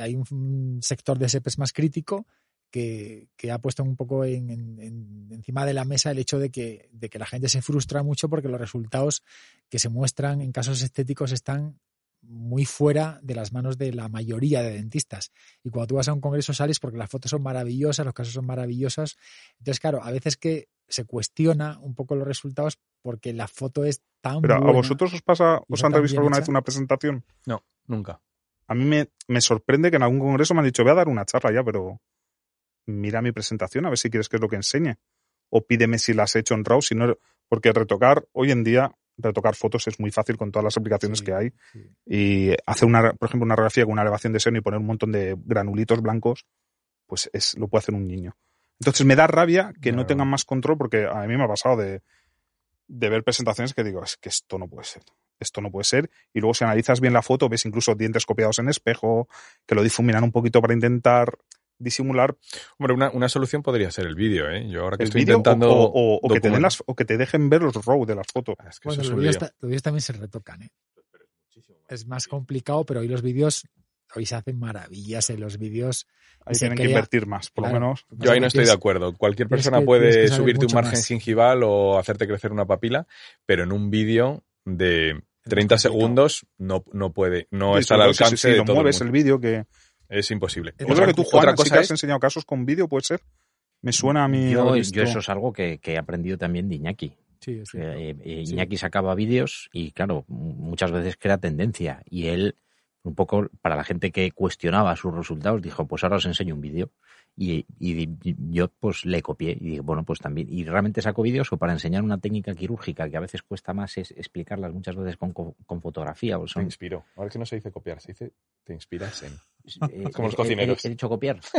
[SPEAKER 5] Hay un, un sector de SEPES más crítico que, que ha puesto un poco en, en- en- encima de la mesa el hecho de que, de que la gente se frustra mucho porque los resultados que se muestran en casos estéticos están muy fuera de las manos de la mayoría de dentistas. Y cuando tú vas a un congreso sales porque las fotos son maravillosas, los casos son maravillosos. Entonces, claro, a veces que se cuestiona un poco los resultados porque la foto es tan
[SPEAKER 6] Pero
[SPEAKER 5] buena.
[SPEAKER 6] ¿a vosotros os pasa, os han revisado alguna
[SPEAKER 5] hecha.
[SPEAKER 6] vez una presentación?
[SPEAKER 3] No, nunca.
[SPEAKER 6] A mí me, me sorprende que en algún congreso me han dicho, voy a dar una charla ya, pero mira mi presentación a ver si quieres que es lo que enseñe. O pídeme si las he hecho en RAW, si no, porque retocar, hoy en día, retocar fotos es muy fácil con todas las aplicaciones
[SPEAKER 5] Sí,
[SPEAKER 6] que hay.
[SPEAKER 5] sí.
[SPEAKER 6] Y hacer una, por ejemplo, una radiografía con una elevación de seno y poner un montón de granulitos blancos, pues es, lo puede hacer un niño. Entonces me da rabia que no tengan más control porque a mí me ha pasado de, de ver presentaciones que digo, es que esto no puede ser. Esto no puede ser. Y luego si analizas bien la foto, ves incluso dientes copiados en espejo, que lo difuminan un poquito para intentar disimular
[SPEAKER 3] Hombre, una, una solución podría ser el vídeo, ¿eh? Yo ahora que
[SPEAKER 6] el
[SPEAKER 3] estoy intentando.
[SPEAKER 6] o, o- o que te den las, o que te dejen ver los RAW de las fotos.
[SPEAKER 3] Ah, es que
[SPEAKER 5] Bueno, los vídeos,
[SPEAKER 3] lío.
[SPEAKER 5] ta- los vídeos también se retocan, ¿eh? Es más complicado, pero hoy los vídeos, hoy se hacen maravillas en los vídeos.
[SPEAKER 6] Ahí tienen que invertir más, por
[SPEAKER 5] Claro.
[SPEAKER 6] lo menos.
[SPEAKER 3] Yo ahí no estoy de acuerdo. Cualquier persona
[SPEAKER 5] que-
[SPEAKER 3] puede subirte un margen
[SPEAKER 5] más.
[SPEAKER 3] gingival o hacerte crecer una papila, pero en un vídeo de 30
[SPEAKER 5] complicado.
[SPEAKER 3] segundos no, no puede, no
[SPEAKER 6] Sí,
[SPEAKER 3] está al
[SPEAKER 6] todo si-
[SPEAKER 3] alcance
[SPEAKER 6] si,
[SPEAKER 3] de
[SPEAKER 6] lo
[SPEAKER 3] todo
[SPEAKER 6] mueves el vídeo que...
[SPEAKER 3] Es imposible.
[SPEAKER 5] Yo
[SPEAKER 3] Otra-
[SPEAKER 6] creo que tú,
[SPEAKER 3] otra
[SPEAKER 6] Juan, sí
[SPEAKER 3] cosa
[SPEAKER 6] que has
[SPEAKER 3] es-
[SPEAKER 6] enseñado casos con vídeo, ¿puede ser? Me suena a mí...
[SPEAKER 4] Yo, eso es algo que, que he aprendido también de Iñaki.
[SPEAKER 5] Sí, sí.
[SPEAKER 4] Eh, eh,
[SPEAKER 5] Sí.
[SPEAKER 4] Iñaki sacaba vídeos y, claro, muchas veces crea tendencia. Y él, un poco para la gente que cuestionaba sus resultados, dijo, pues ahora os enseño un vídeo. Y, y yo pues le copié y dije, bueno, pues también. Y realmente saco vídeos o para enseñar una técnica quirúrgica que a veces cuesta más es explicarlas muchas veces con, co- con fotografía. O
[SPEAKER 3] Te
[SPEAKER 4] son,
[SPEAKER 3] inspiro. Ahora que no se dice copiar, se dice te inspiras en.
[SPEAKER 4] eh,
[SPEAKER 3] Como los
[SPEAKER 4] he- he-
[SPEAKER 3] cocineros.
[SPEAKER 4] He, dicho copiar.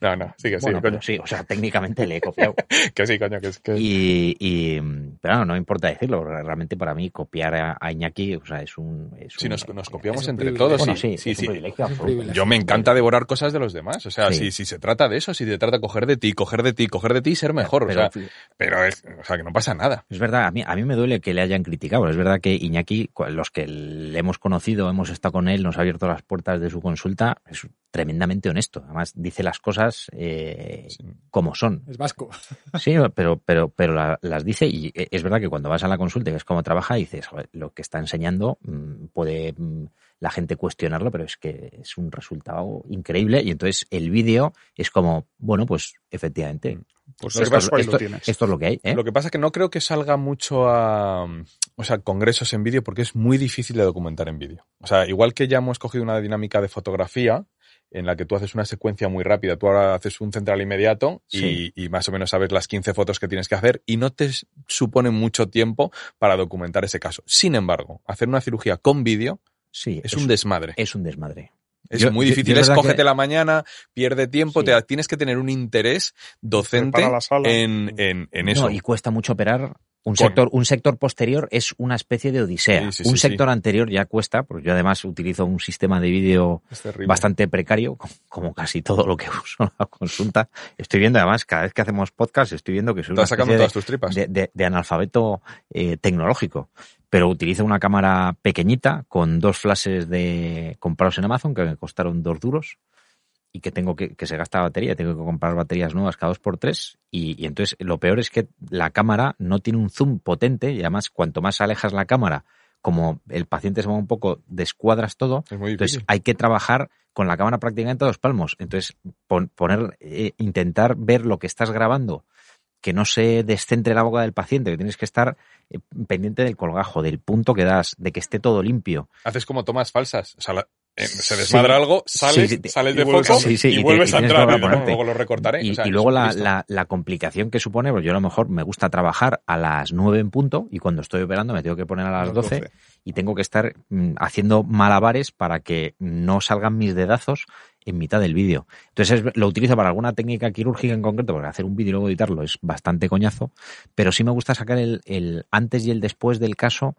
[SPEAKER 3] No, no, sigue, sigue,
[SPEAKER 4] Bueno,
[SPEAKER 3] coño.
[SPEAKER 4] sí, o sea, técnicamente le he copiado.
[SPEAKER 3] Que sí, coño, que es que.
[SPEAKER 4] Y, y, pero no, no importa decirlo, realmente para mí copiar a, a Iñaki, o sea, es un... Es
[SPEAKER 3] Si
[SPEAKER 4] un-
[SPEAKER 3] nos, nos copiamos
[SPEAKER 5] es
[SPEAKER 3] entre todos,
[SPEAKER 4] Bueno,
[SPEAKER 3] sí,
[SPEAKER 4] sí,
[SPEAKER 3] sí. Yo me encanta devorar cosas de los demás. O sea,
[SPEAKER 4] Sí.
[SPEAKER 3] si, si se trata de eso, si se trata de coger de ti, coger de ti, coger de ti y ser mejor.
[SPEAKER 4] Pero-
[SPEAKER 3] o sea, pero es, o sea, que no pasa nada.
[SPEAKER 4] Es verdad, a mí, a mí me duele que le hayan criticado. Es verdad que Iñaki, los que le hemos conocido, hemos estado con él, nos ha abierto las puertas de su consulta, es tremendamente honesto. Además, dice las cosas eh,
[SPEAKER 3] Sí.
[SPEAKER 4] como son.
[SPEAKER 5] Es vasco.
[SPEAKER 4] Sí, pero, pero, pero la- las dice y eh, es verdad que cuando vas a la consulta y ves cómo trabaja, dices, "Joder, lo que está enseñando mm, puede mm, la gente cuestionarlo, pero es que es un resultado increíble y entonces el vídeo es como, bueno, pues efectivamente,
[SPEAKER 6] Pues esto, ahí
[SPEAKER 4] esto,
[SPEAKER 6] lo tienes.
[SPEAKER 4] esto es lo que hay. ¿eh?
[SPEAKER 3] Lo que pasa es que no creo que salga mucho a, o sea, congresos en vídeo porque es muy difícil de documentar en vídeo. O sea, igual que ya hemos cogido una dinámica de fotografía en la que tú haces una secuencia muy rápida, tú ahora haces un central inmediato y,
[SPEAKER 4] Sí.
[SPEAKER 3] y más o menos sabes las 15 fotos que tienes que hacer y no te supone mucho tiempo para documentar ese caso. Sin embargo, hacer una cirugía con vídeo
[SPEAKER 4] Sí,
[SPEAKER 3] es un desmadre.
[SPEAKER 4] es un desmadre.
[SPEAKER 3] Es
[SPEAKER 4] Yo-
[SPEAKER 3] muy difícil.
[SPEAKER 4] yo es
[SPEAKER 3] es
[SPEAKER 4] verdad
[SPEAKER 3] cógete
[SPEAKER 4] que-
[SPEAKER 3] la mañana, pierde tiempo,
[SPEAKER 4] Sí.
[SPEAKER 3] te, tienes que tener un interés docente
[SPEAKER 6] la sala.
[SPEAKER 3] en, en, en eso.
[SPEAKER 4] No, y cuesta mucho operar. Un
[SPEAKER 3] Con-
[SPEAKER 4] sector, un sector posterior es una especie de odisea.
[SPEAKER 3] Sí, sí,
[SPEAKER 4] un
[SPEAKER 3] sí,
[SPEAKER 4] sector anterior ya cuesta, porque yo además utilizo un sistema de vídeo bastante precario, como- casi todo lo que uso en la consulta. Estoy viendo además, cada vez que hacemos podcast, estoy viendo que soy una
[SPEAKER 3] sacando todas
[SPEAKER 4] de,
[SPEAKER 3] tus tripas.
[SPEAKER 4] de- de- de analfabeto eh, tecnológico. Pero utilizo una cámara pequeñita con dos flashes de comprados en Amazon que me costaron dos duros y que tengo que, que se gasta batería, tengo que comprar baterías nuevas cada dos por tres y, y entonces lo peor es que la cámara no tiene un zoom potente y además cuanto más alejas la cámara, como el paciente se mueve un poco, descuadras todo, entonces hay que trabajar con la cámara prácticamente a dos palmos. Entonces pon- poner, eh, intentar ver lo que estás grabando, que no se descentre la boca del paciente, que tienes que estar eh, pendiente del colgajo, del punto que das, de que esté todo limpio.
[SPEAKER 3] Haces como tomas falsas. O sea, la- eh, se
[SPEAKER 4] Sí.
[SPEAKER 3] desmadra algo, sales,
[SPEAKER 4] Sí, sí,
[SPEAKER 3] sales de foco
[SPEAKER 4] y
[SPEAKER 3] vuelves a entrar. y, luego lo recortaré.
[SPEAKER 4] Y,
[SPEAKER 3] O sea,
[SPEAKER 4] y luego la,
[SPEAKER 3] Jesucristo.
[SPEAKER 4] la- la complicación que supone, pues yo a lo mejor me gusta trabajar a las 9 en punto y cuando estoy operando me tengo que poner a las 12 y tengo que estar mm, haciendo malabares para que no salgan mis dedazos en mitad del vídeo. Entonces es- lo utilizo para alguna técnica quirúrgica en concreto, porque hacer un vídeo y luego editarlo es bastante coñazo, pero sí me gusta sacar el, el antes y el después del caso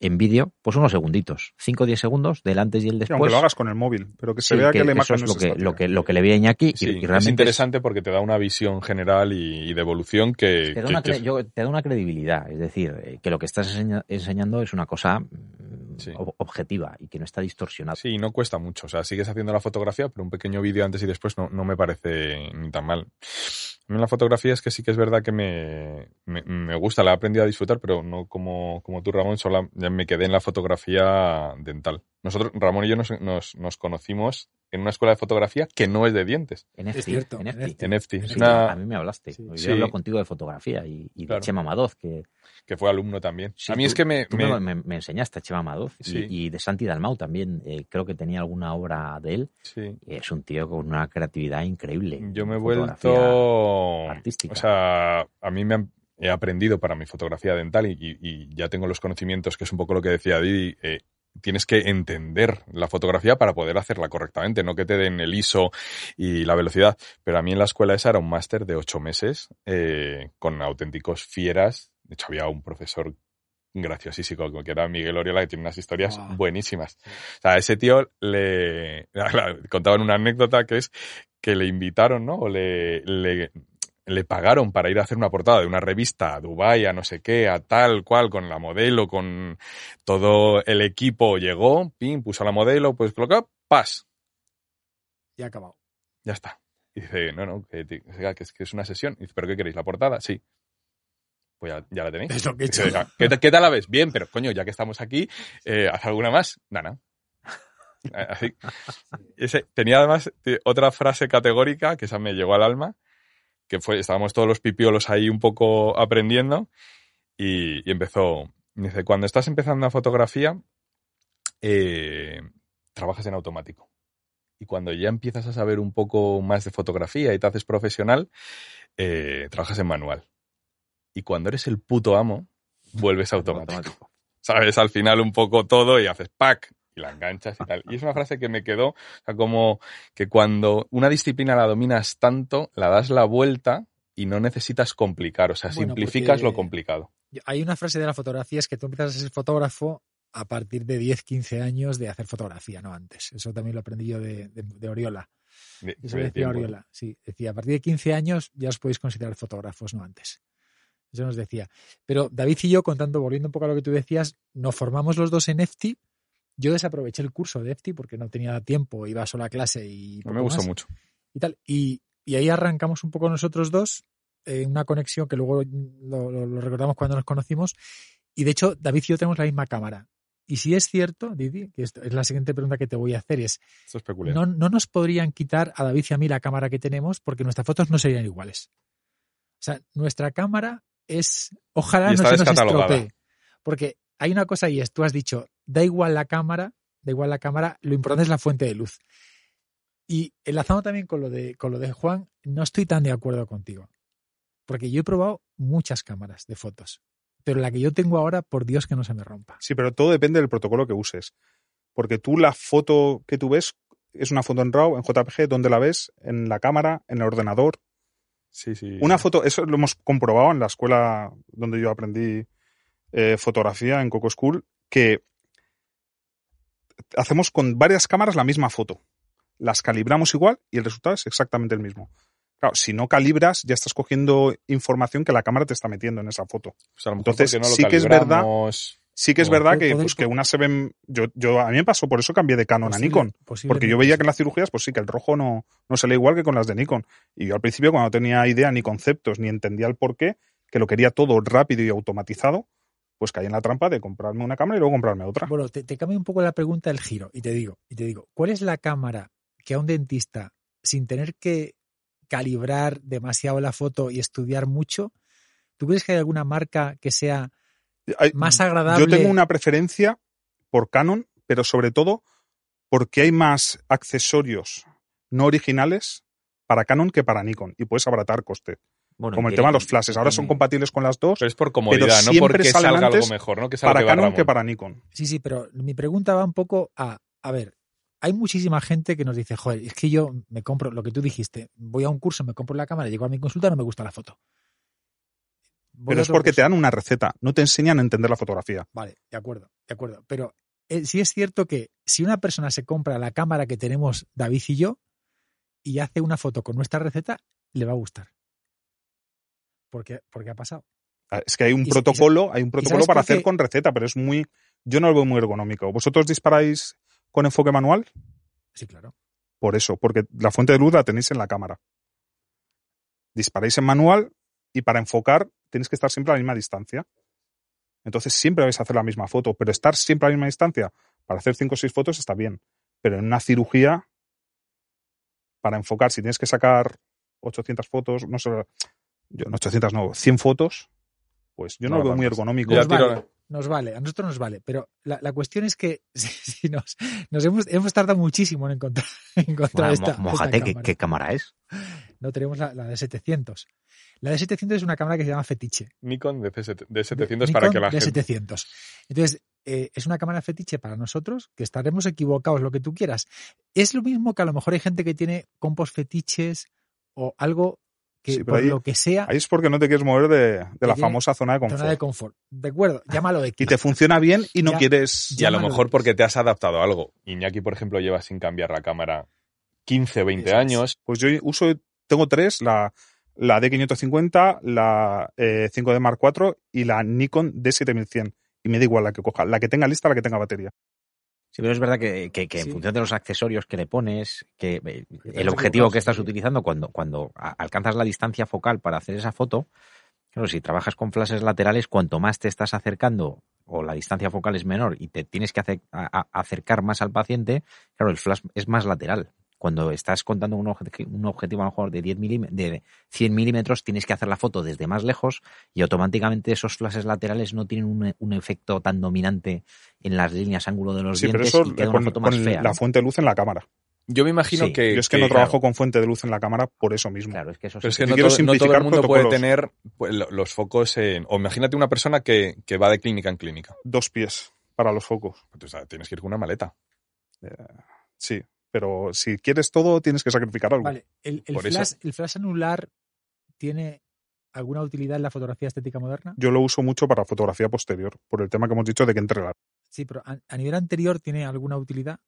[SPEAKER 4] en vídeo, pues unos segunditos, 5 o 10 segundos del antes y el
[SPEAKER 6] Sí,
[SPEAKER 4] después.
[SPEAKER 6] aunque lo hagas con el móvil, pero que se
[SPEAKER 4] Sí,
[SPEAKER 6] vea
[SPEAKER 4] que
[SPEAKER 6] que, la
[SPEAKER 4] eso es
[SPEAKER 6] no
[SPEAKER 4] lo que, lo que, lo que le vi a Iñaki
[SPEAKER 3] Sí,
[SPEAKER 4] y, y
[SPEAKER 3] es
[SPEAKER 4] realmente
[SPEAKER 3] interesante porque te da una visión general y, y de evolución que,
[SPEAKER 4] te da, una,
[SPEAKER 3] que-
[SPEAKER 4] cre- yo- te da una credibilidad, es decir, eh, que lo que estás enseña- enseñando es una cosa mm,
[SPEAKER 3] Sí.
[SPEAKER 4] ob- objetiva y que no está distorsionada.
[SPEAKER 3] Sí, no cuesta mucho. O sea, sigues haciendo la fotografía, pero un pequeño vídeo antes y después no, no me parece ni tan mal. La fotografía es que sí que es verdad que me, me, me gusta, la he aprendido a disfrutar, pero no como, como tú, Ramón, solo me quedé en la fotografía dental. Nosotros, Ramón y yo, nos, nos, nos conocimos en una escuela de fotografía que no es de dientes,
[SPEAKER 4] NFT,
[SPEAKER 5] cierto,
[SPEAKER 4] NFT.
[SPEAKER 5] NFT.
[SPEAKER 3] Es una,
[SPEAKER 4] A mí me hablaste.
[SPEAKER 5] Sí.
[SPEAKER 4] Yo
[SPEAKER 3] Sí.
[SPEAKER 4] he hablado contigo de fotografía y, y
[SPEAKER 3] Claro.
[SPEAKER 4] de Chema Madoz, que
[SPEAKER 3] que fue alumno también.
[SPEAKER 4] sí,
[SPEAKER 3] a mí
[SPEAKER 4] tú-
[SPEAKER 3] es que me...
[SPEAKER 4] tú
[SPEAKER 3] me-
[SPEAKER 4] me, me- enseñaste a Chema Madoz y-
[SPEAKER 3] Sí.
[SPEAKER 4] y, de Santi Dalmau también. eh, creo que tenía alguna obra de él.
[SPEAKER 3] sí.
[SPEAKER 4] Es un tío con una creatividad increíble.
[SPEAKER 3] Yo me he vuelto
[SPEAKER 4] artística.
[SPEAKER 3] O sea, a mí me han- he aprendido para mi fotografía dental y, y- y ya tengo los conocimientos, que es un poco lo que decía Didi. eh, tienes que entender la fotografía para poder hacerla correctamente, no que te den el ISO y la velocidad. Pero a mí en la escuela esa era un máster de ocho meses eh, con auténticos fieras. De hecho, había un profesor graciosísimo que era Miguel Oriola que tiene unas historias
[SPEAKER 5] Wow.
[SPEAKER 3] buenísimas. O sea, a ese tío le contaban una anécdota que es que le invitaron, ¿no? O le, le, le pagaron para ir a hacer una portada de una revista a Dubái, a no sé qué, a tal cual, con la modelo, con todo el equipo. Llegó, pim, puso la modelo, pues colocó, pas,
[SPEAKER 5] Ya ha acabado.
[SPEAKER 3] ya está. Y dice, no, no, que, que es, que es una sesión. Y dice, ¿pero qué queréis? ¿La portada? Sí. Pues ya, ya la tenéis.
[SPEAKER 5] Es lo que he hecho.
[SPEAKER 3] "Venga, ¿Qué, tal- qué tal la ves? Bien, pero coño, ya que estamos aquí, eh, ¿haz alguna más? Así. Ese, tenía además eh, otra frase categórica que esa me llegó al alma, que fue, estábamos todos los pipiolos ahí un poco aprendiendo y, y empezó, dice, cuando estás empezando una fotografía, eh, trabajas en automático. Y cuando ya empiezas a saber un poco más de fotografía y te haces profesional, eh, trabajas en manual. Y cuando eres el puto amo, vuelves a automático. Sabes al final un poco todo y haces pack y la enganchas y tal. Y es una frase que me quedó, o sea, como que cuando una disciplina la dominas tanto, la das la vuelta y no necesitas complicar, o sea,
[SPEAKER 5] Bueno,
[SPEAKER 3] simplificas lo complicado.
[SPEAKER 5] Hay una frase de la fotografía, es que tú empiezas a ser fotógrafo a partir de 10, 15 años de hacer fotografía, no antes. Eso también lo aprendí yo de, de- de Oriola.
[SPEAKER 3] De-
[SPEAKER 5] Eso decía
[SPEAKER 3] tiempo.
[SPEAKER 5] Oriola, sí. Decía, a partir de 15 años ya os podéis considerar fotógrafos, no antes. Eso nos decía. Pero David y yo, contando, volviendo un poco a lo que tú decías, nos formamos los dos en EFTI. Yo desaproveché el curso de EFTI porque no tenía tiempo, iba solo a clase y
[SPEAKER 3] No
[SPEAKER 5] poco
[SPEAKER 3] me gustó
[SPEAKER 5] más
[SPEAKER 3] mucho.
[SPEAKER 5] y tal. Y, y ahí arrancamos un poco nosotros dos, eh, una conexión que luego lo, lo- lo recordamos cuando nos conocimos. Y de hecho, David y yo tenemos la misma cámara. Y si es cierto, Didi, que esto es la siguiente pregunta que te voy a hacer, es,
[SPEAKER 3] Esto es peculiar.
[SPEAKER 5] no, no nos podrían quitar a David y a mí la cámara que tenemos porque nuestras fotos no serían iguales. O sea, nuestra cámara es, ojalá no se nos estropee. Porque hay una cosa y es, tú has dicho, da igual la cámara, da igual la cámara, lo importante es la fuente de luz. Y enlazando también con lo de, con lo de Juan, no estoy tan de acuerdo contigo. Porque yo he probado muchas cámaras de fotos. Pero la que yo tengo ahora, por Dios que no se me rompa.
[SPEAKER 6] Sí, pero todo depende del protocolo que uses. Porque tú la foto que tú ves es una foto en RAW, en JPG, ¿dónde la ves? En la cámara, en el ordenador.
[SPEAKER 3] Sí, sí.
[SPEAKER 6] Una foto, eso lo hemos comprobado en la escuela donde yo aprendí eh, fotografía, en Coco School, que hacemos con varias cámaras la misma foto. Las calibramos igual y el resultado es exactamente el mismo. Claro, si no calibras, ya estás cogiendo información que la cámara te está metiendo en esa foto. Entonces,
[SPEAKER 3] porque no lo
[SPEAKER 6] sí que es verdad-. Sí que es verdad que, pues, que unas se ven. Yo, yo, a mí me pasó, por eso cambié de Canon a Nikon. Porque yo veía que en las cirugías, pues sí, que el rojo no, no se lee igual que con las de Nikon. Y yo al principio, cuando no tenía idea ni conceptos, ni entendía el porqué, que lo quería todo rápido y automatizado, pues caí en la trampa de comprarme una cámara y luego comprarme otra.
[SPEAKER 5] Bueno, te, te cambia un poco la pregunta el giro y te digo, y te digo, ¿cuál es la cámara que a un dentista, sin tener que calibrar demasiado la foto y estudiar mucho, ¿tú crees que hay alguna marca que sea
[SPEAKER 6] Hay-
[SPEAKER 5] más agradable?
[SPEAKER 6] Yo tengo una preferencia por Canon, pero sobre todo porque hay más accesorios no originales para Canon que para Nikon y puedes abaratar coste.
[SPEAKER 4] Bueno,
[SPEAKER 6] Como el tema de los flashes. Ahora son compatibles con las dos.
[SPEAKER 3] Pero es por comodidad, no
[SPEAKER 6] siempre
[SPEAKER 3] porque
[SPEAKER 6] salen
[SPEAKER 3] salga algo mejor, ¿no? Que
[SPEAKER 6] Para
[SPEAKER 3] que
[SPEAKER 6] Canon
[SPEAKER 3] Ramón.
[SPEAKER 6] que para Nikon.
[SPEAKER 5] Sí, sí, pero mi pregunta va un poco a, a ver, hay muchísima gente que nos dice, joder, es que yo me compro lo que tú dijiste, voy a un curso, me compro la cámara, llego a mi consulta, no me gusta la foto. Voy
[SPEAKER 6] Pero es porque te dan una receta, no te enseñan a entender la fotografía.
[SPEAKER 5] Vale, de acuerdo, de acuerdo. Pero eh, sí es cierto que si una persona se compra la cámara que tenemos David y yo y hace una foto con nuestra receta, le va a gustar. Porque, porque ha pasado.
[SPEAKER 6] Ah, Es que hay un
[SPEAKER 5] Y- y-
[SPEAKER 6] protocolo, hay un protocolo para hacer con receta, pero es muy, yo no lo veo muy ergonómico. ¿Vosotros disparáis con enfoque manual?
[SPEAKER 5] Sí, claro.
[SPEAKER 6] Por eso, porque la fuente de luz la tenéis en la cámara. Disparáis en manual y para enfocar tenéis que estar siempre a la misma distancia. Entonces siempre vais a hacer la misma foto, pero estar siempre a la misma distancia para hacer 5 o 6 fotos está bien. Pero en una cirugía, para enfocar, si tienes que sacar 800 fotos, no sé, yo, no 800 no, 100 fotos, pues yo no,
[SPEAKER 3] No
[SPEAKER 6] lo veo muy ergonómico.
[SPEAKER 5] Nos vale, nos vale, a nosotros nos vale. Pero la, la cuestión es que si, si nos, nos hemos, hemos tardado muchísimo en encontrar, en encontrar
[SPEAKER 4] Bueno,
[SPEAKER 5] esta,
[SPEAKER 4] mo-
[SPEAKER 5] esta
[SPEAKER 4] mójate, ¿qué,
[SPEAKER 5] cámara.
[SPEAKER 4] qué cámara es?
[SPEAKER 5] No tenemos la, la de 700. La de 700 es una cámara que se llama Fetiche.
[SPEAKER 3] Nikon de, C7 de
[SPEAKER 5] de
[SPEAKER 3] 700 para
[SPEAKER 5] Nikon
[SPEAKER 3] que la
[SPEAKER 5] de
[SPEAKER 3] gente...
[SPEAKER 5] 700. Entonces, eh, es una cámara fetiche para nosotros, que estaremos equivocados, lo que tú quieras. Es lo mismo que a lo mejor hay gente que tiene compos fetiches o algo que
[SPEAKER 6] Sí, pero
[SPEAKER 5] por
[SPEAKER 6] ahí-
[SPEAKER 5] lo que sea,
[SPEAKER 6] Ahí es porque no te quieres mover de, de la famosa zona de confort.
[SPEAKER 5] zona de confort. De acuerdo, llámalo X.
[SPEAKER 6] Y te funciona bien y no
[SPEAKER 5] Ya.
[SPEAKER 6] quieres...
[SPEAKER 3] Y a lo mejor
[SPEAKER 5] X.
[SPEAKER 3] porque te has adaptado a algo. Iñaki, por ejemplo, lleva sin cambiar la cámara 15 o 20
[SPEAKER 5] Eso es.
[SPEAKER 3] años.
[SPEAKER 6] Pues yo uso, tengo tres, la, la D550, la eh, 5D Mark IV y la Nikon D7100. Y me da igual la que coja, la que tenga lista, la que tenga batería.
[SPEAKER 4] Sí, pero es verdad que, que- que en función de los accesorios que le pones, que eh, el objetivo que estás utilizando cuando, cuando alcanzas la distancia focal para hacer esa foto, claro, si trabajas con flashes laterales, cuanto más te estás acercando o la distancia focal es menor y te tienes que acercar más al paciente, claro, el flash es más lateral. Cuando estás contando un, obje- un objetivo a lo mejor de 10 milím- de 100 milímetros, tienes que hacer la foto desde más lejos y automáticamente esos flashes laterales no tienen un, un efecto tan dominante en las líneas ángulo de los
[SPEAKER 6] Sí, pero
[SPEAKER 4] dientes
[SPEAKER 6] eso
[SPEAKER 4] y queda
[SPEAKER 6] con,
[SPEAKER 4] una foto más
[SPEAKER 6] con
[SPEAKER 4] fea.
[SPEAKER 6] la
[SPEAKER 4] ¿no?
[SPEAKER 6] fuente de luz en la cámara.
[SPEAKER 3] Yo me imagino
[SPEAKER 4] Sí,
[SPEAKER 3] que.
[SPEAKER 6] Yo es que, no
[SPEAKER 3] claro,
[SPEAKER 6] trabajo con fuente de luz en la cámara por eso mismo.
[SPEAKER 4] Claro, es que eso
[SPEAKER 3] Pero es que
[SPEAKER 6] Yo
[SPEAKER 3] no
[SPEAKER 6] quiero
[SPEAKER 3] todo, no todo el mundo puede tener pues, lo- los focos en. O imagínate una persona que, que va de clínica en clínica.
[SPEAKER 6] Dos pies para los focos.
[SPEAKER 3] Pues, o sea, tienes que ir con una maleta.
[SPEAKER 6] Sí, pero si quieres todo, tienes que sacrificar algo.
[SPEAKER 5] Vale, el, el
[SPEAKER 3] Por eso-
[SPEAKER 5] flash, el flash anular tiene alguna utilidad en la fotografía estética moderna?
[SPEAKER 6] Yo lo uso mucho para fotografía posterior, por el tema que hemos dicho de que entre la...
[SPEAKER 5] Sí, pero a, a nivel anterior tiene alguna utilidad.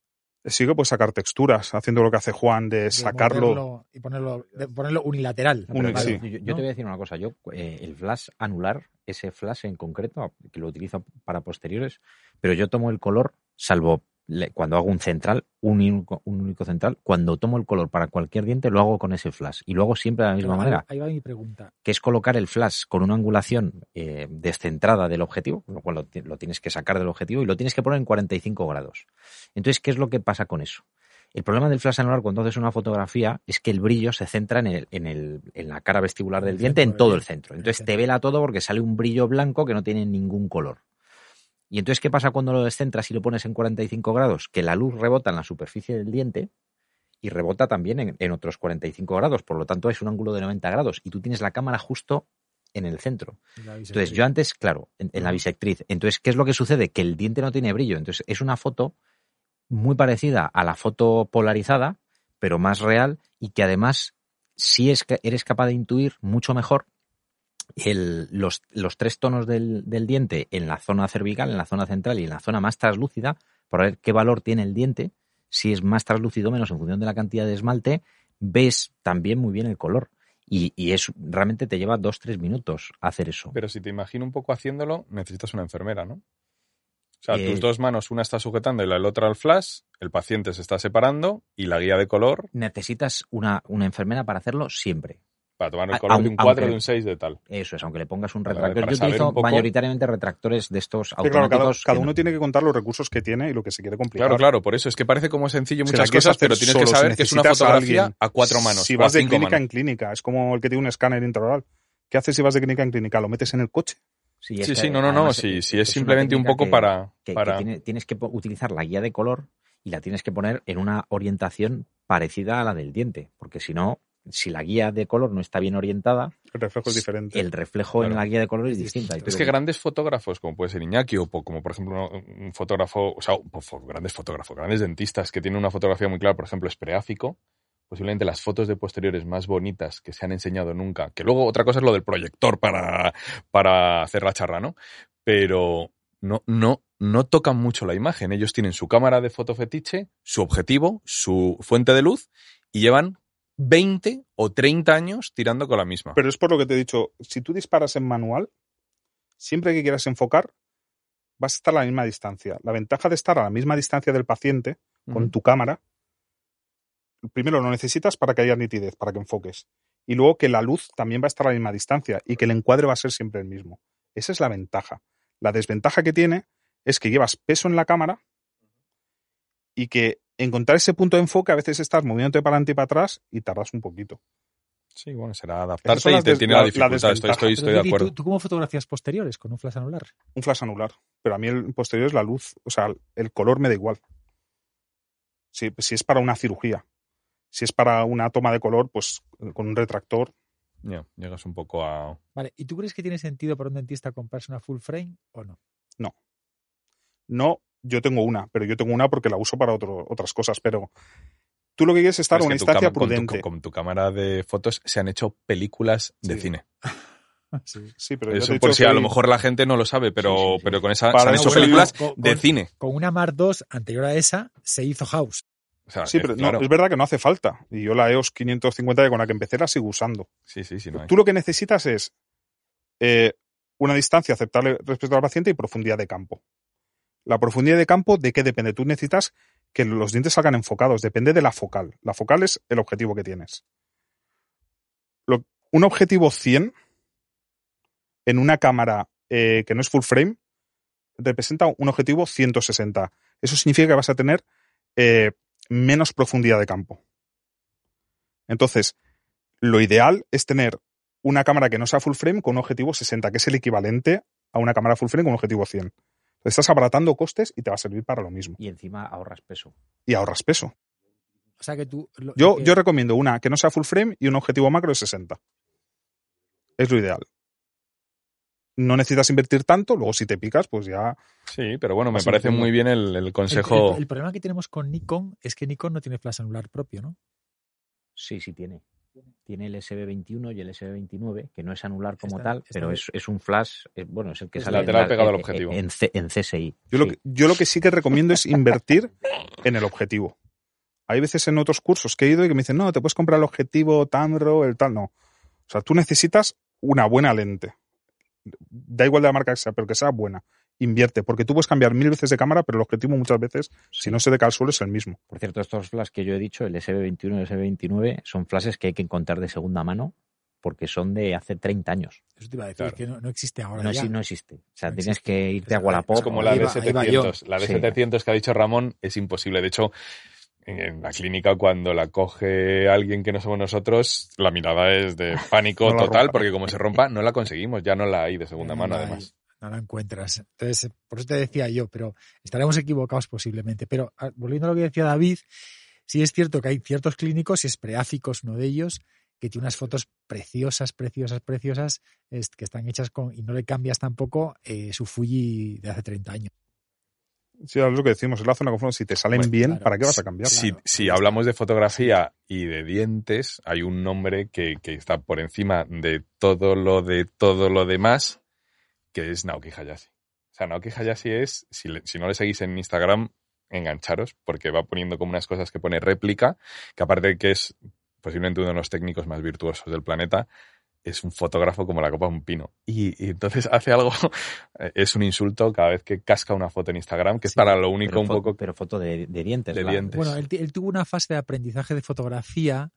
[SPEAKER 6] Sí que puedes sacar texturas, haciendo lo que hace Juan de
[SPEAKER 5] de
[SPEAKER 6] sacarlo.
[SPEAKER 5] y ponerlo, de ponerlo unilateral.
[SPEAKER 6] Uni- sí.
[SPEAKER 4] yo, yo
[SPEAKER 5] ¿no?
[SPEAKER 4] te voy a decir una cosa. Yo, eh, el flash anular, ese flash en concreto, que lo utilizo para posteriores, pero yo tomo el color, salvo cuando hago un central, un único, un único central, cuando tomo el color para cualquier diente, lo hago con ese flash. Y lo hago siempre de la misma
[SPEAKER 5] Ahí-
[SPEAKER 4] manera,
[SPEAKER 5] Ahí va mi pregunta.
[SPEAKER 4] que es colocar el flash con una angulación eh, descentrada del objetivo, lo cual lo, ti- lo tienes que sacar del objetivo y lo tienes que poner en 45 grados. Entonces, ¿qué es lo que pasa con eso? El problema del flash anular cuando haces una fotografía es que el brillo se centra en, el, en, el, en la cara vestibular del
[SPEAKER 5] el
[SPEAKER 4] diente, en todo el
[SPEAKER 5] diente,
[SPEAKER 4] centro.
[SPEAKER 5] en el
[SPEAKER 4] Entonces te vela todo porque sale un brillo blanco que no tiene ningún color. Y entonces, ¿qué pasa cuando lo descentras y lo pones en 45 grados? Que la luz rebota en la superficie del diente y rebota también en, en otros 45 grados. Por lo tanto, es un ángulo de 90 grados y tú tienes la cámara justo en el centro. Entonces, yo antes, claro, en, en la bisectriz. Entonces, ¿qué es lo que sucede? Que el diente no tiene brillo. Entonces, es una foto muy parecida a la foto polarizada, pero más real y que además es que eres capaz de intuir mucho mejor el- los, los tres tonos del, del diente en la zona cervical, en la zona central y en la zona más translúcida, para ver qué valor tiene el diente, si es más translúcido o menos en función de la cantidad de esmalte, ves también muy bien el color. Y, y es realmente te lleva dos, tres minutos hacer eso.
[SPEAKER 3] Pero si te imagino un poco haciéndolo, necesitas una enfermera, ¿no? O sea,
[SPEAKER 4] Eh,
[SPEAKER 3] tus dos manos, una está sujetando y la otra al flash, el paciente se está separando y la guía de color
[SPEAKER 4] necesitas una, una enfermera para hacerlo siempre.
[SPEAKER 3] Para tomar el
[SPEAKER 4] A-
[SPEAKER 3] color de un
[SPEAKER 4] aunque-
[SPEAKER 3] 4, de un 6, de tal.
[SPEAKER 4] Eso es, aunque le pongas un retractor. Yo utilizo
[SPEAKER 3] poco-
[SPEAKER 4] mayoritariamente retractores de estos
[SPEAKER 6] Sí, claro, cada,
[SPEAKER 4] automáticos.
[SPEAKER 6] cada uno
[SPEAKER 4] no-
[SPEAKER 6] tiene que contar los recursos que tiene y lo que se quiere complicar.
[SPEAKER 3] Claro, claro, por eso es que parece como sencillo
[SPEAKER 6] Si
[SPEAKER 3] muchas cosas, pero tienes que
[SPEAKER 6] si
[SPEAKER 3] saber que es una
[SPEAKER 6] a
[SPEAKER 3] fotografía a cuatro manos.
[SPEAKER 6] Si vas
[SPEAKER 3] a
[SPEAKER 6] de clínica
[SPEAKER 3] manos.
[SPEAKER 6] en clínica, es como el que tiene un escáner intraoral. ¿Qué haces si vas de clínica en clínica? ¿Lo metes en el coche?
[SPEAKER 4] Sí, es
[SPEAKER 3] Sí, sí, no, no, no,
[SPEAKER 4] eh,
[SPEAKER 3] sí, es simplemente un poco
[SPEAKER 4] que-
[SPEAKER 3] para...
[SPEAKER 4] que, que
[SPEAKER 3] para...
[SPEAKER 4] tiene- tienes que utilizar la guía de color y la tienes que poner en una orientación parecida a la del diente, porque si no, si la guía de color no está bien orientada,
[SPEAKER 6] El reflejo es diferente.
[SPEAKER 4] el reflejo en la guía de color es distinta.
[SPEAKER 3] Es que grandes fotógrafos, como puede ser Iñaki, o como por ejemplo un fotógrafo, o sea, grandes fotógrafos, grandes dentistas que tienen una fotografía muy clara, por ejemplo, espreáfico, posiblemente las fotos de posteriores más bonitas que se han enseñado nunca, que luego otra cosa es lo del proyector para, para hacer la charla, ¿no? Pero no, no, no tocan mucho la imagen. Ellos tienen su cámara de foto fetiche, su objetivo, su fuente de luz y llevan 20 o 30 años tirando con la misma.
[SPEAKER 6] Pero es por lo que te he dicho, si tú disparas en manual, siempre que quieras enfocar, vas a estar a la misma distancia. La ventaja de estar a la misma distancia del paciente con tu cámara, primero lo necesitas para que haya nitidez, para que enfoques. Y luego que la luz también va a estar a la misma distancia y que el encuadre va a ser siempre el mismo. Esa es la ventaja. La desventaja que tiene es que llevas peso en la cámara y que encontrar ese punto de enfoque a veces estás moviéndote para adelante y para atrás y tardas un poquito.
[SPEAKER 3] Sí, bueno, será adaptarse y te tiene
[SPEAKER 6] la-
[SPEAKER 3] la
[SPEAKER 6] la
[SPEAKER 3] dificultad. Estoy, estoy,
[SPEAKER 5] Pero,
[SPEAKER 3] de acuerdo.
[SPEAKER 5] ¿tú, tú cómo fotografías posteriores con un flash anular?
[SPEAKER 6] Un flash anular. Pero a mí el posterior es la luz. O sea, el color me da igual. Si, si es para una cirugía. Si es para una toma de color, pues con un retractor.
[SPEAKER 3] Ya, llegas un poco a.
[SPEAKER 5] Vale, ¿y tú crees que tiene sentido para un dentista comprarse una full frame o no?
[SPEAKER 6] No, yo tengo una, pero yo tengo una porque la uso para otro, otras cosas, pero tú lo que quieres es estar
[SPEAKER 3] Es
[SPEAKER 6] a una instancia
[SPEAKER 3] cama- con tu-
[SPEAKER 6] prudente.
[SPEAKER 3] Con, tu cámara de fotos se han hecho películas de
[SPEAKER 6] Sí.
[SPEAKER 3] cine.
[SPEAKER 5] Sí.
[SPEAKER 6] Sí, pero
[SPEAKER 3] Eso por si a lo mejor la gente no lo sabe, pero,
[SPEAKER 4] Sí, sí, sí.
[SPEAKER 3] pero con esa
[SPEAKER 6] Para
[SPEAKER 3] se han hecho películas
[SPEAKER 5] con-
[SPEAKER 3] de
[SPEAKER 5] con-
[SPEAKER 3] cine.
[SPEAKER 5] Con una Mark II anterior a esa se hizo House.
[SPEAKER 3] O sea,
[SPEAKER 6] Sí, pero no,
[SPEAKER 3] claro.
[SPEAKER 6] es verdad que no hace falta. Y yo la EOS 550 con la que empecé la sigo usando.
[SPEAKER 3] Sí, sí, sí. no.
[SPEAKER 6] Tú lo que necesitas es eh, una distancia aceptable respecto al paciente y profundidad de campo. La profundidad de campo, ¿de qué depende? Tú necesitas que los dientes salgan enfocados, depende de la focal. La focal es el objetivo que tienes. Un objetivo 100 en una cámara eh, que no es full frame representa un objetivo 160. Eso significa que vas a tener eh, menos profundidad de campo. Entonces, lo ideal es tener una cámara que no sea full frame con un objetivo 60, que es el equivalente a una cámara full frame con un objetivo 100. Entonces, estás abaratando costes y te va a servir para lo mismo.
[SPEAKER 4] Y encima ahorras peso.
[SPEAKER 6] Y ahorras peso.
[SPEAKER 5] O sea que tú. lo-
[SPEAKER 6] Yo,
[SPEAKER 5] que-
[SPEAKER 6] yo recomiendo una que no sea full frame y un objetivo macro de 60. Es lo ideal. No necesitas invertir tanto, luego si te picas, pues ya.
[SPEAKER 3] Sí, pero bueno, me
[SPEAKER 6] Así
[SPEAKER 3] parece muy bien el, el
[SPEAKER 5] el-
[SPEAKER 3] consejo.
[SPEAKER 5] el- el problema que tenemos con Nikon es que Nikon no tiene flash anular propio, ¿no?
[SPEAKER 4] Sí, sí tiene. Tiene el SB21 y el SB29, que no es anular como
[SPEAKER 5] Está-
[SPEAKER 4] tal,
[SPEAKER 5] está
[SPEAKER 4] pero es, es un flash, eh, bueno, es el que
[SPEAKER 5] Es
[SPEAKER 4] sale en
[SPEAKER 3] lateral
[SPEAKER 4] la-
[SPEAKER 3] pegado al
[SPEAKER 4] en-
[SPEAKER 3] objetivo.
[SPEAKER 4] En, en CSI.
[SPEAKER 6] Yo, lo que, yo lo que sí que recomiendo es invertir en el objetivo. Hay veces en otros cursos que he ido y que me dicen, no, te puedes comprar el objetivo Tamro, el tal. No. O sea, tú necesitas una buena lente. Da igual de la marca que sea, pero que sea buena. Invierte, porque tú puedes cambiar mil veces de cámara, pero el objetivo muchas veces, si no se te cae al suelo, es el mismo.
[SPEAKER 4] Por cierto, estos flashes que yo he dicho, el SB21 y el SB29, son flashes que hay que encontrar de segunda mano porque son de hace 30 años.
[SPEAKER 5] Eso te iba a decir,
[SPEAKER 3] Claro.
[SPEAKER 5] que no, no existe ahora.
[SPEAKER 4] No,
[SPEAKER 5] ya.
[SPEAKER 4] no existe. O sea,
[SPEAKER 5] No
[SPEAKER 4] tienes
[SPEAKER 5] existe.
[SPEAKER 4] que irte a Wallapop.
[SPEAKER 3] Es como la
[SPEAKER 5] va- ahí va yo.
[SPEAKER 3] D700. La
[SPEAKER 4] Sí.
[SPEAKER 3] D700 que ha dicho Ramón es imposible. De hecho, en- la clínica, cuando la coge alguien que no somos nosotros, la mirada es de pánico
[SPEAKER 6] No
[SPEAKER 3] total, porque como se rompa, no la conseguimos. Ya no la hay de segunda
[SPEAKER 5] No
[SPEAKER 3] mano, además.
[SPEAKER 5] No la encuentras. Entonces, por eso te decía yo, pero estaremos equivocados posiblemente. Pero ah, volviendo a lo que decía David, sí es cierto que hay ciertos clínicos, y es Preáficos uno de ellos, que tiene unas fotos preciosas, preciosas, preciosas, es- que están hechas con, y no le cambias tampoco eh, su Fuji de hace 30 años.
[SPEAKER 6] Sí, es lo que decimos, es la zona de confort. Si te salen bien,
[SPEAKER 5] claro.
[SPEAKER 6] ¿para qué vas a cambiar?
[SPEAKER 3] Si,
[SPEAKER 5] Claro,
[SPEAKER 3] si hablamos de fotografía y de dientes, hay un nombre que, que está por encima de todo lo de todo lo demás, que es Naoki Hayashi. O sea, Naoki Hayashi es, si, le- si no le seguís en Instagram, engancharos, porque va poniendo como unas cosas que pone réplica, que aparte de que es posiblemente uno de los técnicos más virtuosos del planeta, es un fotógrafo como la copa de un pino. Y, y entonces hace algo, es un insulto cada vez que casca una foto en Instagram, que es para lo único
[SPEAKER 4] pero,
[SPEAKER 3] un poco...
[SPEAKER 4] pero foto de, de dientes.
[SPEAKER 3] De dientes.
[SPEAKER 5] Bueno, él, tuvo una fase de aprendizaje de fotografía.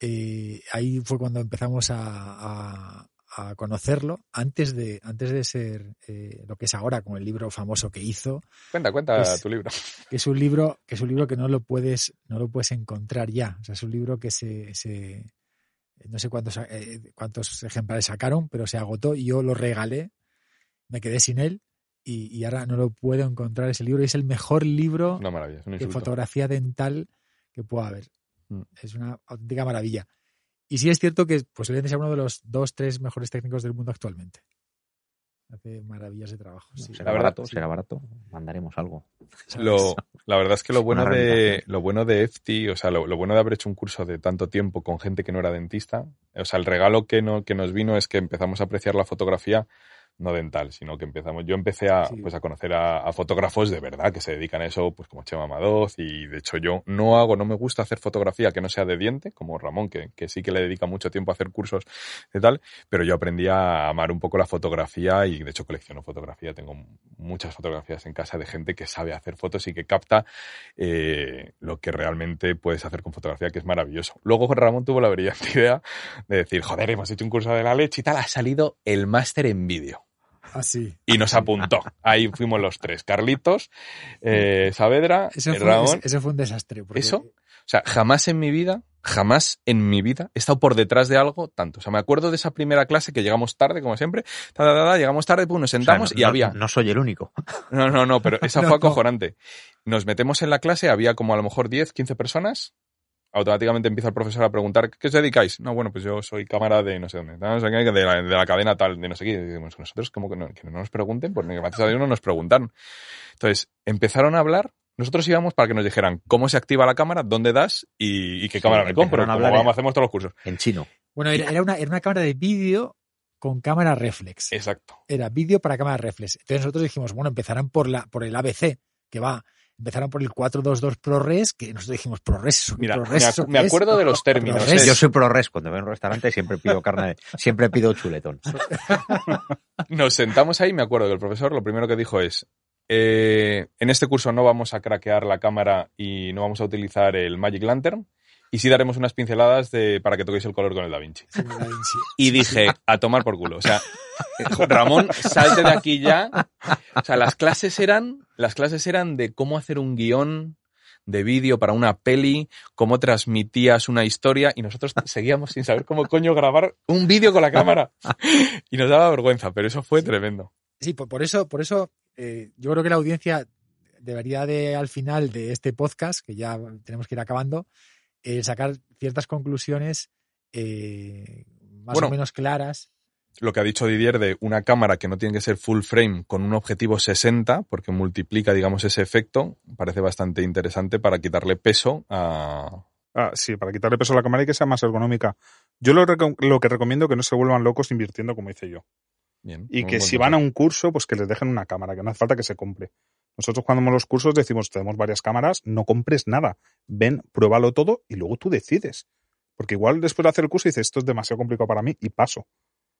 [SPEAKER 5] eh, ahí fue cuando empezamos a, a- a conocerlo, antes de, antes de ser eh, lo que es ahora, con el libro famoso que hizo,
[SPEAKER 3] Cuenta, cuenta
[SPEAKER 5] Es-
[SPEAKER 3] tu libro.
[SPEAKER 5] que es un libro, que es un libro que no lo puedes, no lo puedes encontrar ya. O sea, es un libro que se, se no sé cuántos, eh, cuántos ejemplares sacaron, pero se agotó y yo lo regalé, me quedé sin él y, y ahora no lo puedo encontrar ese libro. Y es el mejor libro de fotografía dental que pueda haber.
[SPEAKER 3] Mm.
[SPEAKER 5] Es una auténtica maravilla. Y sí es cierto que posiblemente sea uno de los dos, tres mejores técnicos del mundo actualmente. Hace maravillas de trabajo. sí.
[SPEAKER 4] será barato,
[SPEAKER 3] sí.
[SPEAKER 4] será barato. Mandaremos algo.
[SPEAKER 3] Lo, la verdad es que lo bueno de
[SPEAKER 4] rehabilitación.
[SPEAKER 3] lo bueno de EFTI, o sea, lo, lo bueno de haber hecho un curso de tanto tiempo con gente que no era dentista, o sea, el regalo que, no, que nos vino es que empezamos a apreciar la fotografía no dental, sino que empezamos. Yo empecé a,
[SPEAKER 5] Sí.
[SPEAKER 3] pues, a conocer a, a fotógrafos de verdad que se dedican a eso, pues como Chema Madoz, y de hecho yo no hago, no me gusta hacer fotografía que no sea de diente, como Ramón, que, que sí que le dedica mucho tiempo a hacer cursos de tal, pero yo aprendí a amar un poco la fotografía y de hecho colecciono fotografía, tengo muchas fotografías en casa de gente que sabe hacer fotos y que capta eh, lo que realmente puedes hacer con fotografía, que es maravilloso. Luego Ramón tuvo la brillante idea de decir, joder, hemos hecho un curso de la leche y tal, ha salido el máster en vídeo.
[SPEAKER 5] Así.
[SPEAKER 3] Y nos apuntó. Ahí fuimos los tres. Carlitos, eh, Saavedra,
[SPEAKER 5] Eso fue,
[SPEAKER 3] Ramón.
[SPEAKER 5] eso fue un desastre. porque-
[SPEAKER 3] ¿Eso? O sea, jamás en mi vida, jamás en mi vida he estado por detrás de algo tanto. O sea, me acuerdo de esa primera clase que llegamos tarde, como siempre. Ta, ta, ta, ta, llegamos tarde, pues nos
[SPEAKER 4] O sea,
[SPEAKER 3] sentamos
[SPEAKER 4] no-
[SPEAKER 3] y
[SPEAKER 4] no-
[SPEAKER 3] había.
[SPEAKER 4] No soy el único.
[SPEAKER 3] No, no, no, pero esa
[SPEAKER 5] No,
[SPEAKER 3] fue acojonante. Nos metemos en la clase, había como a lo mejor 10, 15 personas. Automáticamente empieza el profesor a preguntar, ¿qué os dedicáis? No, bueno, pues yo soy cámara de no sé dónde, no sé qué, de, la, de la cadena tal, de no sé qué. Y decimos, nosotros como que no, que no nos pregunten, pues gracias a Dios no nos preguntaron. Entonces, empezaron a hablar nosotros íbamos para que nos dijeran cómo se activa la cámara, dónde das y, y qué
[SPEAKER 4] Sí,
[SPEAKER 3] cámara me compro. Como
[SPEAKER 4] hablar
[SPEAKER 3] vamos,
[SPEAKER 4] en-
[SPEAKER 3] hacemos todos los cursos.
[SPEAKER 4] En chino.
[SPEAKER 5] Bueno, era, era una, era una cámara de vídeo con cámara reflex.
[SPEAKER 3] Exacto.
[SPEAKER 5] Era vídeo para cámara reflex. Entonces nosotros dijimos, bueno, empezarán por, la, por el ABC, que va. Empezaron por el 422 ProRes, que nosotros dijimos ProRes. ¿eso qué
[SPEAKER 3] Mira,
[SPEAKER 5] ProRes,
[SPEAKER 3] me,
[SPEAKER 5] ¿eso
[SPEAKER 3] ac-
[SPEAKER 5] qué
[SPEAKER 3] me
[SPEAKER 5] es?".
[SPEAKER 3] acuerdo de los términos.
[SPEAKER 5] ProRes.
[SPEAKER 4] Yo soy pro res. Cuando voy a un restaurante siempre pido carne, siempre pido chuletón.
[SPEAKER 3] Nos sentamos ahí y me acuerdo que el profesor lo primero que dijo es, eh, en este curso no vamos a craquear la cámara y no vamos a utilizar el Magic Lantern y sí daremos unas pinceladas de, para que toquéis el color con el Da Vinci.
[SPEAKER 5] Sí, Da Vinci.
[SPEAKER 3] Y dije, a tomar por culo. O sea, Ramón, salte de aquí ya. O sea, las clases eran, las clases eran de cómo hacer un guion de vídeo para una peli, cómo transmitías una historia y nosotros seguíamos sin saber cómo coño grabar un vídeo con la cámara. Y nos daba vergüenza, pero eso fue tremendo.
[SPEAKER 5] Sí, por, por eso, por eso eh, yo creo que la audiencia debería de, al final de este podcast, que ya tenemos que ir acabando, eh, sacar ciertas conclusiones eh, más
[SPEAKER 3] Bueno.
[SPEAKER 5] o menos claras.
[SPEAKER 3] Lo que ha dicho Didier de una cámara que no tiene que ser full frame con un objetivo 60, porque multiplica, digamos, ese efecto, parece bastante interesante para quitarle peso a,
[SPEAKER 6] Ah, sí, para quitarle peso a la cámara y que sea más ergonómica. Yo lo, lo que recomiendo es que no se vuelvan locos invirtiendo como hice yo.
[SPEAKER 3] Bien,
[SPEAKER 6] Y que si van a un curso, pues que les dejen una cámara, que no hace falta que se compre. Nosotros cuando vamos a los cursos decimos, tenemos varias cámaras, no compres nada. Ven, pruébalo todo y luego tú decides. Porque igual después de hacer el curso dices, esto es demasiado complicado para mí y paso.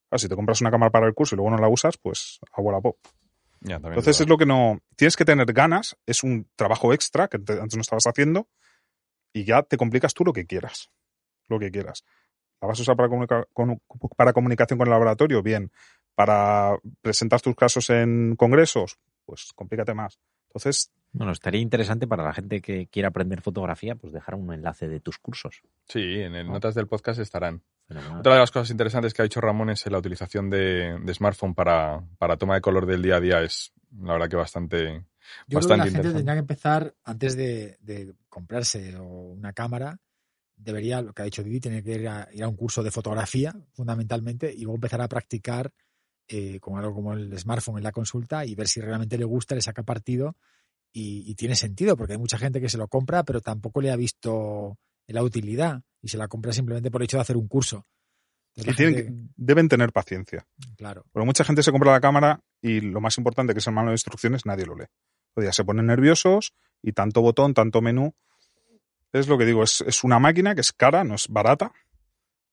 [SPEAKER 6] Claro, si te compras una cámara para el curso y luego no la usas, pues agua pop.
[SPEAKER 3] Ya,
[SPEAKER 6] Entonces es lo que no... Tienes que tener ganas, es un trabajo extra que te- antes no estabas haciendo y ya te complicas tú lo que quieras. Lo que quieras. ¿La vas a usar para, comunica- con- para comunicación con el laboratorio? Bien. ¿Para presentar tus casos en congresos? Pues complícate más. Entonces,
[SPEAKER 4] Bueno, estaría interesante para la gente que quiera aprender fotografía, pues dejar un enlace de tus cursos.
[SPEAKER 3] Sí, en el notas del podcast estarán.
[SPEAKER 4] Fenomenal.
[SPEAKER 3] Otra de las cosas interesantes que ha dicho Ramón es la utilización de, de smartphone para, para toma de color del día a día. Es la verdad que bastante,
[SPEAKER 5] Yo creo que
[SPEAKER 3] bastante
[SPEAKER 5] la gente
[SPEAKER 3] interesante.
[SPEAKER 5] tendría que empezar, antes de, de comprarse o una cámara, debería, lo que ha dicho Didi, tener que ir a, ir a un curso de fotografía, fundamentalmente, y luego empezar a practicar eh, con algo como el smartphone en la consulta y ver si realmente le gusta, le saca partido y, y tiene sentido, porque hay mucha gente que se lo compra, pero tampoco le ha visto la utilidad y se la compra simplemente por el hecho de hacer un curso. Entonces,
[SPEAKER 6] y
[SPEAKER 5] la
[SPEAKER 6] tienen
[SPEAKER 5] gente-
[SPEAKER 6] que- deben tener paciencia.
[SPEAKER 5] claro.
[SPEAKER 6] Porque mucha gente se compra la cámara y lo más importante que es el manual de instrucciones nadie lo lee. O sea, se ponen nerviosos y tanto botón, tanto menú. Es lo que digo, es, es una máquina que es cara, no es barata.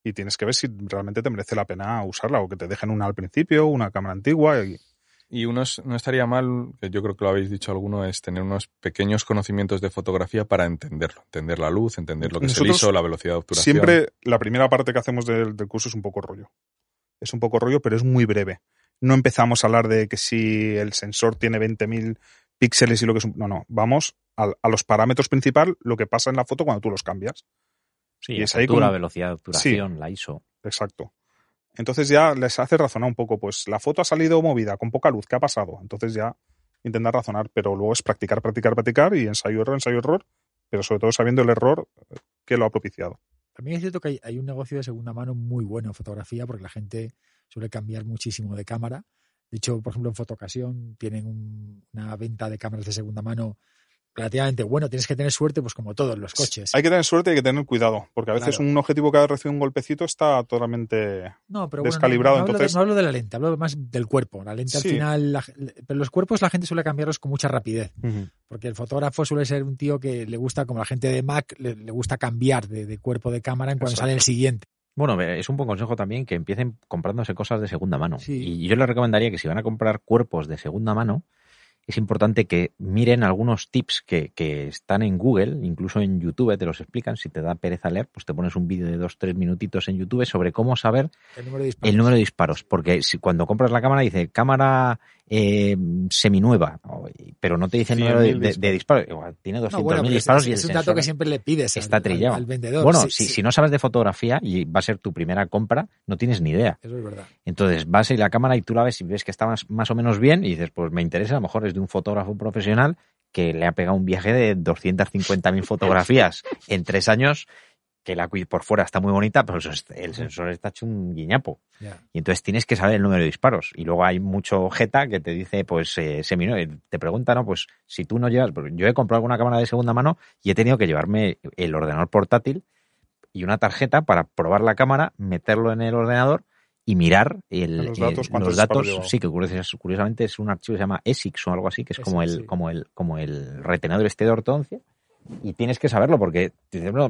[SPEAKER 6] Y tienes que ver si realmente te merece la pena usarla o que te dejen una al principio, una cámara antigua. Y,
[SPEAKER 3] Y unos, no estaría mal, que yo creo que lo habéis dicho alguno, es tener unos pequeños conocimientos de fotografía para entenderlo. Entender la luz, entender lo que es el ISO, la velocidad de obturación.
[SPEAKER 6] siempre la primera parte que hacemos del, del curso es un poco rollo. Es un poco rollo, pero es muy breve. No empezamos a hablar de que si el sensor tiene 20.000 píxeles y lo que es un... No, no. Vamos al- a, los parámetros principal, lo que pasa en la foto cuando tú los cambias.
[SPEAKER 4] Sí,
[SPEAKER 6] y es ahí
[SPEAKER 4] apertura,
[SPEAKER 6] como-
[SPEAKER 4] velocidad de obturación, la ISO.
[SPEAKER 6] Exacto. Entonces ya les hace razonar un poco, pues la foto ha salido movida, con poca luz, ¿qué ha pasado? Entonces ya intentar razonar, pero luego es practicar, practicar, practicar y ensayo, error, ensayo, error, pero sobre todo sabiendo el error que lo ha propiciado.
[SPEAKER 5] También es cierto que hay, hay un negocio de segunda mano muy bueno en fotografía porque la gente suele cambiar muchísimo de cámara. De hecho, por ejemplo, en Fotocasión tienen un- una venta de cámaras de segunda mano relativamente bueno. Tienes que tener suerte, pues como todos los coches.
[SPEAKER 6] Hay que tener suerte y hay que tener cuidado, porque a veces
[SPEAKER 5] Claro.
[SPEAKER 6] un objetivo que ha recibido un golpecito está totalmente...
[SPEAKER 5] No, pero bueno, no-
[SPEAKER 6] descalibrado,
[SPEAKER 5] no, hablo de-
[SPEAKER 6] entonces-
[SPEAKER 5] no hablo de la lente, hablo más del cuerpo. La lente al final, la- pero los cuerpos la gente suele cambiarlos con mucha rapidez. Porque el fotógrafo suele ser un tío que le gusta, como la gente de Mac, le, le gusta cambiar de, de cuerpo de cámara en cuanto
[SPEAKER 6] Exacto.
[SPEAKER 5] sale el siguiente.
[SPEAKER 4] Bueno, es un buen consejo también que empiecen comprándose cosas de segunda mano.
[SPEAKER 5] Sí.
[SPEAKER 4] Y yo les recomendaría que si van a comprar cuerpos de segunda mano, es importante que miren algunos tips que, que están en Google, incluso en YouTube te los explican. Si te da pereza leer, pues te pones un vídeo de dos, tres minutitos en YouTube sobre cómo saber
[SPEAKER 5] El número de disparos.
[SPEAKER 4] el número de disparos. Porque si cuando compras la cámara dice cámara eh, seminueva, pero no te dice el número de,
[SPEAKER 3] 100.000
[SPEAKER 4] de- de disparos. Igual tiene 200.000
[SPEAKER 5] No, bueno,
[SPEAKER 4] disparos
[SPEAKER 5] es,
[SPEAKER 4] y
[SPEAKER 5] es un dato que siempre le pides
[SPEAKER 4] está
[SPEAKER 5] al, al-
[SPEAKER 4] trillado.
[SPEAKER 5] al vendedor.
[SPEAKER 4] Bueno,
[SPEAKER 5] Sí,
[SPEAKER 4] si,
[SPEAKER 5] sí,
[SPEAKER 4] si no sabes de fotografía y va a ser tu primera compra, no tienes ni idea.
[SPEAKER 5] Eso es verdad.
[SPEAKER 4] Entonces vas a ir a la cámara y tú la ves y ves que está más, más o menos bien y dices, pues me interesa, a lo mejor es de un fotógrafo profesional que le ha pegado un viaje de 250.000 fotografías en tres años que la QI por fuera está muy bonita, pero el sensor está hecho un guiñapo. Y entonces tienes que saber el número de disparos. Y luego hay mucho jeta que te dice, pues, eh, semino, eh, te pregunta, ¿no? Pues si tú no llevas, yo he comprado alguna cámara de segunda mano y he tenido que llevarme el ordenador portátil y una tarjeta para probar la cámara, meterlo en el ordenador y mirar el,
[SPEAKER 6] Los datos.
[SPEAKER 4] Sí, que curios- curiosamente es un archivo que se llama ESIX o algo así, que es como el,
[SPEAKER 5] sí.
[SPEAKER 4] como el, como el retenedor este de ortodoncia. Y tienes que saberlo porque,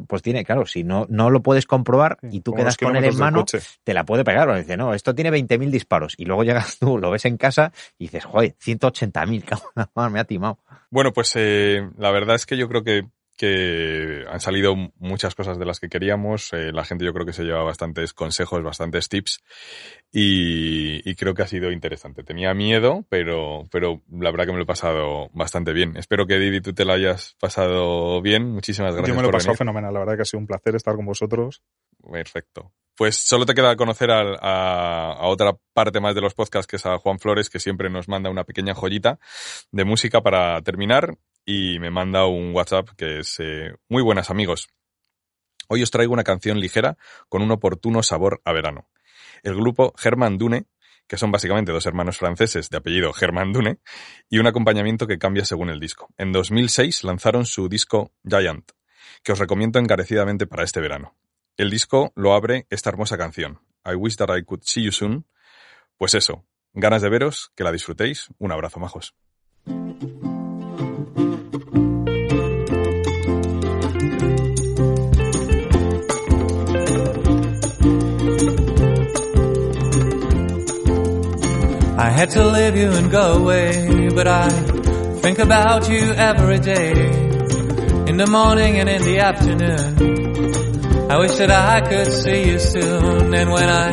[SPEAKER 4] pues tiene, claro, si no, no lo puedes comprobar y tú quedas con él en mano, te la puede pegar. porque Dice, no, esto tiene 20.000 disparos. Y luego llegas tú, lo ves en casa y dices, joder, 180.000, cabrón, me ha timado.
[SPEAKER 3] Bueno, pues eh, la verdad es que yo creo que, que han salido muchas cosas de las que queríamos. Eh, la gente yo creo que se lleva bastantes consejos, bastantes tips y, y creo que ha sido interesante. Tenía miedo, pero, pero la verdad que me lo he pasado bastante bien. Espero que Didi tú te lo hayas pasado bien. Muchísimas gracias
[SPEAKER 6] Yo me lo he pasado fenomenal. La verdad que ha sido un placer estar con vosotros.
[SPEAKER 3] Perfecto. Pues solo te queda conocer a, a otra parte más de los podcasts, que es a Juan Flores, que siempre nos manda una pequeña joyita de música para terminar y me manda un WhatsApp que es eh, muy buenas amigos. Hoy os traigo una canción ligera con un oportuno sabor a verano. El grupo Herman Dune, que son básicamente dos hermanos franceses de apellido Herman Dune, y un acompañamiento que cambia según el disco. En 2006 lanzaron su disco Giant, que os recomiendo encarecidamente para este verano. El disco lo abre esta hermosa canción, I Wish That I Could See You Soon. Pues eso, ganas de veros, que la disfrutéis. Un abrazo, majos.
[SPEAKER 7] Had to leave you and go away, but I think about you every day. In the morning and in the afternoon. I wish that I could see you soon. And when I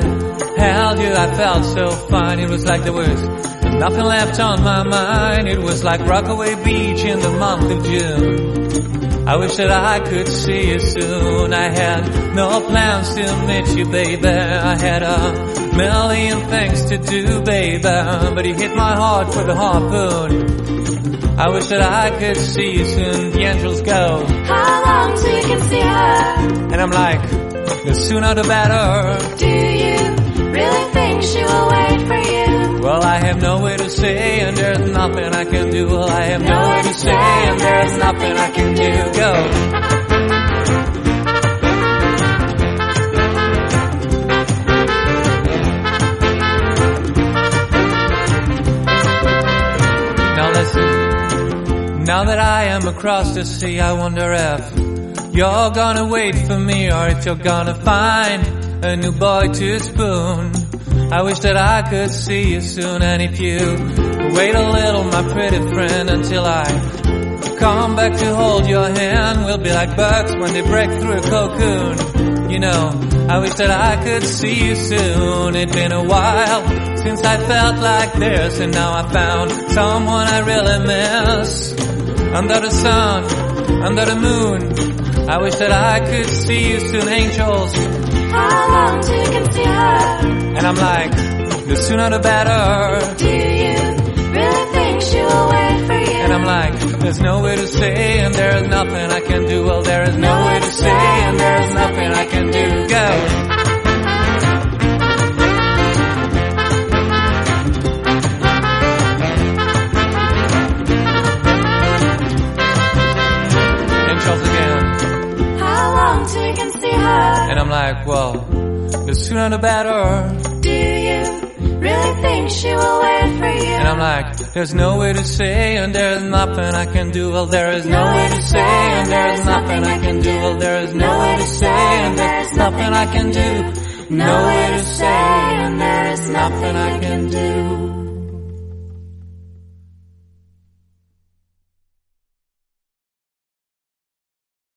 [SPEAKER 7] held you, I felt so fine. It was like there was nothing left on my mind. It was like Rockaway Beach in the month of June. I wish that I could see you soon. I had no plans to meet you, baby. I had a million things to do, baby. But you hit my heart with a harpoon. I wish that I could see you soon. The angels go.
[SPEAKER 8] How long till you can see her?
[SPEAKER 7] And I'm like, the sooner the better.
[SPEAKER 8] Do you really think she will wait for you?
[SPEAKER 7] Well, I have nowhere to say and there's nothing I can do. Well, I have nowhere to say and there's nothing I can do. Go. Now listen, now that I am across the sea, I wonder if you're gonna wait for me or if you're gonna find a new boy to spoon. I wish that I could see you soon and if you wait a little, my pretty friend, until I come back to hold your hand, we'll be like birds when they break through a cocoon. You know, I wish that I could see you soon. It's been a while since I felt like this and now I found someone I really miss. Under the sun, under the moon, I wish that I could see you soon, angels.
[SPEAKER 8] How long till you can see her?
[SPEAKER 7] And I'm like, the sooner the better.
[SPEAKER 8] Do you really think she will wait for you?
[SPEAKER 7] And I'm like, there's no way to say and there's nothing I can do. Well, there is no way to say and there's nothing I can do. Go. And I'm like, well, the sooner the better.
[SPEAKER 8] Do you really think she will wait for you?
[SPEAKER 7] And I'm like, there's no way to say and there's nothing I can do. Well, there is no way to say and there's nothing I can do. Well, there is no way to say and there's nothing I can do. No way to say and there's nothing I can do.